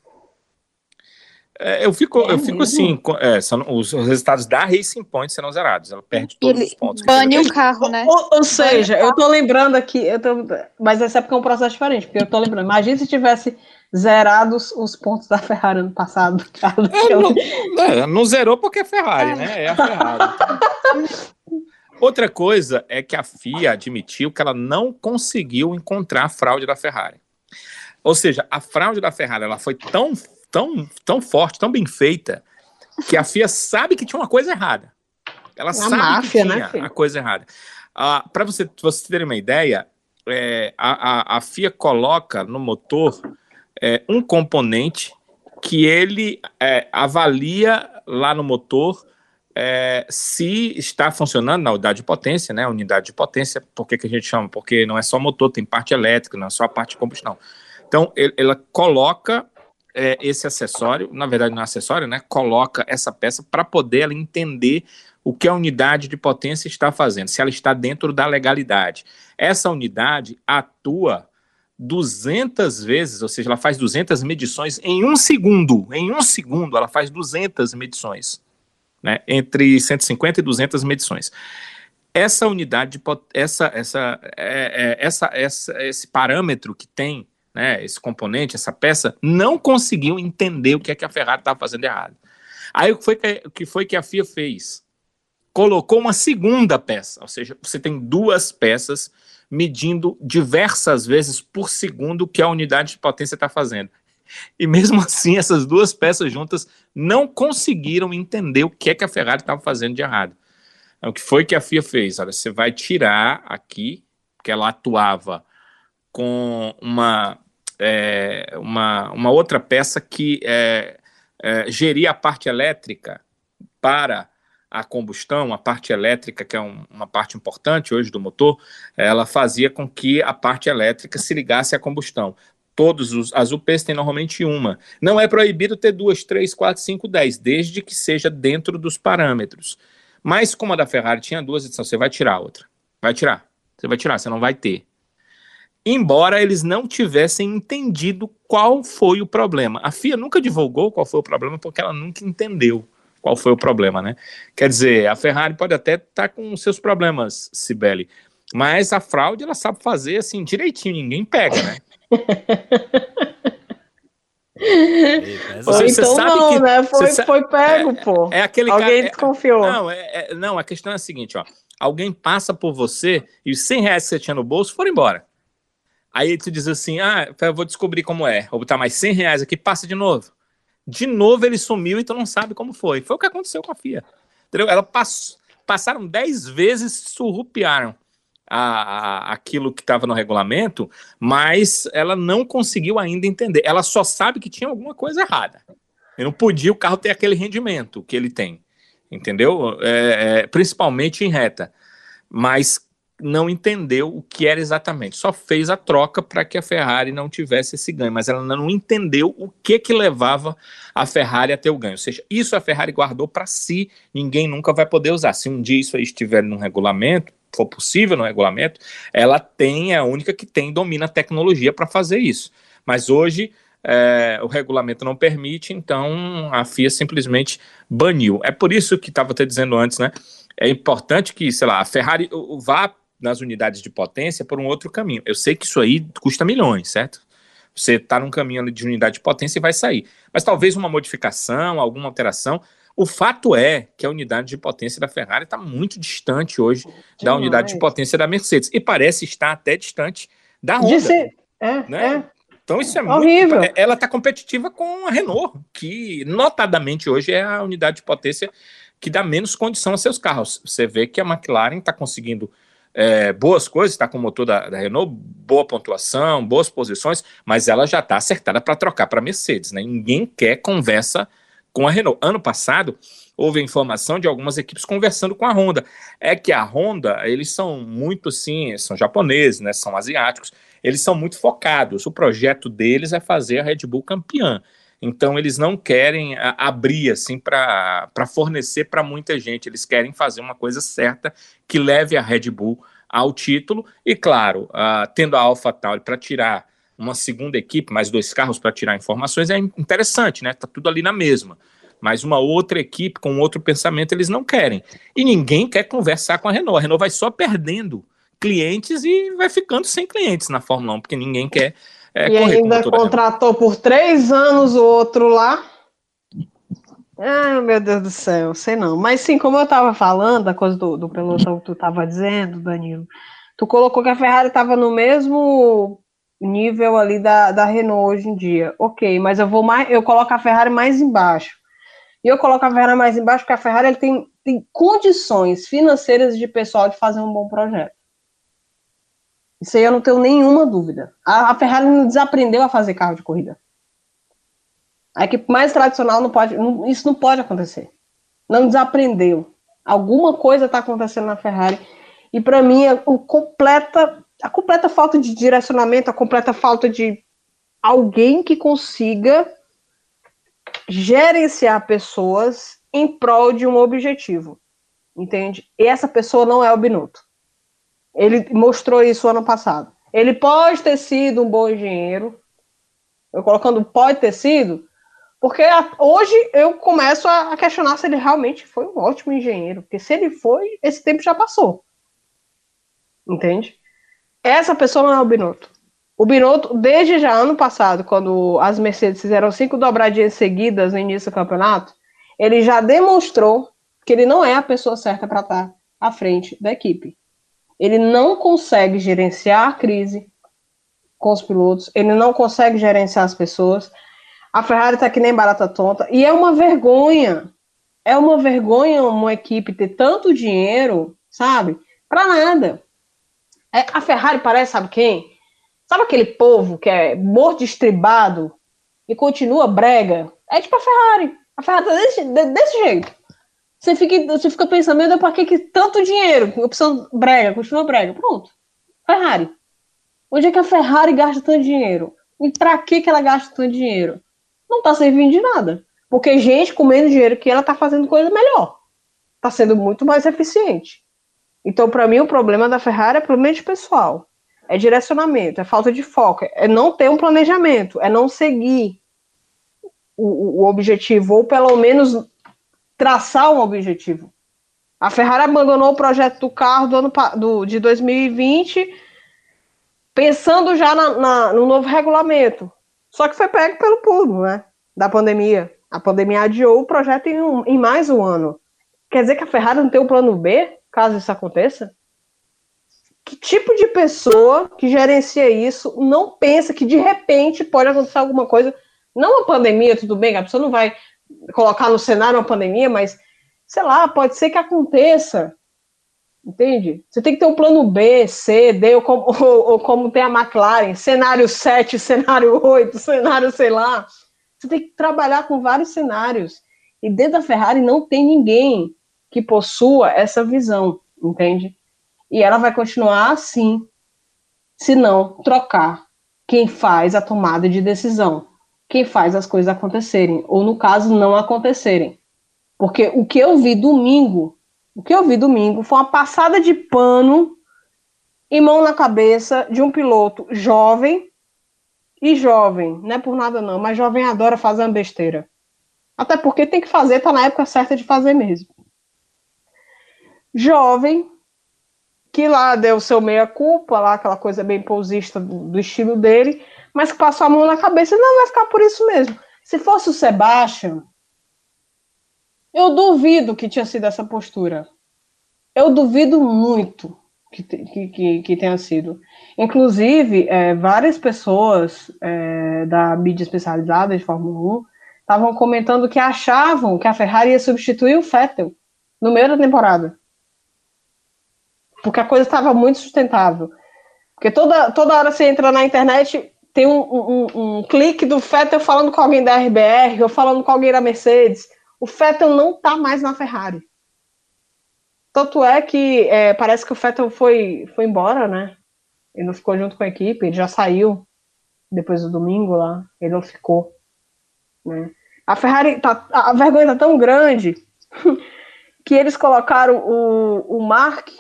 É, eu fico, É eu fico assim, é, são- os, os resultados da Racing Point serão zerados. Ela perde todos Ele os pontos. bane o carro, né? Ou, ou seja, eu tô lembrando aqui, eu tô, mas essa época é um processo diferente, porque eu tô lembrando. Imagina se tivesse zerado os, os pontos da Ferrari ano passado. É, não, é, não zerou porque é Ferrari, né? É a Ferrari. Outra coisa é que a FIA admitiu que ela não conseguiu encontrar a fraude da Ferrari. Ou seja, a fraude da Ferrari ela foi tão, tão, tão forte, tão bem feita, que a FIA sabe que tinha uma coisa errada. Ela sabe máfia, que né, tinha filho? a coisa errada. Ah, Para você, você ter uma ideia, é, a, a, a FIA coloca no motor é, um componente que ele é, avalia lá no motor é, se está funcionando na unidade de potência, né? Unidade de potência, por que, que a gente chama? Porque não é só motor, tem parte elétrica, não é só a parte de combustão. Então, ele- ela coloca é, esse acessório, na verdade não é acessório, né? Coloca essa peça para poder ela entender o que a unidade de potência está fazendo, se ela está dentro da legalidade. Essa unidade atua 200 vezes, ou seja, ela faz 200 medições em um segundo. Em um segundo, ela faz 200 medições, né? Entre 150 e 200 medições. Essa unidade, essa, essa, é, é, essa, essa, esse parâmetro que tem, né? Esse componente, essa peça, não conseguiu entender o que é que a Ferrari estava fazendo errado. Aí o que foi que, o que foi que a FIA fez? Colocou uma segunda peça, ou seja, você tem duas peças medindo diversas vezes por segundo o que a unidade de potência está fazendo. E mesmo assim, essas duas peças juntas não conseguiram entender o que é que a Ferrari estava fazendo de errado. Então, O que foi que a FIA fez? Olha, você vai tirar aqui, que ela atuava com uma, é, uma, uma outra peça que é, é, geria a parte elétrica para a combustão, a parte elétrica, que é um- uma parte importante hoje do motor, ela fazia com que a parte elétrica se ligasse à combustão. Todos os as UPs têm normalmente uma. Não é proibido ter duas, três, quatro, cinco, dez, desde que seja dentro dos parâmetros. Mas como a da Ferrari tinha duas, então você vai tirar outra. Vai tirar. Você vai tirar, você não vai ter. Embora eles não tivessem entendido qual foi o problema. A FIA nunca divulgou qual foi o problema porque ela nunca entendeu qual foi o problema, né? Quer dizer, a Ferrari pode até estar com seus problemas, Sibeli, mas a fraude ela sabe fazer assim direitinho, ninguém pega, né? Você- então não, que- né? Foi, foi pego, pô. É aquele Alguém cara. é- desconfiou. não, é, é- não, a questão é a seguinte, ó. Alguém passa por você e os 100 reais que você tinha no bolso foram embora. Aí tu diz assim, ah, eu vou descobrir como é. Vou botar mais 100 reais aqui, passa de novo. De novo ele sumiu e tu não sabe como foi. Foi o que aconteceu com a FIA. Entendeu? Ela passou, passaram 10 vezes, surrupiaram a, a- aquilo que estava no regulamento, mas ela não conseguiu ainda entender. Ela só sabe que tinha alguma coisa errada. E não podia o carro ter aquele rendimento que ele tem. Entendeu? É, é, principalmente em reta. Mas não entendeu o que era exatamente. Só fez a troca para que a Ferrari não tivesse esse ganho, mas ela não entendeu o que que levava a Ferrari a ter o ganho. Ou seja, isso a Ferrari guardou para si, ninguém nunca vai poder usar. Se um dia isso aí estiver no regulamento, for possível no regulamento, ela tem, é a única que tem, domina a tecnologia para fazer isso. Mas hoje é, o regulamento não permite, então a FIA simplesmente baniu. É por isso que estava até dizendo antes, né? É importante que, sei lá, a Ferrari vá nas unidades de potência por um outro caminho. Eu sei que isso aí custa milhões, certo? Você está num caminho de unidade de potência e vai sair. Mas talvez uma modificação, alguma alteração. O fato é que a unidade de potência da Ferrari está muito distante hoje da unidade de potência da Mercedes. E parece estar até distante da Honda. Disse, é, né? é. Então isso é Horrível. muito. Ela está competitiva com a Renault, que notadamente hoje é a unidade de potência que dá menos condição a seus carros. Você vê que a McLaren está conseguindo é, boas coisas, está com o motor da, da, Renault, boa pontuação, boas posições, mas ela já está acertada para trocar para Mercedes. Né? Ninguém quer conversa com a Renault. Ano passado, houve informação de algumas equipes conversando com a Honda. É que a Honda, eles são muito, sim, são japoneses, né, são asiáticos, eles são muito focados. O projeto deles é fazer a Red Bull campeã. Então eles não querem a, abrir assim para fornecer para muita gente. Eles querem fazer uma coisa certa que leve a Red Bull ao título e claro, uh, tendo a AlphaTauri para tirar uma segunda equipe, mais dois carros para tirar informações é interessante, né? Tá tudo ali na mesma. Mas uma outra equipe com outro pensamento eles não querem. E ninguém quer conversar com a Renault. A Renault vai só perdendo clientes e vai ficando sem clientes na Fórmula 1, porque ninguém quer é, e ainda contratou por três anos o outro lá. Ai, meu Deus do céu, sei não. Mas sim, como eu estava falando, a coisa do, do pelotão que tu estava dizendo, Danilo, tu colocou que a Ferrari estava no mesmo nível ali da, da Renault hoje em dia. Ok, mas eu vou mais, eu coloco a Ferrari mais embaixo. E eu coloco a Ferrari mais embaixo porque a Ferrari tem, tem condições financeiras de pessoal de fazer um bom projeto. Isso aí eu não tenho nenhuma dúvida. A, a Ferrari não desaprendeu a fazer carro de corrida. A equipe mais tradicional não pode. Não, isso não pode acontecer. Não desaprendeu. Alguma coisa está acontecendo na Ferrari. E para mim, é completa, a completa falta de direcionamento, a completa falta de alguém que consiga gerenciar pessoas em prol de um objetivo. Entende? E essa pessoa não é o Binotto. Ele mostrou isso ano passado. Ele pode ter sido um bom engenheiro. Eu colocando pode ter sido, porque hoje eu começo a questionar se ele realmente foi um ótimo engenheiro. Porque se ele foi, esse tempo já passou. Entende? Essa pessoa não é o Binotto. O Binotto, desde já ano passado, quando as Mercedes fizeram cinco dobradinhas seguidas no início do campeonato, ele já demonstrou que ele não é a pessoa certa para estar à frente da equipe. Ele não consegue gerenciar a crise com os pilotos, ele não consegue gerenciar as pessoas. A Ferrari tá que nem barata tonta, e é uma vergonha. É uma vergonha uma equipe ter tanto dinheiro, sabe? Para nada. É, a Ferrari parece, sabe quem? Sabe aquele povo que é morto estribado e continua brega? É tipo a Ferrari. A Ferrari tá desse, desse jeito. Você fica, você fica pensando, meu Deus, pra que, que tanto dinheiro? Opção brega, continua brega. Pronto. Ferrari. Onde é que a Ferrari gasta tanto dinheiro? E pra que, que ela gasta tanto dinheiro? Não tá servindo de nada. Porque gente com menos dinheiro que ela tá fazendo coisa melhor. Tá sendo muito mais eficiente. Então, para mim, o problema da Ferrari é problema de pessoal. É direcionamento, é falta de foco, é não ter um planejamento, é não seguir o, o objetivo, ou pelo menos traçar um objetivo. A Ferrari abandonou o projeto do carro do ano do, de 2020, pensando já na, na, no novo regulamento. Só que foi pego pelo pulo, né? Da pandemia. A pandemia adiou o projeto em, um, em mais um ano. Quer dizer que a Ferrari não tem um plano B, caso isso aconteça? Que tipo de pessoa que gerencia isso não pensa que de repente pode acontecer alguma coisa? Não a pandemia, tudo bem, a pessoa não vai colocar no cenário uma pandemia, mas sei lá, pode ser que aconteça. Entende? Você tem que ter um plano B, C, D, ou como, ou, ou como tem a McLaren, cenário 7, cenário 8, cenário sei lá. Você tem que trabalhar com vários cenários. E dentro da Ferrari não tem ninguém que possua essa visão, entende? E ela vai continuar assim, se não trocar quem faz a tomada de decisão quem faz as coisas acontecerem, ou no caso, não acontecerem. Porque o que eu vi domingo, o que eu vi domingo foi uma passada de pano e mão na cabeça de um piloto jovem e jovem, não é por nada não, mas jovem adora fazer uma besteira. Até porque tem que fazer, tá na época certa de fazer mesmo. Jovem, que lá deu seu meia-culpa, lá aquela coisa bem posista do, do estilo dele, mas que passou a mão na cabeça não vai ficar por isso mesmo. Se fosse o Sebastian, eu duvido que tinha sido essa postura. Eu duvido muito que, que, que, que tenha sido. Inclusive, é, várias pessoas é, da mídia especializada de Fórmula 1 estavam comentando que achavam que a Ferrari ia substituir o Vettel no meio da temporada. Porque a coisa estava muito sustentável. Porque toda, toda hora você entra na internet, tem um, um, um, clique do Vettel falando com alguém da RBR ou falando com alguém da Mercedes. O Vettel não está mais na Ferrari. Tanto é que é, parece que o Vettel foi, foi embora, né? Ele não ficou junto com a equipe, ele já saiu depois do domingo lá, ele não ficou. Né? A Ferrari, tá, a vergonha tá tão grande que eles colocaram o, o Mark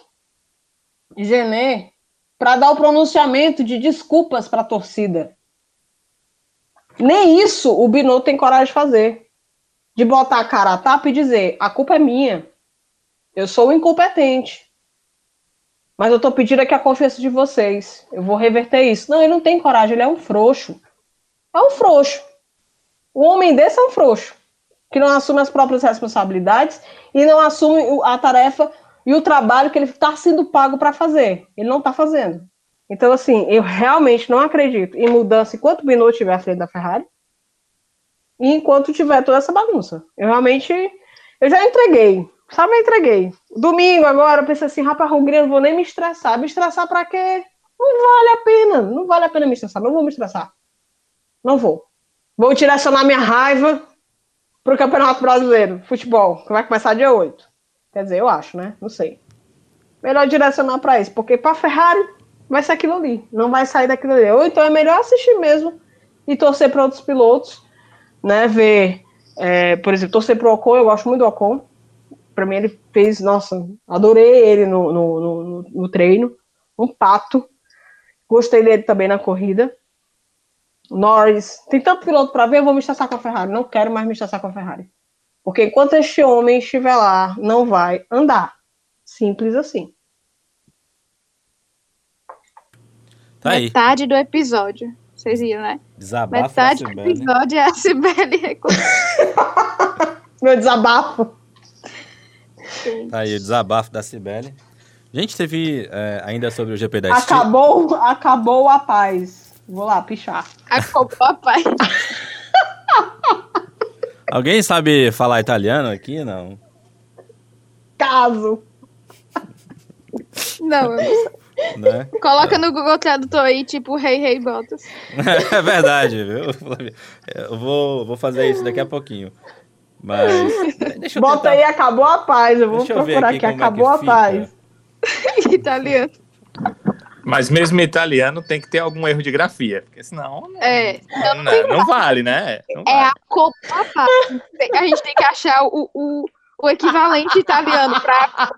Gené para dar o pronunciamento de desculpas para a torcida. Nem isso o Binotto tem coragem de fazer. De botar a cara a tapa e dizer: a culpa é minha. Eu sou o incompetente. Mas eu tô pedindo aqui a confiança de vocês. Eu vou reverter isso. Não, ele não tem coragem, ele é um frouxo. É um frouxo. Um homem desse é um frouxo. Que não assume as próprias responsabilidades e não assume a tarefa e o trabalho que ele está sendo pago para fazer. Ele não está fazendo. Então, assim, eu realmente não acredito em mudança enquanto o Binotto estiver à frente da Ferrari e enquanto tiver toda essa bagunça. Eu realmente, eu já entreguei. Sabe, eu entreguei. Domingo agora, eu pensei assim, rapaz, Hungria, não vou nem me estressar. Me estressar para quê? Não vale a pena. Não vale a pena me estressar. Não vou me estressar. Não vou. Vou direcionar minha raiva pro Campeonato Brasileiro, futebol, que vai começar dia 8. Quer dizer, eu acho, né? Não sei. Melhor direcionar para isso, porque para Ferrari vai ser aquilo ali, não vai sair daquilo ali. Ou então é melhor assistir mesmo e torcer para outros pilotos, né? Ver, é, por exemplo, torcer para o Ocon, eu gosto muito do Ocon para mim ele fez, nossa, adorei ele no, no, no, no treino, um pato. Gostei dele também na corrida. Norris, tem tanto piloto para ver, eu vou me estressar com a Ferrari. Não quero mais me estressar com a Ferrari. Porque enquanto este homem estiver lá, não vai andar. Simples assim. Tá aí. Metade do episódio. Vocês viram, né? Desabafo Metade do episódio é a Sibeli. Meu desabafo. Tá aí o desabafo da Cibele. A gente teve é, ainda sobre o GP da Acabou, acabou a paz. Vou lá, pichar. Acabou a paz. Alguém sabe falar italiano aqui? Não. Caso. Não, né? Coloca no Google Tradutor aí, tipo, Rei hey, Rei hey, Botas. é verdade, viu? Eu vou, vou fazer isso daqui a pouquinho. Mas. Deixa eu Bota tentar... aí, acabou a paz. Eu vou deixa procurar aqui, aqui acabou é a paz. italiano. Mas mesmo italiano tem que ter algum erro de grafia, porque senão é, não, não, não vale, né? Não é vale. a culpa. A gente tem que achar o, o, o equivalente italiano para.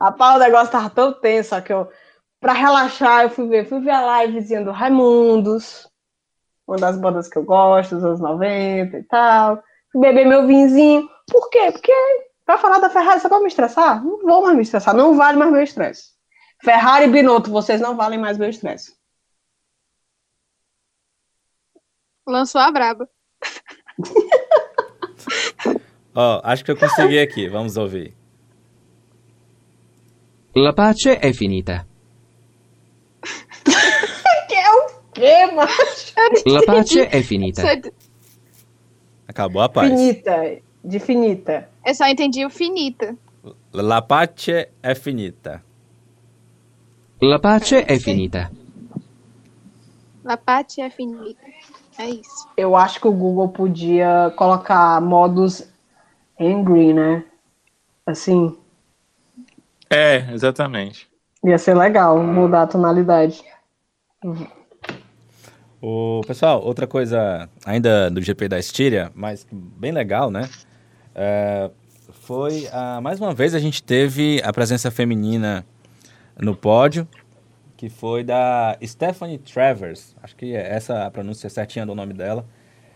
Rapaz, o negócio tava tão tenso, só que eu, pra relaxar, eu fui ver, fui ver a livezinha do Raimundos uma das bandas que eu gosto, dos anos 90 e tal. Beber meu vinzinho. Por quê? Porque pra falar da Ferrari, só pra me estressar? Não vou mais me estressar, não vale mais meu estresse. Ferrari e Binotto, vocês não valem mais meu estresse. Lançou a braba. Ó, oh, acho que eu consegui aqui, vamos ouvir. La pace è finita. que é o quê, macho? La pace è finita. Acabou a paz. Finita, de finita. Eu só entendi o finita. La pace è finita. La pace è finita. La pace è finita. É isso. Eu acho que o Google podia colocar modos angry, né? Assim. É, exatamente. Ia ser legal mudar a tonalidade. O, pessoal, outra coisa ainda do GP da Estíria, mas bem legal, né? É, foi, a, mais uma vez, a gente teve a presença feminina no pódio, que foi da Stephanie Travers, acho que é essa a pronúncia certinha do nome dela.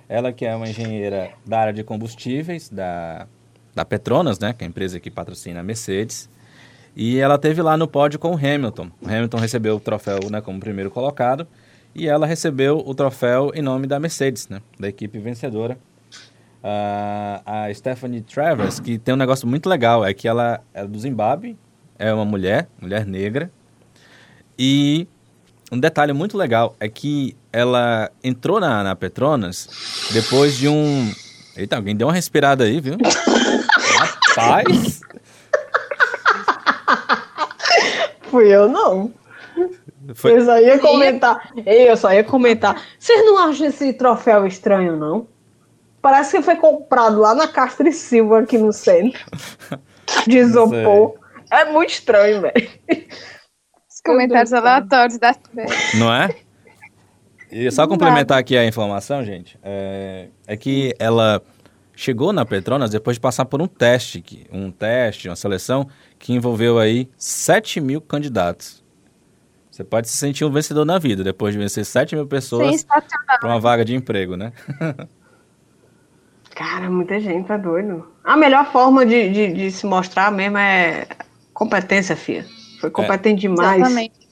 Ela que é uma engenheira da área de combustíveis da, da Petronas, né, que é a empresa que patrocina a Mercedes. E ela teve lá no pódio com o Hamilton. O Hamilton recebeu o troféu né, como primeiro colocado e ela recebeu o troféu em nome da Mercedes, né, da equipe vencedora. Uh, a Stephanie Travers, que tem um negócio muito legal, é que ela é do Zimbábue, é uma mulher, mulher negra, e um detalhe muito legal é que ela entrou na, na Petronas depois de um... Eita, alguém deu uma respirada aí, viu? Rapaz, Fui eu, não. foi, Eu só ia comentar. Ei, Eu só ia comentar. Vocês não acham esse troféu estranho, não? Parece que foi comprado lá na Castro e Silva, aqui no centro. De isopor. É muito estranho, velho. Os comentários aleatórios da não é? E só complementar aqui a informação, gente, é, é que ela chegou na Petronas depois de passar por um teste, que- um teste, uma seleção que envolveu aí 7 mil candidatos. Você pode se sentir um vencedor na vida depois de vencer 7 mil pessoas para uma vaga de emprego, né? Cara, muita gente, tá doido. A melhor forma de, de, de se mostrar mesmo é competência, filha. Foi competente demais. Exatamente.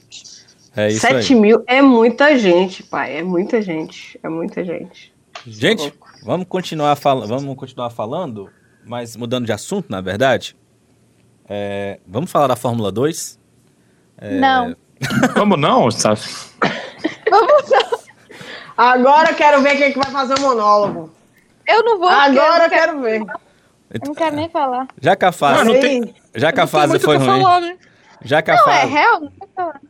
É isso 7 aí. mil é muita gente, pai. É muita gente. É muita gente. Gente, vamos continuar, fal vamos continuar falando, mas mudando de assunto, na verdade. É, vamos falar da Fórmula 2? É, Não. Como não, sabe? Agora eu quero ver quem é que vai fazer o monólogo. Eu não vou. Agora eu eu quero ver. Eu não quero nem falar. Já que a fase, Não, não tem- já que a fase foi ruim, falar, né? já que a Não, é fase, real? Não quero falar.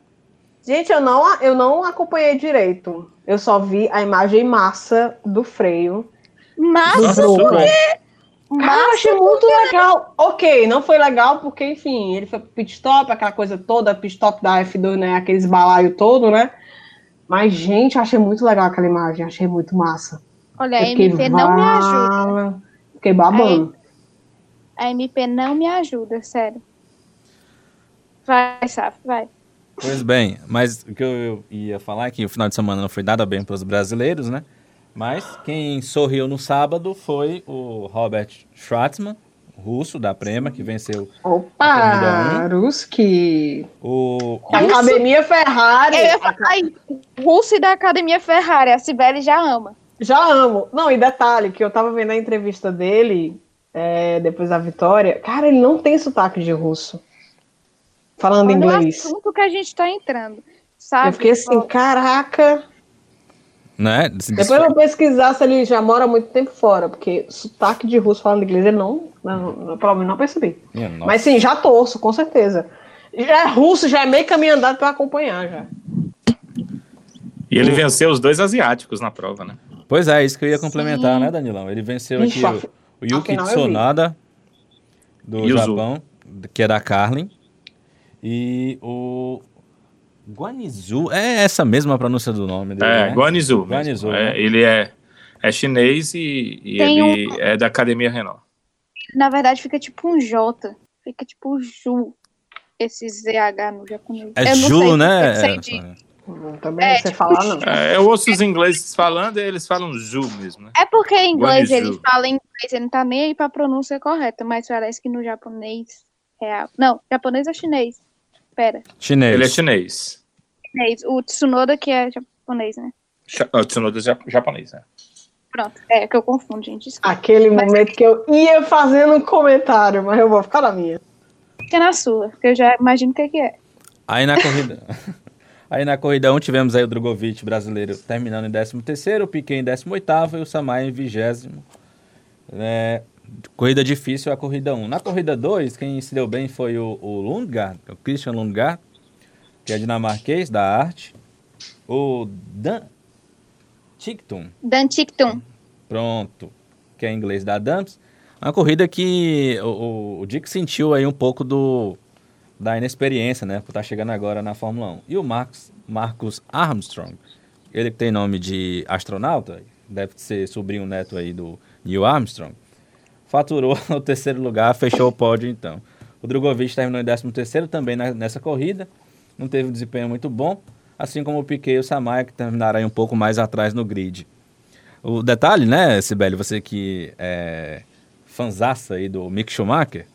Gente, eu não, eu não acompanhei direito. Eu só vi a imagem massa do freio. Mas, do super. Cara, eu achei muito legal. Ok, não foi legal porque, enfim, ele foi pro pit stop, aquela coisa toda, pit stop da F2, né? Aqueles balaio todo, né? Mas, gente, achei muito legal aquela imagem, achei muito massa. olha, a Eu fiquei MP não me ajuda. Fiquei babando. A MP não me ajuda, sério. Vai, Saf, vai. Pois bem, mas o que eu ia falar é que o final de semana não foi nada bem para os brasileiros, né? Mas quem sorriu no sábado foi o Robert Schwartzman, russo da Prema, que venceu Opa, Ruski. o. Academia Ferrari. Eu ia falar. Russo e da Academia Ferrari, a Sibeli já ama. Já amo. Não, e detalhe, que eu tava vendo a entrevista dele, é, depois da vitória. Cara, ele não tem sotaque de russo. Falando Olha o inglês. assunto que a gente tá entrando. Sabe? Eu fiquei assim, caraca. Né? Depois eu vou pesquisar se ele já mora muito tempo fora, porque sotaque de russo falando inglês ele não, não, não pelo menos não percebi. Minha nossa. Mas sim, já torço, com certeza. Já é russo, já é meio caminho andado pra acompanhar já. E ele venceu os dois asiáticos na prova, né? Pois é, isso que eu ia complementar, Sim. né, Danilão? Ele venceu Ixi, aqui o, Yuki. Tsunoda, do Yuzu. Japão, que é da Carlin. E o Guanizu, é essa mesma pronúncia do nome dele, É, né? Guanizu. Guanizu, É, né? ele é, é chinês e, e ele é da Academia Renault. Na verdade, fica tipo um J. Fica tipo Ju. Esse ZH no japonês. É Eu não Ju, sei, né? eu Também É, não sei tipo, falar, não. É, eu ouço os ingleses falando e eles falam Ju mesmo, né? É porque em inglês Guanizu. ele fala em inglês, ele não tá nem aí pra pronúncia correta, mas parece que no japonês real. Não, japonês ou chinês? Pera, Chinês. Ele é chinês. chinês. O Tsunoda que é japonês, né? O Tsunoda é ja- japonês, né? Pronto, é que eu confundo, gente. Desculpa. Aquele momento que eu ia fazendo um comentário, mas eu vou ficar na minha. Fica na sua, que eu já imagino o que é. Aí na corrida. aí na corrida 1 tivemos aí o Drogovic brasileiro terminando em 13º, o Piquet em 18º e o Samar em 20 é, Corrida difícil a corrida 1. Na corrida 2, quem se deu bem foi o, o Lundgaard, o Christian Lundgaard, que é dinamarquês da arte. O Dan Tickton, Dan Tictum. pronto, que é em inglês da Dumps. Uma corrida que o, o, o Dick sentiu aí um pouco do da inexperiência, né? Por estar chegando agora na Fórmula 1. E o Marcos, Marcus Armstrong, ele que tem nome de astronauta, deve ser sobrinho neto aí do Neil Armstrong, faturou o terceiro lugar, fechou o pódio então. O Drogovic terminou em 13 terceiro também na- nessa corrida, não teve um desempenho muito bom, assim como o Piquet e o Samaia, que terminaram aí um pouco mais atrás no grid. O detalhe, né, Sibeli, você que é fanzaça aí do Mick Schumacher,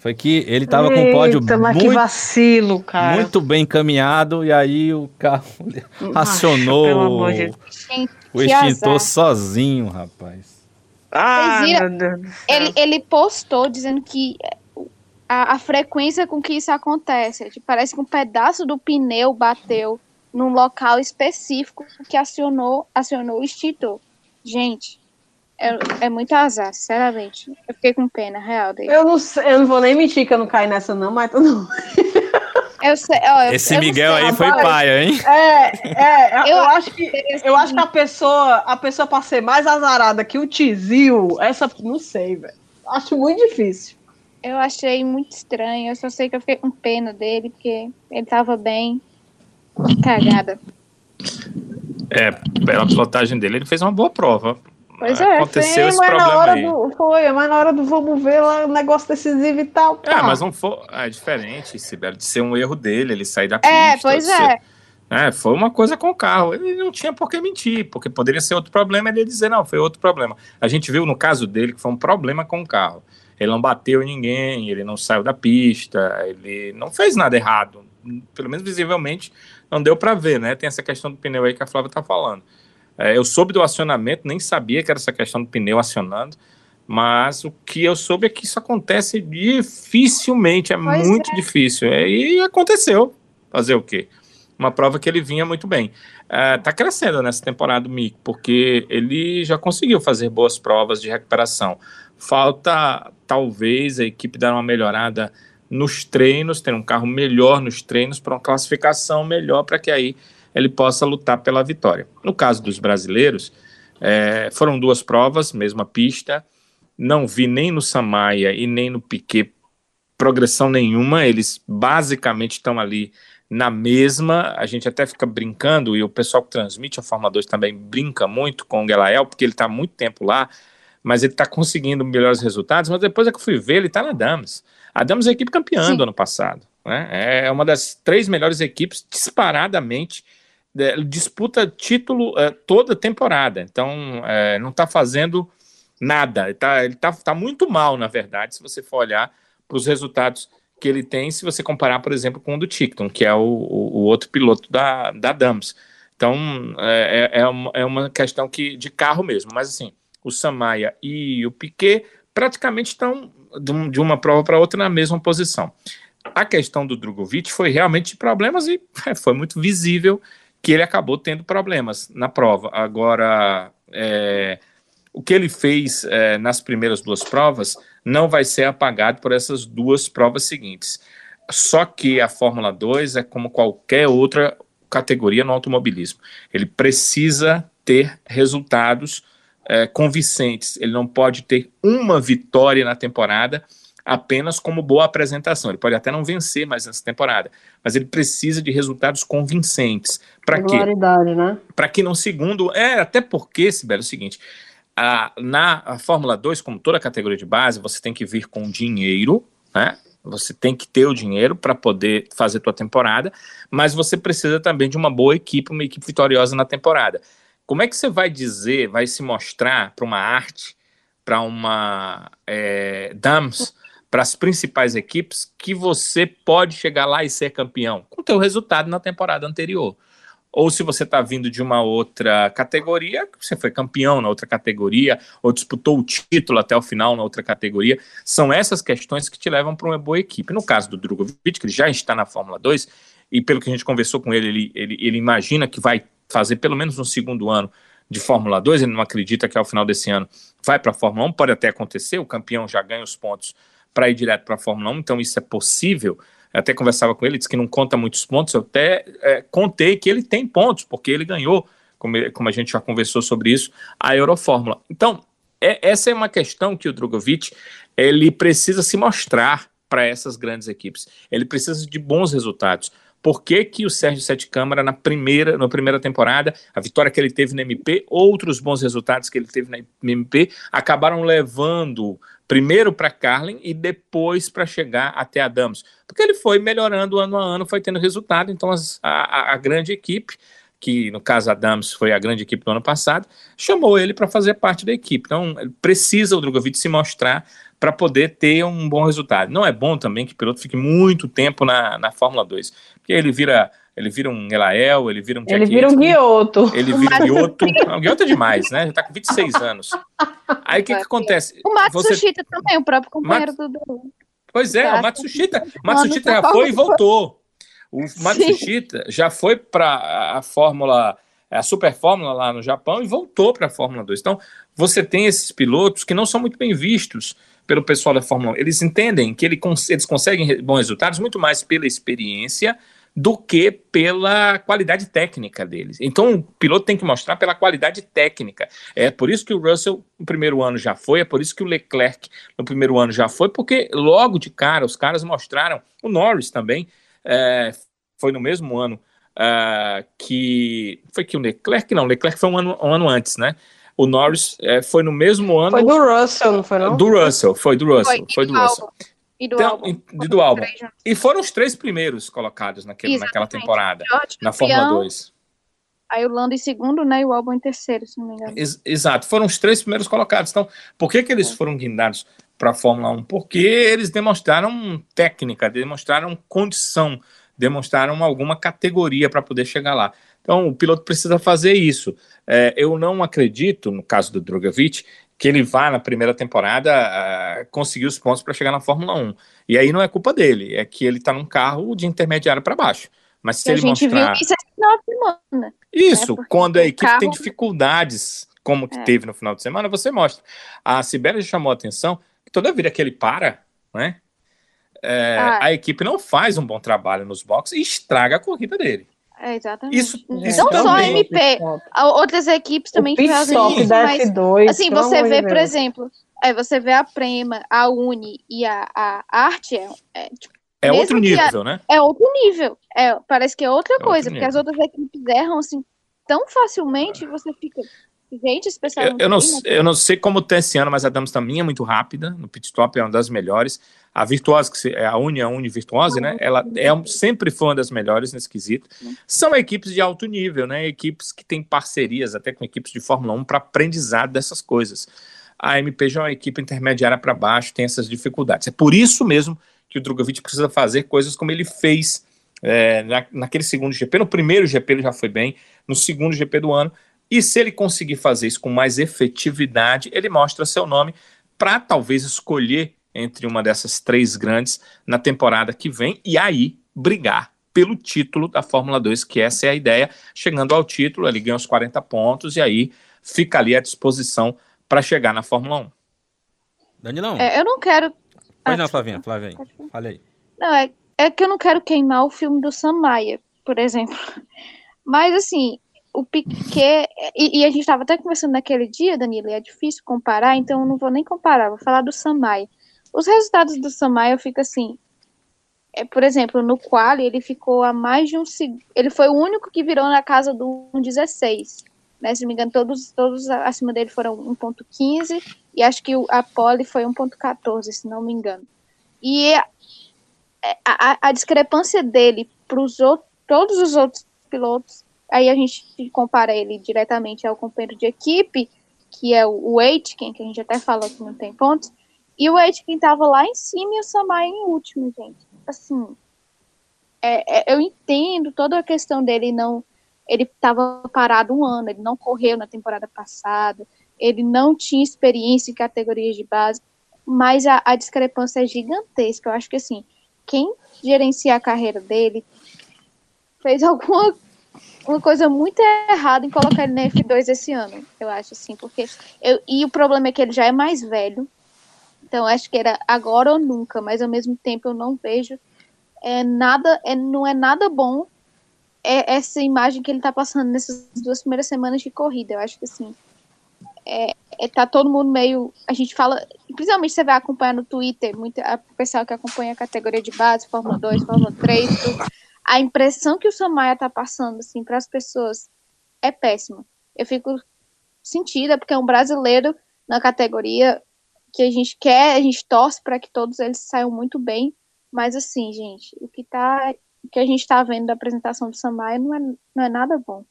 foi que ele tava com um pódio Eita, muito, vacilo, cara. muito bem encaminhado e aí o carro acionou amor de Gente, o extintor azar. sozinho, rapaz. Ah, Vocês viram? meu Deus do céu. Ele, ele postou dizendo que a, a frequência com que isso acontece, parece que um pedaço do pneu bateu num local específico que acionou, acionou o extintor. Gente, É, é muito azar, sinceramente. Eu fiquei com pena real dele. Eu não, sei, eu não vou nem mentir que eu não caí nessa, não, mas tudo Eu sei, ó, eu- Esse eu não Miguel sei, aí foi rapaz. paia, hein? É, é, eu, Eu eu acho que eu acho que a pessoa, a pessoa pra ser mais azarada que o Tizil, essa não sei, velho. Acho muito difícil. Eu achei muito estranho. Eu só sei que eu fiquei com pena dele, porque ele tava bem. Cagada. É, pela pilotagem dele, ele fez uma boa prova. Pois é, Aconteceu Sim, esse mas na problema hora aí. do foi, mas na hora do vamos ver lá o negócio decisivo e tal. É, pá. mas não foi. É diferente, Sibeli, de ser um erro dele, ele sair da pista. É, pois de ser- é. É, foi uma coisa com o carro. Ele não tinha por que mentir, porque poderia ser outro problema, ele ia dizer, não, foi outro problema. A gente viu no caso dele que foi um problema com o carro. Ele não bateu em ninguém, ele não saiu da pista, ele não fez nada errado. Pelo menos visivelmente não deu para ver, né? Tem essa questão do pneu aí que a Flávia tá falando. É, eu soube do acionamento, nem sabia que era essa questão do pneu acionando, mas o que eu soube é que isso acontece dificilmente, é Pois muito difícil. É, e aconteceu. Fazer o quê? Uma prova que ele vinha muito bem. É, tá crescendo nessa temporada o Mick, porque ele já conseguiu fazer boas provas de recuperação. Falta, talvez, a equipe dar uma melhorada nos treinos, ter um carro melhor nos treinos para uma classificação melhor para que aí ele possa lutar pela vitória. No caso dos brasileiros, é, foram duas provas, mesma pista. Não vi nem no Samaia e nem no Piquet progressão nenhuma. Eles basicamente estão ali na mesma. A gente até fica brincando, e o pessoal que transmite a Fórmula 2 também brinca muito com o Gelael, porque ele está muito tempo lá, mas ele está conseguindo melhores resultados. Mas depois é que eu fui ver, ele está na Damas. A Damas é a equipe campeã Sim. do ano passado. Né? É uma das três melhores equipes disparadamente disputa título é, toda temporada. Então, é, não está fazendo nada. Ele está tá, tá muito mal, na verdade, se você for olhar para os resultados que ele tem, se você comparar, por exemplo, com o do Ticton, que é o, o, o outro piloto da, da Dams. Então, é, é, uma, é uma questão que, de carro mesmo. Mas, assim, o Samaia e o Piquet praticamente estão de, um- de uma prova para outra na mesma posição. A questão do Drogovic foi realmente de problemas e foi muito visível que ele acabou tendo problemas na prova. Agora, é, o que ele fez é, nas primeiras duas provas não vai ser apagado por essas duas provas seguintes. Só que a Fórmula 2 é como qualquer outra categoria no automobilismo. Ele precisa ter resultados é, convincentes. Ele não pode ter uma vitória na temporada apenas como boa apresentação. Ele pode até não vencer mais nessa temporada, mas ele precisa de resultados convincentes. Para quê? Né? para que no segundo. É, até porque, Sibeli, é o seguinte: a, na a Fórmula 2, como toda categoria de base, você tem que vir com dinheiro, né? Você tem que ter o dinheiro para poder fazer tua temporada, mas você precisa também de uma boa equipe, uma equipe vitoriosa na temporada. Como é que você vai dizer, vai se mostrar para uma arte, para uma é, Dams, para as principais equipes, que você pode chegar lá e ser campeão com o teu resultado na temporada anterior? ou se você está vindo de uma outra categoria, você foi campeão na outra categoria, ou disputou o título até o final na outra categoria. São essas questões que te levam para uma boa equipe. No caso do Drogovic, que ele já está na Fórmula 2, e pelo que a gente conversou com ele, ele, ele, ele imagina que vai fazer pelo menos um segundo ano de Fórmula 2, ele não acredita que ao final desse ano vai para a Fórmula 1, pode até acontecer, o campeão já ganha os pontos para ir direto para a Fórmula 1, então isso é possível, eu até conversava com ele, disse que não conta muitos pontos. Eu até é, contei que ele tem pontos, porque ele ganhou, como, como, a gente já conversou sobre isso, a Eurofórmula. Então, é, essa é uma questão que o Drogovic ele precisa se mostrar para essas grandes equipes. Ele precisa de bons resultados. Por que, que o Sérgio Sete Câmara, na primeira, na primeira temporada, a vitória que ele teve na MP, outros bons resultados que ele teve na MP, acabaram levando primeiro para Carlin e depois para chegar até a Damos. Porque ele foi melhorando ano a ano, foi tendo resultado. Então, as, a, a, grande equipe, que no caso a Dams foi a grande equipe do ano passado, chamou ele para fazer parte da equipe. Então, precisa o Drogovic se mostrar para poder ter um bom resultado. Não é bom também que o piloto fique muito tempo na, na Fórmula 2, porque ele vira. Ele vira um Elael, ele vira um Ele vira um Guioto. Ele vira um Guioto. Não, Guioto é demais, né? Já tá com 26 anos. Aí o que, que acontece? O Matsushita Você... também, o próprio companheiro Mat... do. Pois é, o Matsushita. Matsushita já foi e voltou. O Matsushita Sim. já foi para a Fórmula a Super Fórmula lá no Japão e voltou para a Fórmula 2. Então, você tem esses pilotos que não são muito bem vistos pelo pessoal da Fórmula 1. Eles entendem que ele, eles conseguem bons resultados muito mais pela experiência do que pela qualidade técnica deles. Então, o piloto tem que mostrar pela qualidade técnica. É por isso que o Russell no primeiro ano já foi, é por isso que o Leclerc no primeiro ano já foi, porque logo de cara os caras mostraram, o Norris também é, foi no mesmo ano uh, que. Foi que o Leclerc? Não, o Leclerc foi um ano, um ano antes, né? O Norris é, foi no mesmo ano. Foi do Russell, não foi não? Do Russell, foi do Russell. Foi, foi do Russell. E do então, álbum. E do álbum. E foram os três primeiros colocados naquele, naquela temporada, na Fórmula 2. Aí o Lando em segundo, né? E o álbum em terceiro, se não me engano. Ex exato, foram os três primeiros colocados. Então, por que, que eles é. foram guindados para a Fórmula 1? Porque eles demonstraram técnica, demonstraram condição, demonstraram alguma categoria para poder chegar lá. Então, o piloto precisa fazer isso. É, eu não acredito, no caso do Drogovic, que ele vá na primeira temporada uh, conseguir os pontos para chegar na Fórmula 1. E aí não é culpa dele, é que ele está num carro de intermediário para baixo. Mas se e ele a gente mostrar... viu isso esse final de semana. Isso, né? quando a equipe carro... tem dificuldades, como que é. teve no final de semana, você mostra. A Sibeli chamou a atenção que toda vida que ele para, né? É, ah. A equipe não faz um bom trabalho nos boxes e estraga a corrida dele. É, exatamente. Isso, isso não também. só a MP, outras equipes também fazem isso, mas F2, assim, você vê, por exemplo, é, você vê a Prema, a Uni e a, a Arte, é, é, tipo, é outro nível, a, né? É outro nível. É, parece que é outra é coisa, porque as outras equipes erram assim tão facilmente, você fica. Gente, esse pessoal. Eu, eu, não, eu não sei como tá esse ano, mas a Dams também é muito rápida. No pit stop é uma das melhores. A Virtuosa, que é a Uni, a Uni Virtuosa, né? Ela é, sempre foi uma das melhores nesse quesito. São equipes de alto nível, né? Equipes que têm parcerias até com equipes de Fórmula 1 para aprendizado dessas coisas. A MP já é uma equipe intermediária para baixo, tem essas dificuldades. É por isso mesmo que o Drogovic precisa fazer coisas como ele fez é, na, naquele segundo GP. No primeiro GP ele já foi bem, no segundo GP do ano. E se ele conseguir fazer isso com mais efetividade, ele mostra seu nome para talvez escolher entre uma dessas três grandes na temporada que vem e aí brigar pelo título da Fórmula 2, que essa é a ideia. Chegando ao título, ele ganha os 40 pontos e aí fica ali à disposição para chegar na Fórmula 1. Danilão. É, eu não quero. Pois ah, não, Flavinha, Flavinha. Fala aí. Não, é, é que eu não quero queimar o filme do Sam Maia, por exemplo. Mas, assim, o Piquet. E, e a gente estava até conversando naquele dia, Danilo, e é difícil comparar, então eu não vou nem comparar, vou falar do Sam Maia. Os resultados do Samaia fica assim. É, por exemplo, no quali ele ficou a mais de um segundo. Ele foi o único que virou na casa do 1,16. Né? Se não me engano, todos, todos acima dele foram 1,15 e acho que a pole foi 1,14, se não me engano. E é, é, a, a, a discrepância dele para todos os outros pilotos, aí a gente compara ele diretamente ao companheiro de equipe, que é o, Aitken, que a gente até falou que não tem pontos, e o Aitken tava lá em cima e o Samai em último, gente. Assim, é, é, eu entendo toda a questão dele não. Ele estava parado um ano, ele não correu na temporada passada, ele não tinha experiência em categorias de base, mas a, a discrepância é gigantesca. Eu acho que assim, quem gerencia a carreira dele fez alguma uma coisa muito errada em colocar ele na F2 esse ano, eu acho assim, porque eu, e o problema é que ele já é mais velho, então, acho que era agora ou nunca, mas ao mesmo tempo eu não vejo é, nada, é, não é nada bom é, essa imagem que ele está passando nessas duas primeiras semanas de corrida. Eu acho que assim, é, é, tá todo mundo meio. A gente fala, principalmente você vai acompanhar no Twitter, muito, a, pessoal que acompanha a categoria de base, Fórmula 2, Fórmula 3, tudo, a impressão que o Samaya tá passando assim, para as pessoas é péssima. Eu fico sentida, porque é um brasileiro na categoria que a gente quer, a gente torce para que todos eles saiam muito bem, mas assim, gente, o que tá, o que a gente está vendo da apresentação do Samaya não é, não é nada bom.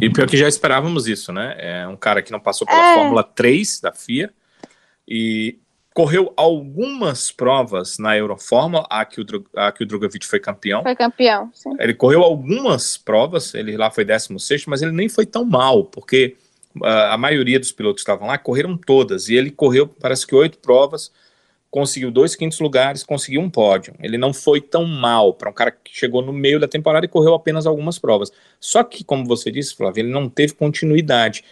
E pior que já esperávamos isso, né? É um cara que não passou pela é. Fórmula 3 da FIA e correu algumas provas na Eurofórmula, a que o, a que o Drogovic foi campeão. Foi campeão, sim. Ele correu algumas provas, ele lá foi 16, mas ele nem foi tão mal, porque a maioria dos pilotos que estavam lá correram todas, e ele correu, parece que oito provas, conseguiu dois quintos lugares, conseguiu um pódio. Ele não foi tão mal para um cara que chegou no meio da temporada e correu apenas algumas provas. Só que, como você disse, Flávio, ele não teve continuidade.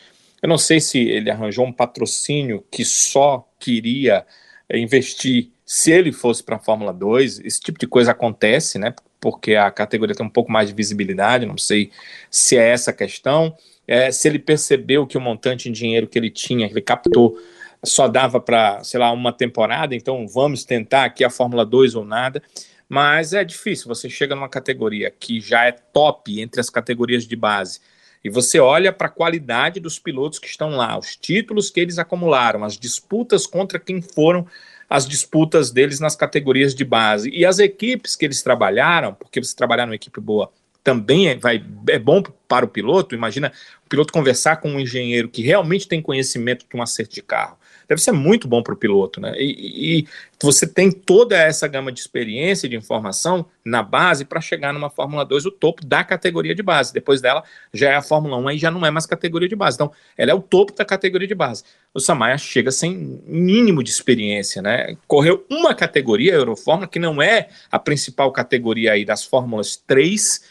Eu não sei se ele arranjou um patrocínio que só queria eh, investir se ele fosse para a Fórmula 2. Esse tipo de coisa acontece, né? Porque a categoria tem um pouco mais de visibilidade. Não sei se é essa a questão. É, se ele percebeu que o montante em dinheiro que ele tinha, que ele captou, só dava para, sei lá, uma temporada, então vamos tentar aqui a Fórmula 2 ou nada. Mas é difícil, você chega numa categoria que já é top entre as categorias de base, e você olha para a qualidade dos pilotos que estão lá, os títulos que eles acumularam, as disputas contra quem foram as disputas deles nas categorias de base e as equipes que eles trabalharam, porque você trabalhar numa equipe boa também é, vai, é bom para o piloto. Imagina o piloto conversar com um engenheiro que realmente tem conhecimento de um acerto de carro deve ser muito bom para o piloto, né? E, e, você tem toda essa gama de experiência, de informação na base para chegar numa Fórmula 2, o topo da categoria de base. Depois dela já é a Fórmula 1, aí já não é mais categoria de base. Então, ela é o topo da categoria de base. O Samaya chega sem mínimo de experiência, né? Correu uma categoria, a Eurofórmula, que não é a principal categoria aí das Fórmulas 3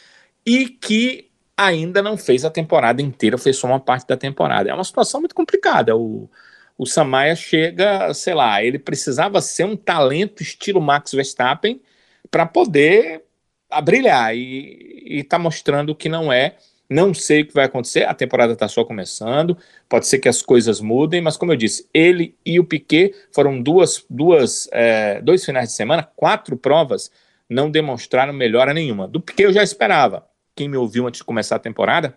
e que ainda não fez a temporada inteira, fez só uma parte da temporada. É uma situação muito complicada. O, o Samaya chega, sei lá, ele precisava ser um talento estilo Max Verstappen para poder brilhar e está mostrando que não é. Não sei o que vai acontecer, a temporada está só começando, pode ser que as coisas mudem, mas como eu disse, ele e o Piquet foram duas, duas, é, dois finais de semana, quatro provas, não demonstraram melhora nenhuma. Do Piquet eu já esperava. Quem me ouviu antes de começar a temporada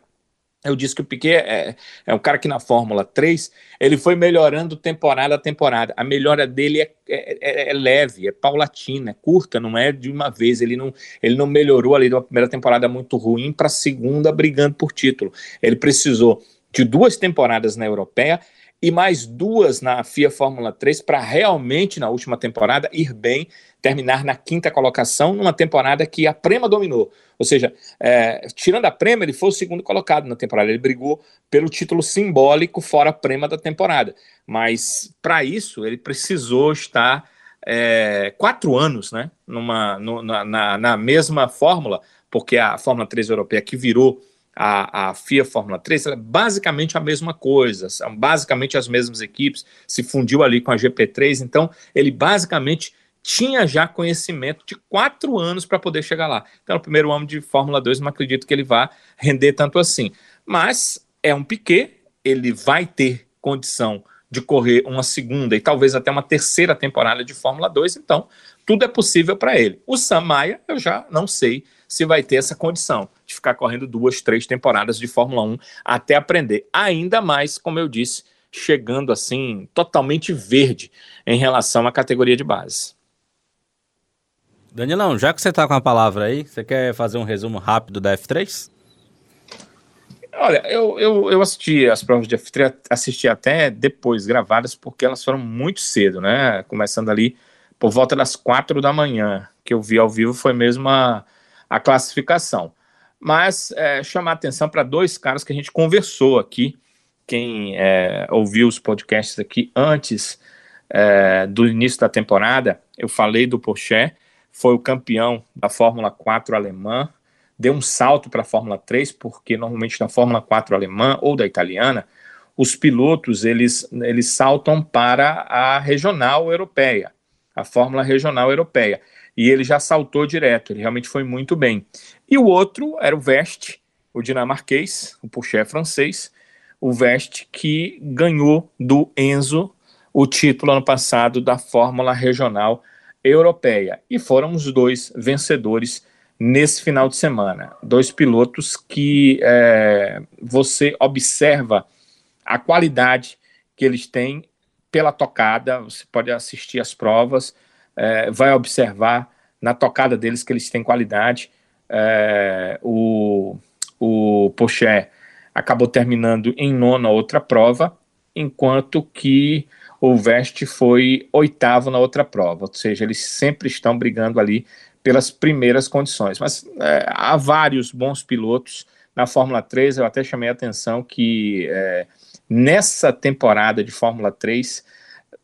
eu disse que o Piquet é, é um cara que na Fórmula 3 ele foi melhorando temporada a temporada. A melhora dele é, é, é, é, leve, é paulatina, é curta, não é de uma vez. Ele não, ele não melhorou ali da primeira temporada muito ruim para a segunda brigando por título. Ele precisou de duas temporadas na Europeia e mais duas na FIA Fórmula 3 para realmente, na última temporada, ir bem, terminar na quinta colocação, numa temporada que a Prema dominou. Ou seja, é, tirando a Prema, ele foi o segundo colocado na temporada. Ele brigou pelo título simbólico fora a Prema da temporada. Mas, para isso, ele precisou estar é, quatro anos né, numa, na, na mesma fórmula, porque a Fórmula 3 europeia que virou a, a FIA Fórmula 3 é basicamente a mesma coisa, são basicamente as mesmas equipes, se fundiu ali com a GP3, então ele basicamente tinha já conhecimento de quatro anos para poder chegar lá. Então, no primeiro ano de Fórmula 2, não acredito que ele vá render tanto assim. Mas é um Piquet, ele vai ter condição de correr uma segunda e talvez até uma terceira temporada de Fórmula 2, então tudo é possível para ele. O Sam Maia, eu já não sei se vai ter essa condição de ficar correndo duas, três temporadas de Fórmula 1 até aprender. Ainda mais, como eu disse, chegando assim totalmente verde em relação à categoria de base. Danilão, já que você está com a palavra aí, você quer fazer um resumo rápido da F3? Olha, eu, eu, eu assisti as provas de F3, assisti até depois gravadas, porque elas foram muito cedo, né? Começando ali por volta das quatro da manhã, que eu vi ao vivo foi mesmo a, a classificação. Mas é, chamar atenção para dois caras que a gente conversou aqui. Quem é, ouviu os podcasts aqui antes é, do início da temporada, eu falei do Porsche, foi o campeão da Fórmula 4 alemã, deu um salto para a Fórmula 3, porque normalmente na Fórmula 4 alemã ou da italiana, os pilotos eles, eles saltam para a regional europeia, a Fórmula Regional Europeia e ele já saltou direto, ele realmente foi muito bem. E o outro era o Veste, o dinamarquês, o Porsche francês, o Veste que ganhou do Enzo o título ano passado da Fórmula Regional Europeia. E foram os dois vencedores nesse final de semana. Dois pilotos que é, você observa a qualidade que eles têm pela tocada, você pode assistir as provas, é, vai observar na tocada deles que eles têm qualidade. É, o, o Poché acabou terminando em nona outra prova, enquanto que o Veste foi oitavo na outra prova, ou seja, eles sempre estão brigando ali pelas primeiras condições. Mas é, há vários bons pilotos na Fórmula 3, eu até chamei a atenção que é, nessa temporada de Fórmula 3,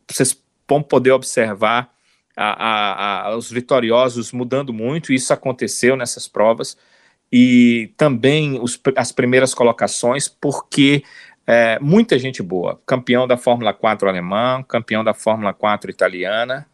vocês vão poder observar a, a, os vitoriosos mudando muito, isso aconteceu nessas provas, e também os, as primeiras colocações, porque é, muita gente boa, campeão da Fórmula 4 alemã, campeão da Fórmula 4 italiana,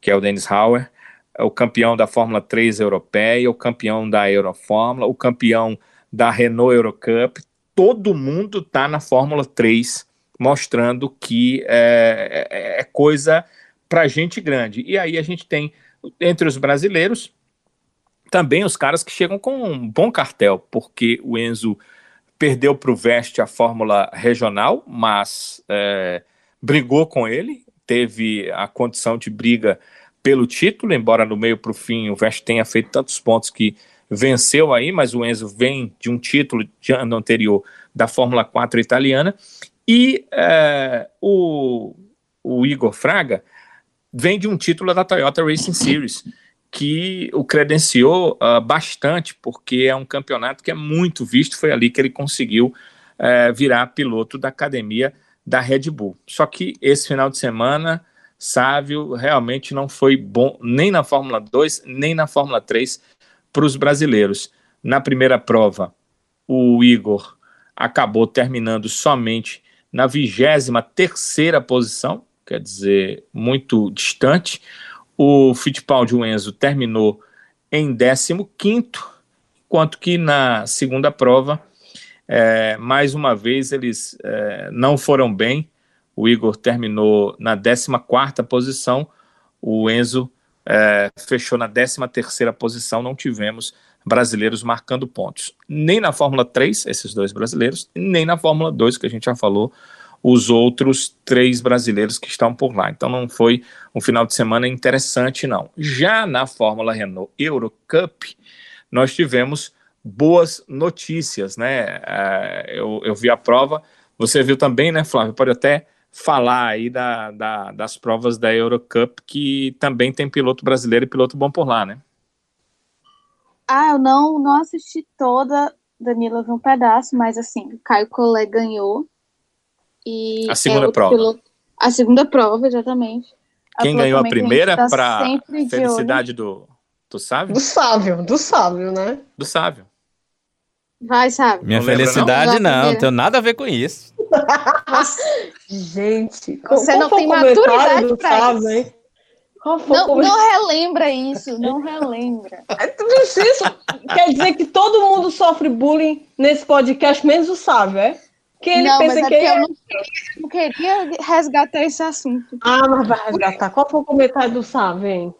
que é o Dennis Hauer, o campeão da Fórmula 3 europeia, o campeão da Eurofórmula, o campeão da Renault Eurocup, todo mundo está na Fórmula 3, mostrando que é, é, é coisa para gente grande. E aí a gente tem, entre os brasileiros, também os caras que chegam com um bom cartel, porque o Enzo perdeu para o Veste a Fórmula Regional, mas é, brigou com ele, teve a condição de briga pelo título, embora no meio para o fim o Veste tenha feito tantos pontos que venceu aí, mas o Enzo vem de um título de ano anterior da Fórmula 4 italiana, e é, o, o Igor Fraga vem de um título da Toyota Racing Series, que o credenciou uh, bastante, porque é um campeonato que é muito visto. Foi ali que ele conseguiu uh, virar piloto da academia da Red Bull. Só que esse final de semana, Sávio realmente não foi bom nem na Fórmula 2, nem na Fórmula 3 para os brasileiros. Na primeira prova, o Igor acabou terminando somente na vigésima terceira posição, quer dizer, muito distante. O Fittipaldi, o Enzo, terminou em 15 enquanto que na segunda prova, é, mais uma vez, eles é, não foram bem. O Igor terminou na 14 posição, o Enzo é, fechou na 13 posição, não tivemos brasileiros marcando pontos. Nem na Fórmula 3, esses dois brasileiros, nem na Fórmula 2, que a gente já falou, os outros três brasileiros que estão por lá. Então não foi um final de semana interessante, não. Já na Fórmula Renault Eurocup, nós tivemos boas notícias, né? Uh, eu, eu vi a prova, você viu também, né, Flávio? Pode até falar aí da, da, das provas da Eurocup, que também tem piloto brasileiro e piloto bom por lá, né? Ah, eu não, não assisti toda, Danilo viu um pedaço, mas assim, o Caio Collet ganhou, e a segunda é prova. Piloto, a segunda prova, exatamente. Quem ganhou a primeira tá para felicidade do, do Sávio? Do Sávio, do Sávio, né? Do Sávio. Vai, Sávio. Minha não felicidade não, não, não tem nada a ver com isso. Gente, você não tem maturidade para isso. Hein? Não, não relembra isso, não relembra. É tudo isso quer dizer que todo mundo sofre bullying nesse podcast, menos o Sávio, é? Que ele não, pensa é que eu não queria, não queria, resgatar esse assunto. Ah, mas vai resgatar. Qual foi o comentário do Sá, vem?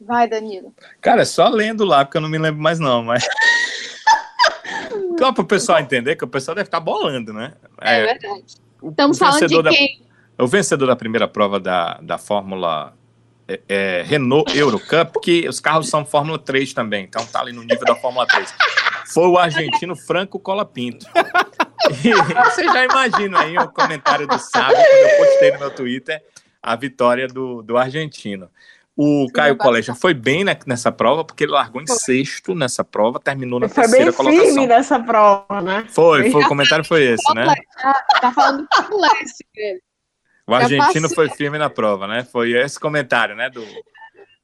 Vai, Danilo. Cara, é só lendo lá, porque eu não me lembro mais não, mas... Só para o pessoal entender que o pessoal deve estar tá bolando, né? É, é verdade. Estamos falando de quem? Da, o vencedor da primeira prova da, da Fórmula é, é, Renault Eurocup, que os carros são Fórmula 3 também, então tá ali no nível da Fórmula 3. Foi o argentino Franco Colapinto. Você já imagina aí o comentário do sábado, quando eu postei no meu Twitter a vitória do, do argentino. O Caio Colégio foi bem nessa prova, porque ele largou em sexto nessa prova, terminou na foi terceira colocação. Foi bem firme nessa prova, né? Foi, foi o comentário foi esse, né? Tá falando do leste, O argentino foi firme na prova, né? Foi esse comentário, né, do,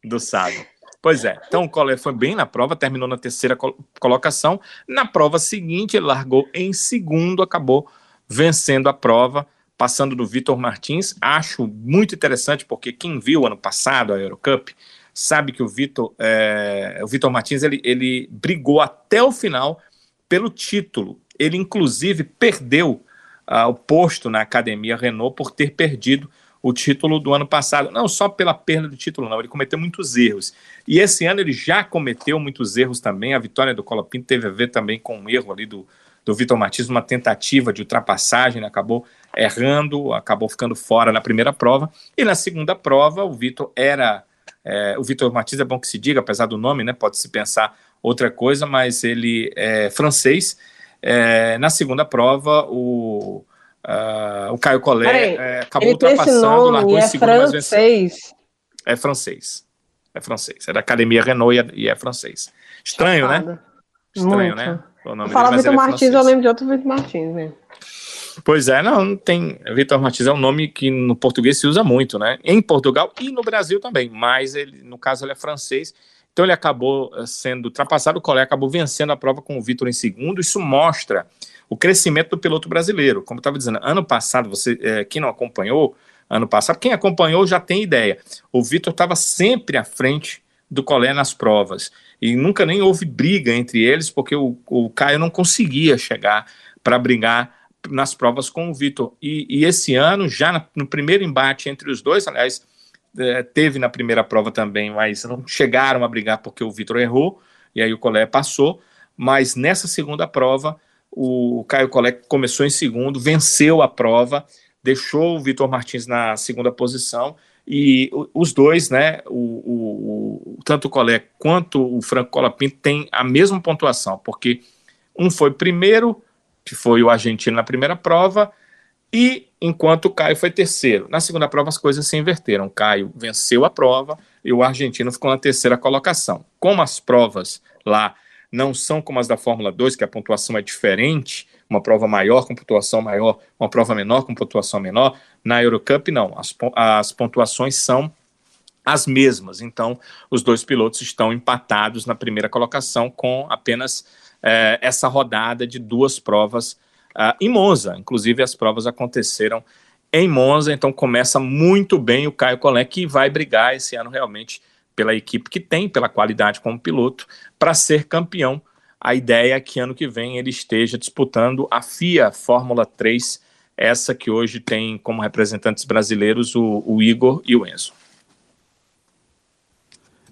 do sábado. Pois é, então o Collet foi bem na prova, terminou na terceira colocação. Na prova seguinte, ele largou em segundo, acabou vencendo a prova, passando do Vitor Martins. Acho muito interessante, porque quem viu ano passado a Eurocup sabe que o Vitor, é, o Vitor Martins ele, ele brigou até o final pelo título. Ele, inclusive, perdeu uh, o posto na academia Renault por ter perdido o título do ano passado. Não só pela perda do título, não. Ele cometeu muitos erros. E esse ano ele já cometeu muitos erros também. A vitória do Colapinto teve a ver também com um erro ali do, do Vitor Martins, uma tentativa de ultrapassagem, né? acabou errando, acabou ficando fora na primeira prova. E na segunda prova, o Vitor era. É, o Vitor Martins é bom que se diga, apesar do nome, né? Pode se pensar outra coisa, mas ele é francês. É, na segunda prova, o Uh, o Caio Collet é, acabou ultrapassando, largou em é segundo, mas venceu. É francês. É francês. É da Academia Renault e é, e é francês. Estranho, né? Estranho, Muito. né? O nome Fala Vitor é Martins, eu lembro de outro Vitor Martins mesmo. Pois é, não, tem. Vitor Martins é um nome que no português se usa muito, né? Em Portugal e no Brasil também, mas ele, no caso, ele é francês. Então ele acabou eh, sendo ultrapassado, o colega acabou vencendo a prova com o Vitor em segundo. Isso mostra o crescimento do piloto brasileiro. Como eu estava dizendo, ano passado, você, é, quem não acompanhou, ano passado, quem acompanhou já tem ideia. O Vitor estava sempre à frente do Colé nas provas. E nunca nem houve briga entre eles, porque o, o Caio não conseguia chegar para brigar nas provas com o Vitor. E, e, esse ano, já no primeiro embate entre os dois, aliás, é, teve na primeira prova também, mas não chegaram a brigar porque o Vitor errou, e aí o Colé passou. Mas nessa segunda prova, o Caio Colé começou em segundo, venceu a prova, deixou o Vitor Martins na segunda posição e os dois, né, o, o, tanto o Colé quanto o Franco Colapinto têm a mesma pontuação, porque um foi primeiro, que foi o argentino na primeira prova, e enquanto o Caio foi terceiro. Na segunda prova as coisas se inverteram. O Caio venceu a prova e o argentino ficou na terceira colocação. Como as provas lá não são como as da Fórmula 2, que a pontuação é diferente, uma prova maior com pontuação maior, uma prova menor com pontuação menor. Na Eurocup, não, as, as pontuações são as mesmas. Então, os dois pilotos estão empatados na primeira colocação com apenas é, essa rodada de duas provas uh, em Monza. Inclusive, as provas aconteceram em Monza, então começa muito bem o Caio Collet, que vai brigar esse ano realmente pela equipe que tem, pela qualidade como piloto, para ser campeão. A ideia é que ano que vem ele esteja disputando a FIA Fórmula 3, essa que hoje tem como representantes brasileiros o, o Igor e o Enzo.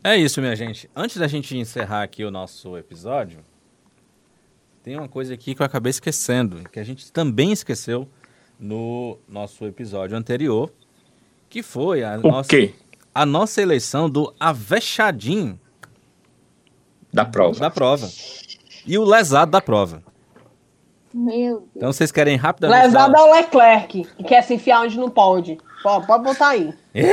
É isso, minha gente. Antes da gente encerrar aqui o nosso episódio, tem uma coisa aqui que eu acabei esquecendo, que a gente também esqueceu no nosso episódio anterior, que foi a o nossa quê? A nossa eleição do avexadinho da prova. Da prova. E o lesado da prova. Meu Deus. Então vocês querem rapidamente. Lesado é o Leclerc, que quer se enfiar onde não pode. Pode, pode botar aí.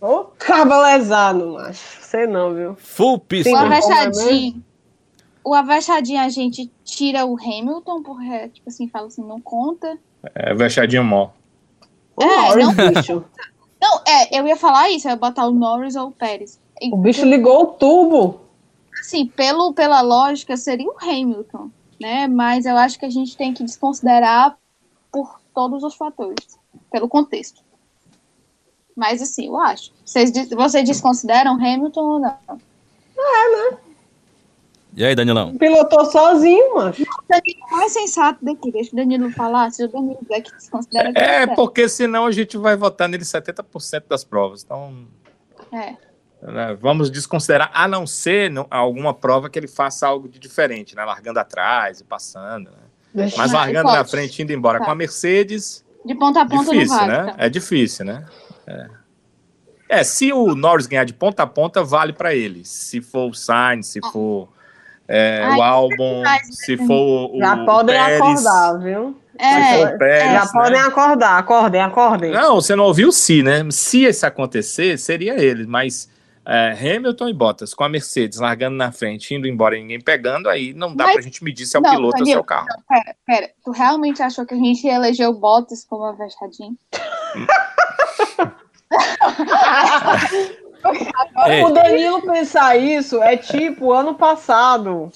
Ô, caba lesado, macho. Sei não, viu? Full pista. O Sim. avexadinho. O avexadinho a gente tira o Hamilton, porque, tipo assim, fala assim, não conta. É, vexadinho mó. O É, Norris, não- bicho. Não, é, eu ia falar isso, eu ia botar o Norris ou o Pérez. E, O bicho ligou o tubo. Assim, pelo, pela lógica, seria o Hamilton, né? Mas eu acho que a gente tem que desconsiderar por todos os fatores, pelo contexto. Mas assim, eu acho. Vocês, vocês desconsideram Hamilton ou não? E aí, Danilão? Pilotou sozinho. O Danilo é mais sensato daqui, deixa o Danilo falar. Se o Danilo der que desconsidera, É, porque senão a gente vai votar nele 70% das provas. Então, É. né, vamos desconsiderar, a não ser no- alguma prova que ele faça algo de diferente, né? Largando atrás e passando. né? Deixa- Mas Não, largando na frente, indo embora Tá. com a Mercedes, De ponta a ponta difícil, vale. né? tá? É difícil, né? É. É, se o Norris ganhar de ponta a ponta, vale para ele. Se for o Sainz, se for é, Ai, o mas- se for o Já podem Pérez, acordar, viu? É, Pérez, Já né? podem acordar, acordem, acordem. Não, você não ouviu se, né? Se isso acontecer, seria ele, mas é, Hamilton e Bottas com a Mercedes largando na frente, indo embora e ninguém pegando, aí não dá Mas- pra gente medir se é o não, piloto ou se é o carro. pera, pera. Tu realmente achou que a gente o Bottas como avexadinho? Ei, O Danilo pensar isso é tipo ano passado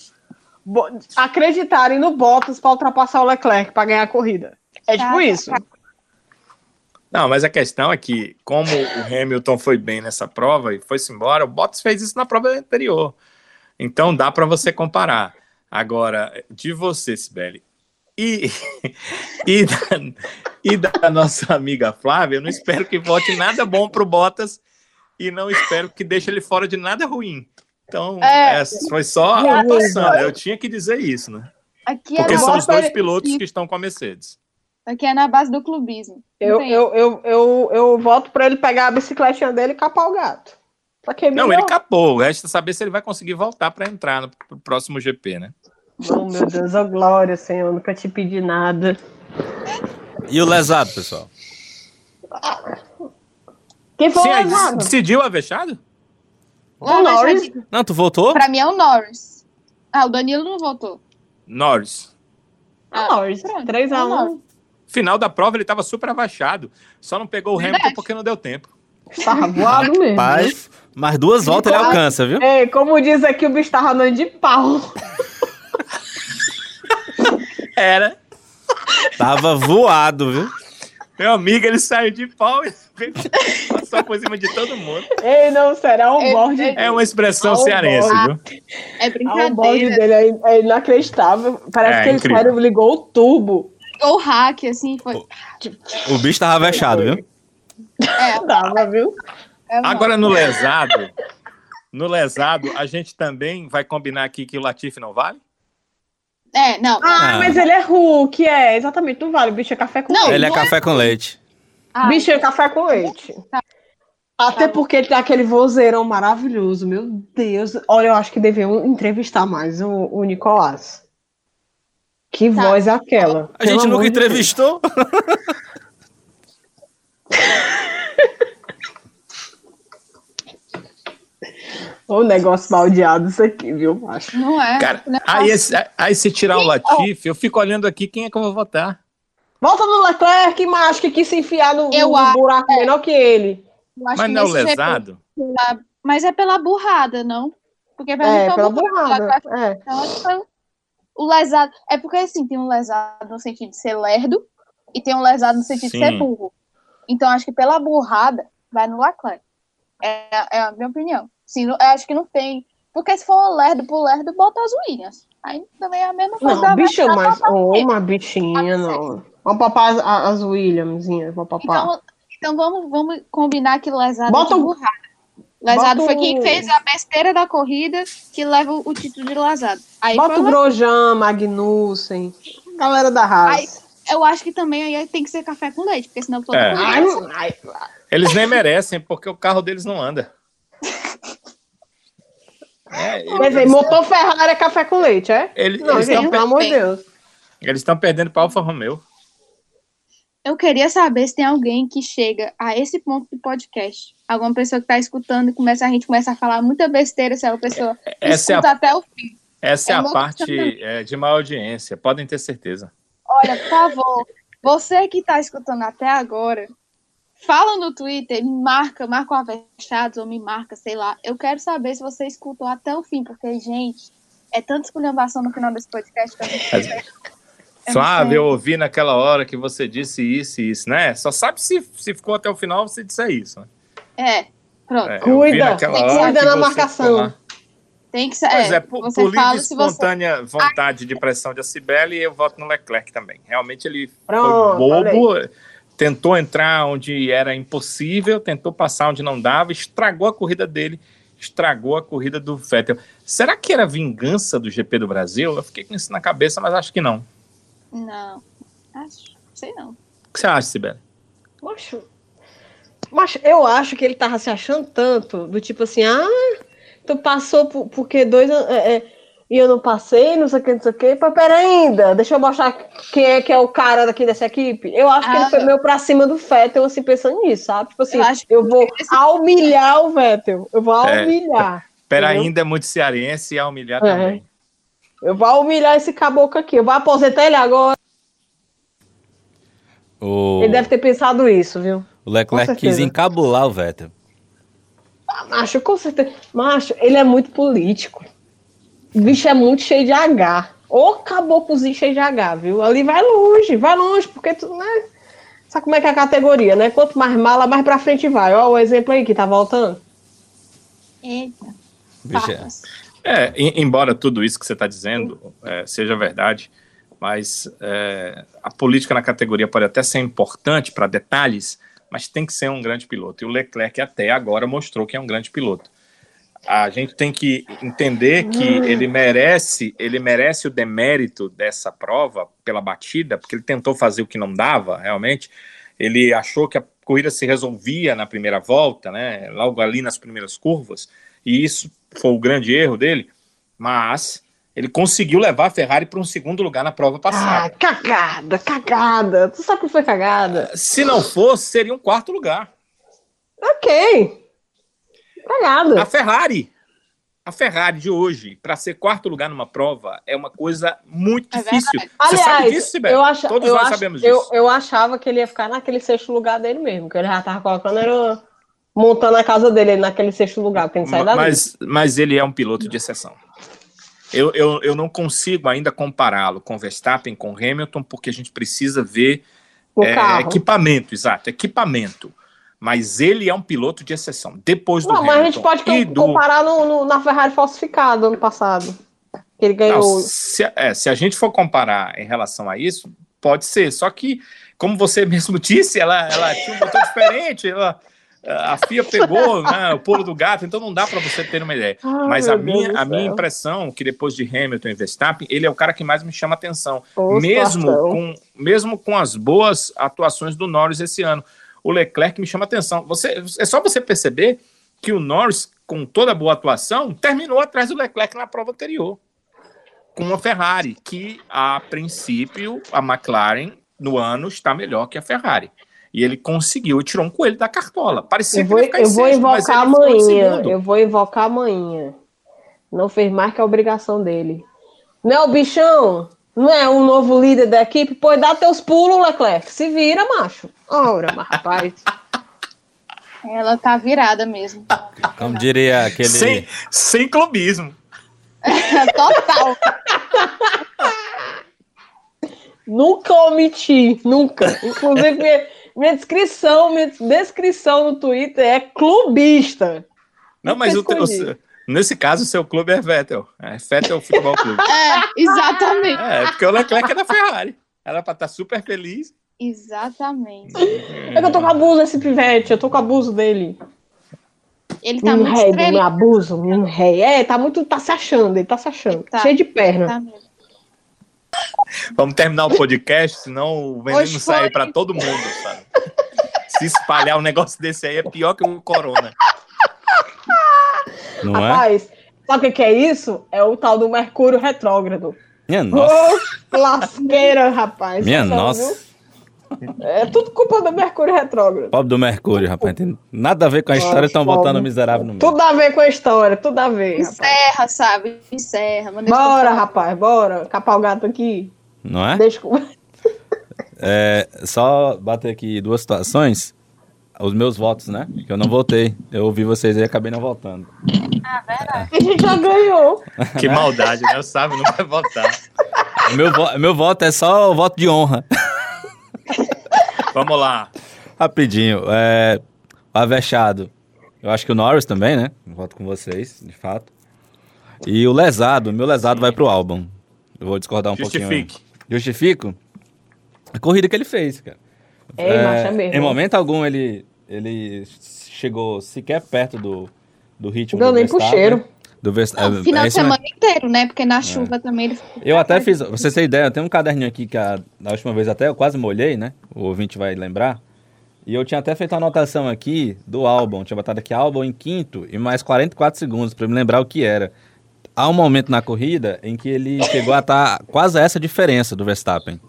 acreditarem no Bottas para ultrapassar o Leclerc para ganhar a corrida. É tipo isso. Não, mas a questão é que, como o Hamilton foi bem nessa prova e foi-se embora, o Bottas fez isso na prova anterior. Então dá para você comparar. Agora, de você, Sibeli, e, e, da, e da nossa amiga Flávia, eu não espero que vote nada bom pro Bottas e não espero que deixe ele fora de nada ruim. Então, É. essa foi só a né? Eu tinha que dizer isso, né? Aqui é, Porque na são os dois pilotos que estão com a Mercedes. aqui é na base do clubismo. Eu, eu, eu, eu, eu voto para ele pegar a bicicletinha dele e capar o gato. Pra que Não, ele capou. Resta saber se ele vai conseguir voltar para entrar no pro próximo GP, né? Oh, meu Deus, ô glória, Senhor, nunca te pedi nada. E o lesado, pessoal? Quem foi Sim, o aí decidiu a vexado? O O Norris. Não, tu votou? Pra mim é o Norris. Ah, o Danilo não votou. Norris. Ah, Norris. pronto, 3 a a 1 Norris. Final da prova ele estava super abaixado. Só não pegou o. Hamilton porque não deu tempo. Tava voado mesmo. Mas, mais duas voltas ele alcança, viu? É, como diz aqui, o bicho tava andando de pau. Era. Tava voado, viu? Meu amigo, ele saiu de pau e passou por cima de todo mundo. Ei, não, será um É, borde. é- É uma expressão o cearense, viu? É Ah, o bode brincadeira. dele é, é inacreditável. Parece É, que ele incrível. sério ligou o tubo. Ou hack, assim, foi. O bicho tava vexado, viu? É, Tava, viu? é Agora no lesado, no lesado, a gente também vai combinar aqui que o Latifi não vale? É, não. Ah, Ah. mas ele é Hulk, é, exatamente, não vale. O bicho é café com Não, leite. Ele é é- café com leite. Ah, bicho é café com leite. Até Tá bom. porque ele tem aquele vozeirão maravilhoso, meu Deus. Olha, eu acho que deviam entrevistar mais o, o Nicolás. Que Tá. voz é aquela? A gente nunca entrevistou. Ô negócio baldeado isso aqui, viu, macho? Não é. Cara, não é aí, esse- aí se tirar o Latifi, eu fico olhando aqui quem é que eu vou votar. Volta no Leclerc, macho, que quis se enfiar no, Eu no acho, buraco menor que ele. Mas que não é o GP, lesado? pela- Mas é pela burrada, não? Porque pra mim É, pela burrada. burrada. É. Então, acho que foi o lesado. É porque assim, tem um lesado no sentido de ser lerdo e tem um lesado no sentido de ser Sim. burro. Então, acho que pela burrada, vai no Leclerc. É, é a minha opinião. Sim, não- eu acho que não tem. Porque se for lerdo por lerdo, bota as Williams. Aí também é a mesma coisa. Não, da bicho, mas ele. uma bichinha, não. Vamos papar as, as Williamzinhas, vamos papar. Então, então vamos, vamos combinar que lesado Bota é burrada. Lesado bota foi quem fez a besteira da corrida que leva o título de lesado. Aí Bota foi o Grosjean, Magnussen, galera da Haas. eu acho que também aí tem que ser café com leite, porque senão todo É. mundo Ai, vai- ai, Eles nem merecem, porque o carro deles não anda. É, Quer dizer, eles motor Ferrari é café com leite, é? eles Não, estão gente, pelo amor de Deus. eles estão perdendo para Alfa Romeo. Eu queria saber se tem alguém que chega a esse ponto do podcast. Alguma pessoa que tá escutando e começa, a gente começa a falar muita besteira, se a pessoa Essa é escuta a, até o fim. essa é é a uma parte é, de maior audiência, podem ter certeza. Olha, por favor, você que tá escutando até agora, fala no Twitter, me marca, marca o Avechados ou me marca, sei lá. Eu quero saber se você escutou até o fim, porque, gente, é tanta esculhambação no final desse podcast que a gente É Flávio, muito eu ouvi naquela hora que você disse isso e isso, né? Só sabe se, se ficou até o final você disser isso. Né? É, pronto. É, eu Cuida, cuida na marcação. Tem que ser. Pois é, é, por, você por livre fala e se você. espontânea vontade de pressão de Cibele, eu voto no Leclerc também. Realmente ele Pronto, foi bobo, tentou entrar onde era impossível, tentou passar onde não dava, estragou a corrida dele, estragou a corrida do Vettel. Será que era vingança do GP do Brasil? Eu fiquei com isso na cabeça, mas acho que não. Não. Acho. Sei não. O que você acha, Cibele? Poxa. Mas eu acho que ele tava se achando tanto, do tipo assim, ah, tu passou por, porque dois é, é, e eu não passei, não sei o que, não sei o que. Pera ainda, deixa eu mostrar quem é que é o cara daqui dessa equipe. Eu acho que Ah, ele foi meio pra cima do Vettel, assim, pensando nisso, sabe? Tipo assim, Eu eu, acho que vou esse- humilhar o Vettel. Eu vou É. humilhar. Pera Entendeu? ainda é muito cearense e a humilhar É. também. Eu vou humilhar esse caboclo aqui. Eu vou aposentar ele agora. O, Ele deve ter pensado isso, viu? o Leclerc quis encabular o Vettel. Ah, Macho, com certeza. Macho, ele é muito político. O bicho é muito cheio de H. Ô caboclozinho cheio de H, viu? Ali vai longe, vai longe, porque tu, né? Sabe como é que é a categoria, né? Quanto mais mala, mais pra frente vai. Ó, o exemplo aí que tá voltando. Eita. Bicho, é-. É, em- embora tudo isso que você está dizendo é, seja verdade, mas é, a política na categoria pode até ser importante para detalhes, mas tem que ser um grande piloto. E o Leclerc até agora mostrou que é um grande piloto. A gente tem que entender que ele merece, ele merece o demérito dessa prova pela batida, porque ele tentou fazer o que não dava, realmente. Ele achou que a corrida se resolvia na primeira volta, né? Logo ali nas primeiras curvas, e isso foi o grande erro dele, mas ele conseguiu levar a Ferrari para um segundo lugar na prova Ah, passada. cagada, cagada. Tu sabe que foi cagada? Se não fosse, seria um quarto lugar. Ok. Cagada. A Ferrari. A Ferrari de hoje, para ser quarto lugar numa prova, é uma coisa muito É difícil. verdade. Você sabe disso, Sibeli? eu, acha, Todos eu, nós ach- sabemos eu, disso. eu achava que ele ia ficar naquele sexto lugar dele mesmo, que ele já tava colocando, era montando a casa dele naquele sexto lugar, porque ele sai dali. mas, mas ele é um piloto de exceção. Eu, eu, eu não consigo ainda compará-lo com Verstappen, com Hamilton, porque a gente precisa ver o é, carro. equipamento, exato, equipamento. Mas ele é um piloto de exceção. Depois do Não, mas a gente Hamilton pode do comparar no, no- na Ferrari falsificada ano passado. Que ele ganhou. Não, se, é, se a gente for comparar em relação a isso, pode ser. Só que, como você mesmo disse, ela, ela tinha um motor diferente, ela- a FIA pegou né, o pulo do gato, então não dá para você ter uma ideia. Ai, Mas a minha, a minha impressão, que depois de Hamilton e Verstappen, ele é o cara que mais me chama atenção. Mesmo com, mesmo com as boas atuações do Norris esse ano. O Leclerc me chama atenção. Você, é só você perceber que o Norris, com toda a boa atuação, terminou atrás do Leclerc na prova anterior. Com a Ferrari, que a princípio a McLaren no ano está melhor que a Ferrari. E ele conseguiu, tirou um coelho da cartola. Parecia Eu que vou, ele ia ficar em eu vou sexto, invocar ele amanhã. Eu vou invocar amanhã. Não fez mais que a obrigação dele. Não bichão? Não é o novo líder da equipe? Pois dá teus pulos, Leclerc. Se vira, macho. Ora, mas rapaz. Ela tá virada mesmo. Como diria aquele. Sem, sem clubismo. Total. Nunca omiti, nunca. Inclusive, minha, minha descrição, minha descrição no Twitter é clubista. Não, mas o, teu- escondi. Nesse caso, o seu clube é Vettel. É Vettel Futebol Clube. É, exatamente. É, porque o Leclerc é da Ferrari. Ela pra estar super feliz. Exatamente. É que eu tô com abuso desse pivete, eu tô com abuso dele. Ele tá Menino muito rei, do meu estrelinha. abuso, menino rei. É, tá muito, tá se achando, ele tá se achando. Tá. Cheio de perna. Tá mesmo. Vamos terminar o podcast, senão o veneno Hoje sai foi. pra todo mundo, sabe? Se espalhar um negócio desse aí é pior que o corona. Não é? Rapaz, sabe o que, que é isso? É o tal do Mercúrio retrógrado. Minha nossa. Lasqueira, rapaz. Minha Sabe, nossa. viu? É tudo culpa do Mercúrio retrógrado. Pobre do Mercúrio, rapaz. Tem nada a ver com a história, estão botando o miserável no meio. Tudo a ver com a história, tudo a ver. Rapaz. Encerra, sabe? Encerra. Bora, rapaz, bora. Capar o gato aqui. Não é? Deixa. É, só bater aqui duas situações. Os meus votos, né? Que eu não votei. Eu ouvi vocês aí e acabei não votando. A gente já ganhou. Que maldade, né? O Sábio não vai votar. Meu, vo- meu voto é só o voto de honra. Vamos lá. Rapidinho. É, Avexado. Eu acho que o Norris também, né? Voto com vocês, de fato. E o lesado, meu lesado vai pro álbum. Eu vou discordar um pouquinho. Justifique. Justifico? A corrida que ele fez, cara. É, é mesmo. Em momento algum ele, ele chegou sequer perto do, do ritmo Deu do nem pro Verstappen. cheiro. Do Verst- Não, é, final é de isso mesmo. semana inteiro, né? Porque na chuva também ele ficou. Eu até fiz, pra vocês terem ideia, eu tenho um caderninho aqui que a, da última vez até eu quase molhei, né? O ouvinte vai lembrar. E eu tinha até feito uma anotação aqui do álbum. Tinha botado aqui álbum em quinto e mais 44 segundos pra me lembrar o que era. Há um momento na corrida em que ele chegou a estar quase a essa diferença do Verstappen.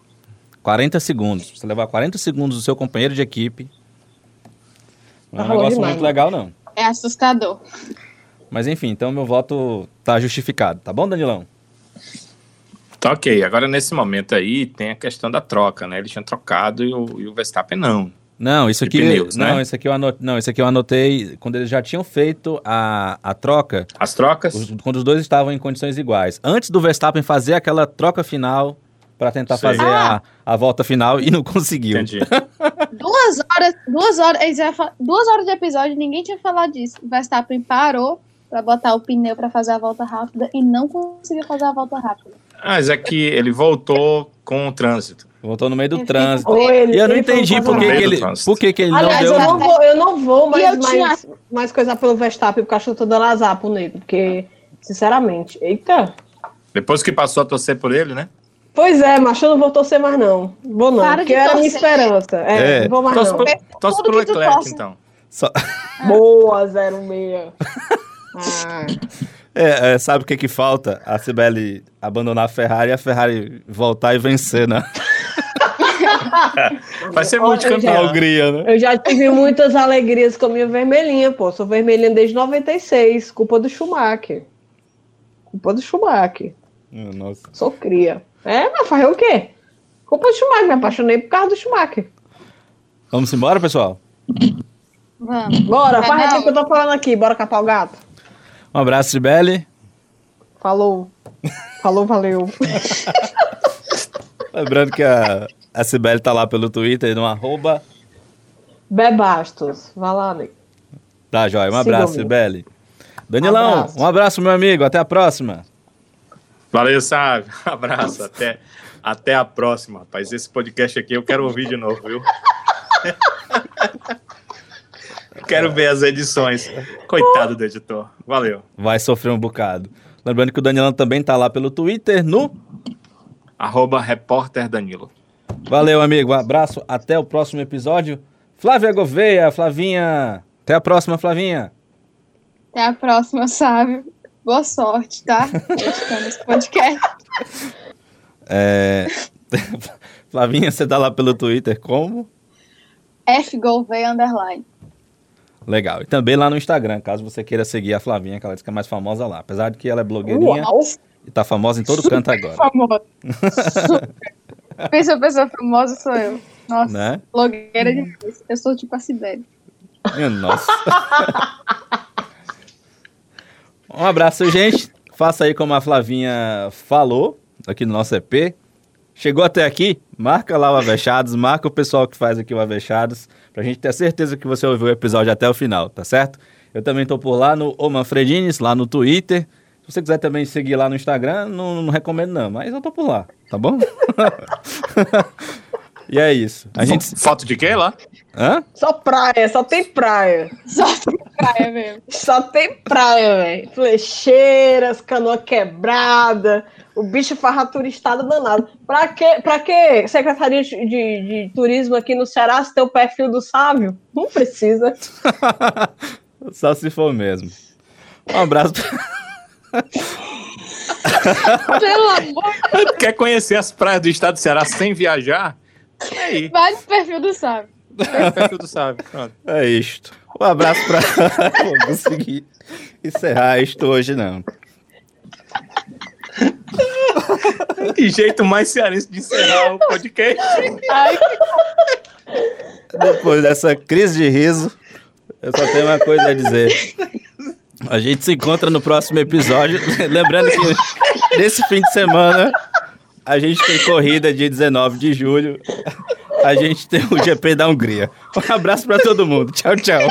40 segundos. Você levar 40 segundos do seu companheiro de equipe. Não é um Tá negócio demais, muito né? legal, não. É assustador. Mas enfim, então meu voto tá justificado. Tá bom, Danilão? Tá ok. Agora, nesse momento aí, tem a questão da troca, né? Ele tinha trocado e o, e o Verstappen não. Não, isso aqui. pneus, não, né? isso aqui eu anotei, não, isso aqui eu anotei quando eles já tinham feito a, a troca, As trocas? os- quando os dois estavam em condições iguais. Antes do Verstappen fazer aquela troca final para tentar Sei. fazer a, a volta final e não conseguiu. Entendi. Duas horas, duas horas, duas horas de episódio, ninguém tinha falado disso. O Verstappen parou pra botar o pneu pra fazer a volta rápida e não conseguiu fazer a volta rápida. Mas é que ele voltou com o trânsito. Voltou no meio do Ele trânsito. Ele- E eu não entendi por que, que ele, por que, que ele Aliás, não eu deu. não vou, eu não vou mais, eu tinha- mais, mais coisar pelo Verstappen, porque eu acho que eu tô dando azar pro nego. Porque, sinceramente, eita. Depois que passou a torcer por ele, né? Pois é, mas eu não vou torcer mais, não. Vou não, Para porque era a minha esperança. É, É. não vou mais Torce não. pro, torce pro Leclerc, então. Só- Boa, 06. Ah, É, é, sabe o que que falta? A Cibele abandonar a Ferrari e a Ferrari voltar e vencer, né? Vai ser multicampeão. Hungria, né? eu já tive muitas alegrias com a minha vermelhinha, pô. Sou vermelhinha desde 96, culpa do Schumacher. Culpa do Schumacher. Hum, Nossa. Sou cria. É, mas fazer o quê? Culpa do Schumacher, me apaixonei por causa do Schumacher. Vamos embora, pessoal? Vamos. Bora, Vai faz o que eu tô falando aqui, bora catar o gato. Um abraço, Sibeli. Falou. Falou, valeu. Lembrando que a, a Sibeli tá lá pelo Twitter no arroba. Bebastos. Vai lá, nego. Tá, joia. Um abraço, Sibeli. Danilão, Abraço. um abraço, meu amigo. Até a próxima. Valeu, Sávio. Abraço. Até, até a próxima, rapaz. Esse podcast aqui eu quero ouvir de novo, viu? quero ver as edições. Coitado do editor. Valeu. Vai sofrer um bocado. Lembrando que o Danilão também tá lá pelo Twitter no. Arroba repórter Danilo. Valeu, amigo. Um abraço. Até o próximo episódio. Flávia Gouveia, Flavinha. Até a próxima, Flavinha. Até a próxima, Sávio. Boa sorte, tá? Editando esse podcast. É... Flavinha, você tá lá pelo Twitter como? F Gouveia Underline. Legal. E também lá no Instagram, caso você queira seguir a Flavinha, que ela diz que é mais famosa lá. Apesar de que ela é blogueirinha Uau. e tá famosa em todo canto agora. Famosa. Super. Pensa pessoa famosa, sou eu. Nossa, Né? blogueira demais. Eu sou tipo a Sibeli. Nossa. um abraço, gente. Faça aí como a Flavinha falou aqui no nosso EP. Chegou até aqui? Marca lá o Avechados, marca o pessoal que faz aqui o Avechados, pra gente ter certeza que você ouviu o episódio até o final, tá certo? Eu também tô por lá no O Manfredines, lá no Twitter. Se você quiser também seguir lá no Instagram, não, não recomendo não, mas eu tô por lá, tá bom? e é isso. A gente... Foto de quem lá? Hã? Só praia, só tem praia. Só tem praia mesmo. Só tem praia, velho. Flecheiras, canoa quebrada. O bicho farraturistada danado. Pra que, pra que Secretaria de, de- de Turismo aqui no Ceará se tem o perfil do Sávio? Não precisa. Só se for mesmo. Um abraço. Pelo amor de Quer conhecer as praias do estado do Ceará sem viajar? É aí. Vai no perfil do Sávio. É o perfil do Sávio. Pronto. É isto. Um abraço pra. Vou conseguir encerrar isto hoje, não. Que jeito mais cearense de encerrar o podcast. Ai, Depois dessa crise de riso, eu só tenho uma coisa a dizer. A gente se encontra no próximo episódio. Lembrando que nesse fim de semana a gente tem corrida dia 19 de julho. A gente tem o GP da Hungria. Um abraço pra todo mundo. Tchau, tchau.